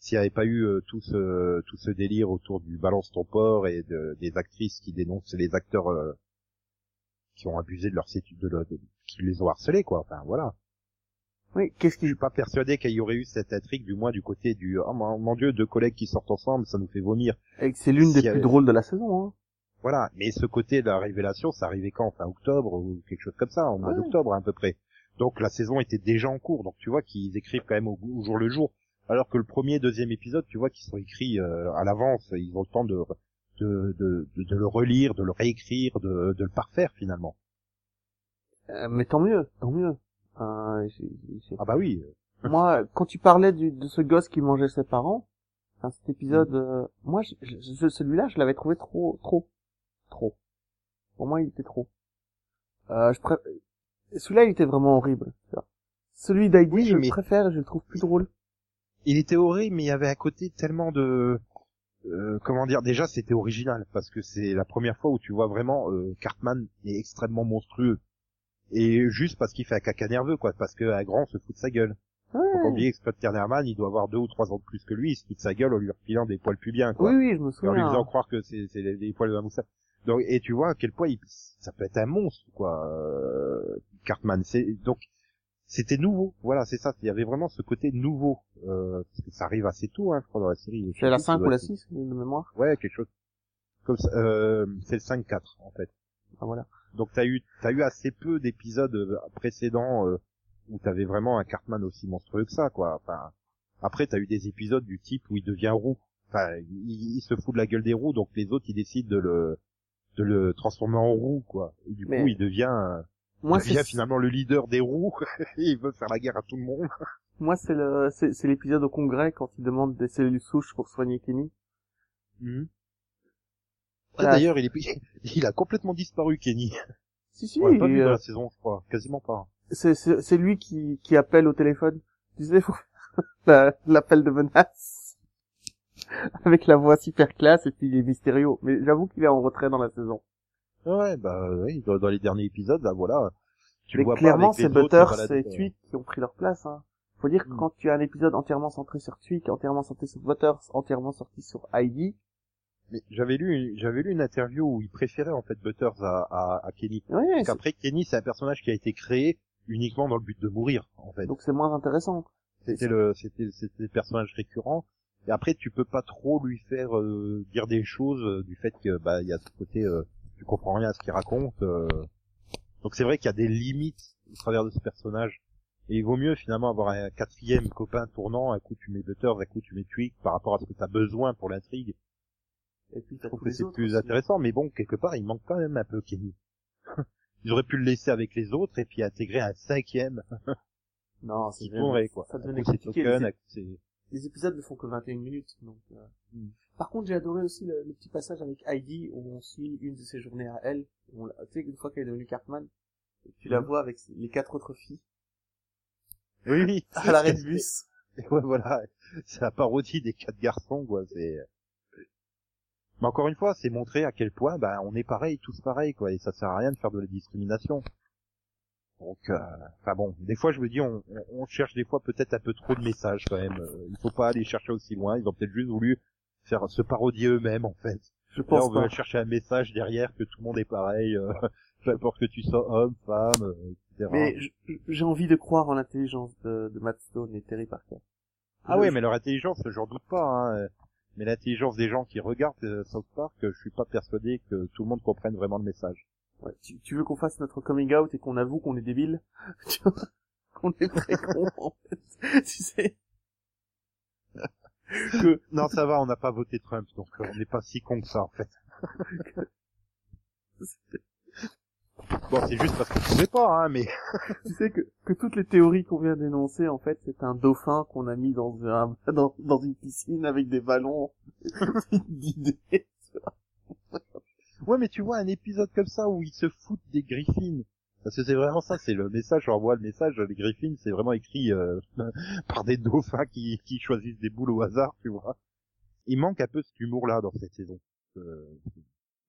s'il n'y avait pas eu euh, tout ce tout ce délire autour du balance ton port et de, des actrices qui dénoncent les acteurs euh, qui ont abusé de leur sétu- de, de- qui les ont harcelés quoi. Enfin voilà. Oui, qu'est-ce Je qui suis pas persuadé qu'il y aurait eu cette intrigue, du moins du côté du oh mon, dieu, deux collègues qui sortent ensemble, ça nous fait vomir. et C'est l'une des plus drôles de la saison. Hein. Voilà. Mais ce côté de la révélation, ça arrivait quand? Fin octobre ou quelque chose comme ça, au mois Ouais. d'octobre à peu près. Donc la saison était déjà en cours. Donc tu vois qu'ils écrivent quand même au, au jour le jour. Alors que le premier, deuxième épisode, tu vois qu'ils sont écrits euh, à l'avance. Ils ont le temps de de, de, de, de le relire, de le réécrire, de, de le parfaire finalement. Euh, mais tant mieux, tant mieux. Euh, j'ai- j'ai- Ah bah oui. Moi, quand tu parlais du, de ce gosse qui mangeait ses parents, enfin, cet épisode, euh, moi, je, je- je- celui-là, je l'avais trouvé trop, trop, trop. Pour moi, il était trop. Euh, je pré... Celui-là, il était vraiment horrible. Celui d'Heidi, Oui, je le préfère et je le trouve plus drôle. Il était horrible, mais il y avait à côté tellement de, euh, comment dire, déjà c'était original parce que c'est la première fois où tu vois vraiment euh, Cartman est extrêmement monstrueux et juste parce qu'il fait un caca nerveux quoi, parce que un grand se fout de sa gueule. Faut pas oublier que Scott Kernerman, il doit avoir deux ou trois ans de plus que lui, il se fout de sa gueule en lui refilant des poils plus bien quoi, Oui, oui, je me et en lui souviens. faisant croire que c'est les poils de la moustache. Donc et tu vois à quel point il, ça peut être un monstre quoi, euh, Cartman. C'est donc c'était nouveau, voilà, c'est ça. Il y avait vraiment ce côté nouveau, euh, parce que ça arrive assez tôt, hein, je crois, dans la série. C'est la sais plus, ça 5 doit ou la être- 6 de mémoire. Ouais, quelque chose comme ça. Euh, c'est le 5-4 en fait. Ah, voilà. Donc t'as eu, t'as eu assez peu d'épisodes euh, précédents euh, où t'avais vraiment un Cartman aussi monstrueux que ça, quoi. Enfin, après t'as eu des épisodes du type où il devient roux. Enfin, il, il se fout de la gueule des roux, donc les autres ils décident de le, de le transformer en roux, quoi. Et du Mais- coup, il devient, euh, Moi, il devient c'est, finalement le leader des roux. et il veut faire la guerre à tout le monde. moi, c'est le, c'est, l'épisode au congrès quand il demande des cellules souches pour soigner Kenny. Ah, Ah. D'ailleurs, il est, il a complètement disparu, Kenny. Si, si, On l'a pas vu euh, dans la saison, je crois. Quasiment pas. c'est, c'est, lui qui, qui appelle au téléphone. Tu sais, faut l'appel de menace. Avec la voix super classe et puis il est mystérieux. Mais j'avoue qu'il est en retrait dans la saison. Ouais, bah, oui, dans, dans les derniers épisodes, bah voilà. Tu Mais le vois clairement, c'est Butters et quoi. Tweak qui ont pris leur place. Hein. Faut dire que Mm. quand tu as un épisode entièrement centré sur Tweak, entièrement centré sur Butters, entièrement sorti sur Heidi, Mais j'avais lu, j'avais lu une interview où il préférait en fait Butters à, à, à Kenny. ouais, Parce qu'après, Kenny, c'est un personnage qui a été créé uniquement dans le but de mourir, en fait. donc c'est moins intéressant. C'était le, c'était, c'était le personnage récurrent. Et après, tu peux pas trop lui faire euh, dire des choses euh, du fait que bah il y a ce côté, euh, tu comprends rien à ce qu'il raconte. euh. Donc c'est vrai qu'il y a des limites au travers de ce personnage. Et il vaut mieux finalement avoir un quatrième copain tournant. Un coup tu mets Butters, un coup tu mets Tweak par rapport à ce que tu as besoin pour l'intrigue. Et puis Je trouve que c'est plus aussi. intéressant. Mais bon, quelque part, il manque quand même un peu Kenny. Ils auraient pu le laisser avec les autres et puis intégrer un cinquième Non, c'est quoi. Ça À devenait coup, c'est compliqué. Token, Les, épisodes ne font que 21 minutes. Donc, euh. Mm. Par contre, j'ai adoré aussi le, le petit passage avec Heidi où on suit une de ses journées à elle. On la- tu sais, une fois qu'elle est devenue Cartman, tu la Mhm. vois avec les quatre autres filles Oui, oui. à l'arrêt de bus. Et ouais, voilà, c'est la parodie des quatre garçons, quoi. C'est. Mais encore une fois, c'est montrer à quel point, bah, on est pareil, tous pareils, quoi. Et ça sert à rien de faire de la discrimination. Donc, euh, enfin bon, des fois, je me dis, on, on- cherche des fois peut-être un peu trop de messages, quand même. Euh, Il faut pas aller chercher aussi loin. Ils ont peut-être juste voulu faire se parodier eux-mêmes, en fait. Je Là, pense on veut pas. chercher un message derrière que tout le monde est pareil, euh, peu importe que tu sois homme, femme, euh, etc. Mais j'ai envie de croire en l'intelligence de, de Matt Stone et Terry Parker. Ah oui, mais leur intelligence, j'en doute pas. Hein. Mais l'intelligence des gens qui regardent South Park, je suis pas persuadé que tout le monde comprenne vraiment le message. Ouais, tu, tu veux qu'on fasse notre coming out et qu'on avoue qu'on est débile? Tu vois? Qu'on est très con, en fait. Tu sais? Que Non, ça va, on n'a pas voté Trump, donc euh, on n'est pas si con que ça, en fait. bon, c'est juste parce qu'on ne pouvait pas, hein, mais... tu sais que, que toutes les théories qu'on vient d'énoncer, en fait, c'est un dauphin qu'on a mis dans un, dans, dans une piscine avec des ballons d'idées. Ouais, mais tu vois, un épisode comme ça où ils se foutent des griffines. Parce que c'est vraiment ça, c'est le message, j'envoie le message, les griffines, c'est vraiment écrit euh, par des dauphins qui, qui choisissent des boules au hasard, tu vois. Il manque un peu cet humour-là dans cette saison. Euh,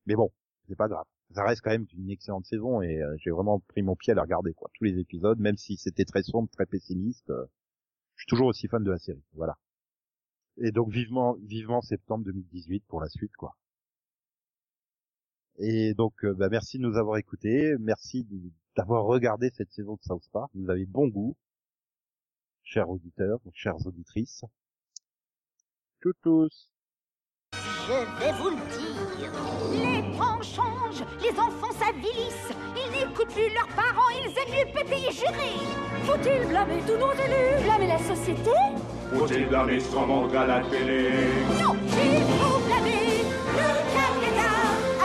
mais bon, c'est pas grave. Ça reste quand même une excellente saison et euh, j'ai vraiment pris mon pied à la regarder, quoi. Tous les épisodes, même si c'était très sombre, très pessimiste, euh, je suis toujours aussi fan de la série, voilà. Et donc vivement, vivement septembre 2018 pour la suite, quoi. Et donc, euh, bah, merci de nous avoir écoutés. Merci d'avoir regardé cette saison de South Park. Vous avez bon goût, chers auditeurs, chères auditrices. Tchou tous. Je vais vous le dire. Les temps changent, les enfants s'avilissent. Ils n'écoutent plus leurs parents, ils aiment mieux péter et jurer. Faut-il blâmer tous nos élus Blâmer la société? Faut-il blâmer son monde à la télé Non, il faut.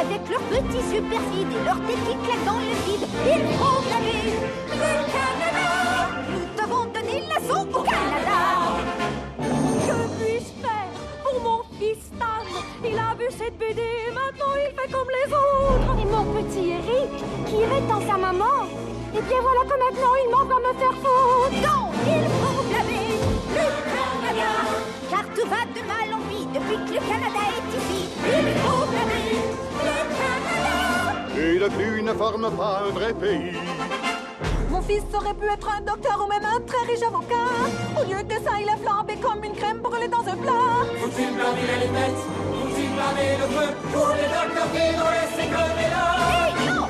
Avec leurs petits superfides et leurs têtes qui claquent dans le vide. Il faut blâmer le Canada. Nous devons donner l'assaut au Canada. Que puis-je faire pour mon fils Stan? Il a vu cette BD, maintenant il fait comme les autres. Et mon petit Eric, qui rétend sa maman, et bien voilà que maintenant il m'en va me faire foutre. Non, il faut blâmer le Canada, car tout va de mal en pis depuis que le Canada est ici. Il. Et le but ne forme pas un vrai pays. Mon fils aurait pu être un docteur ou même un très riche avocat. Au lieu de ça, il est flambé comme une crème brûlée dans un plat. Faut-il blâmer les lunettes Faut-il blâmer le feu? Pour les docteurs qui nous laissent crever là? Et non.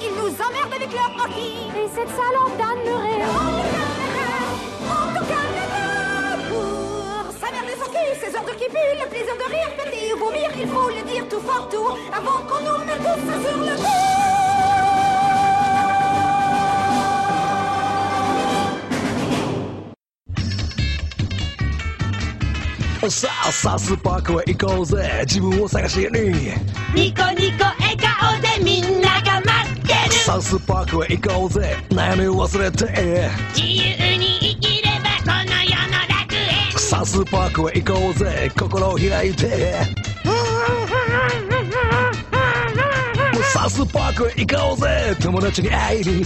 Ils nous emmerdent avec leur hockey. Et cette salope d'Anne Murray. mère des hockey, ses heures de qui puent, le plaisir de rire, péter ou vomir, il faut le dire tout fort, tout haut, avant qu'on nous mette tous ça sur le dos. Oh, さあさスパークへ行こうぜ自分を探しにニコニコ笑顔でみんなが待ってるサウスパークへ行こうぜ悩みを忘れて自由 さあスーパークへ行こうぜ。心を開いて。サスパークへ行こうぜ。友達にアイリ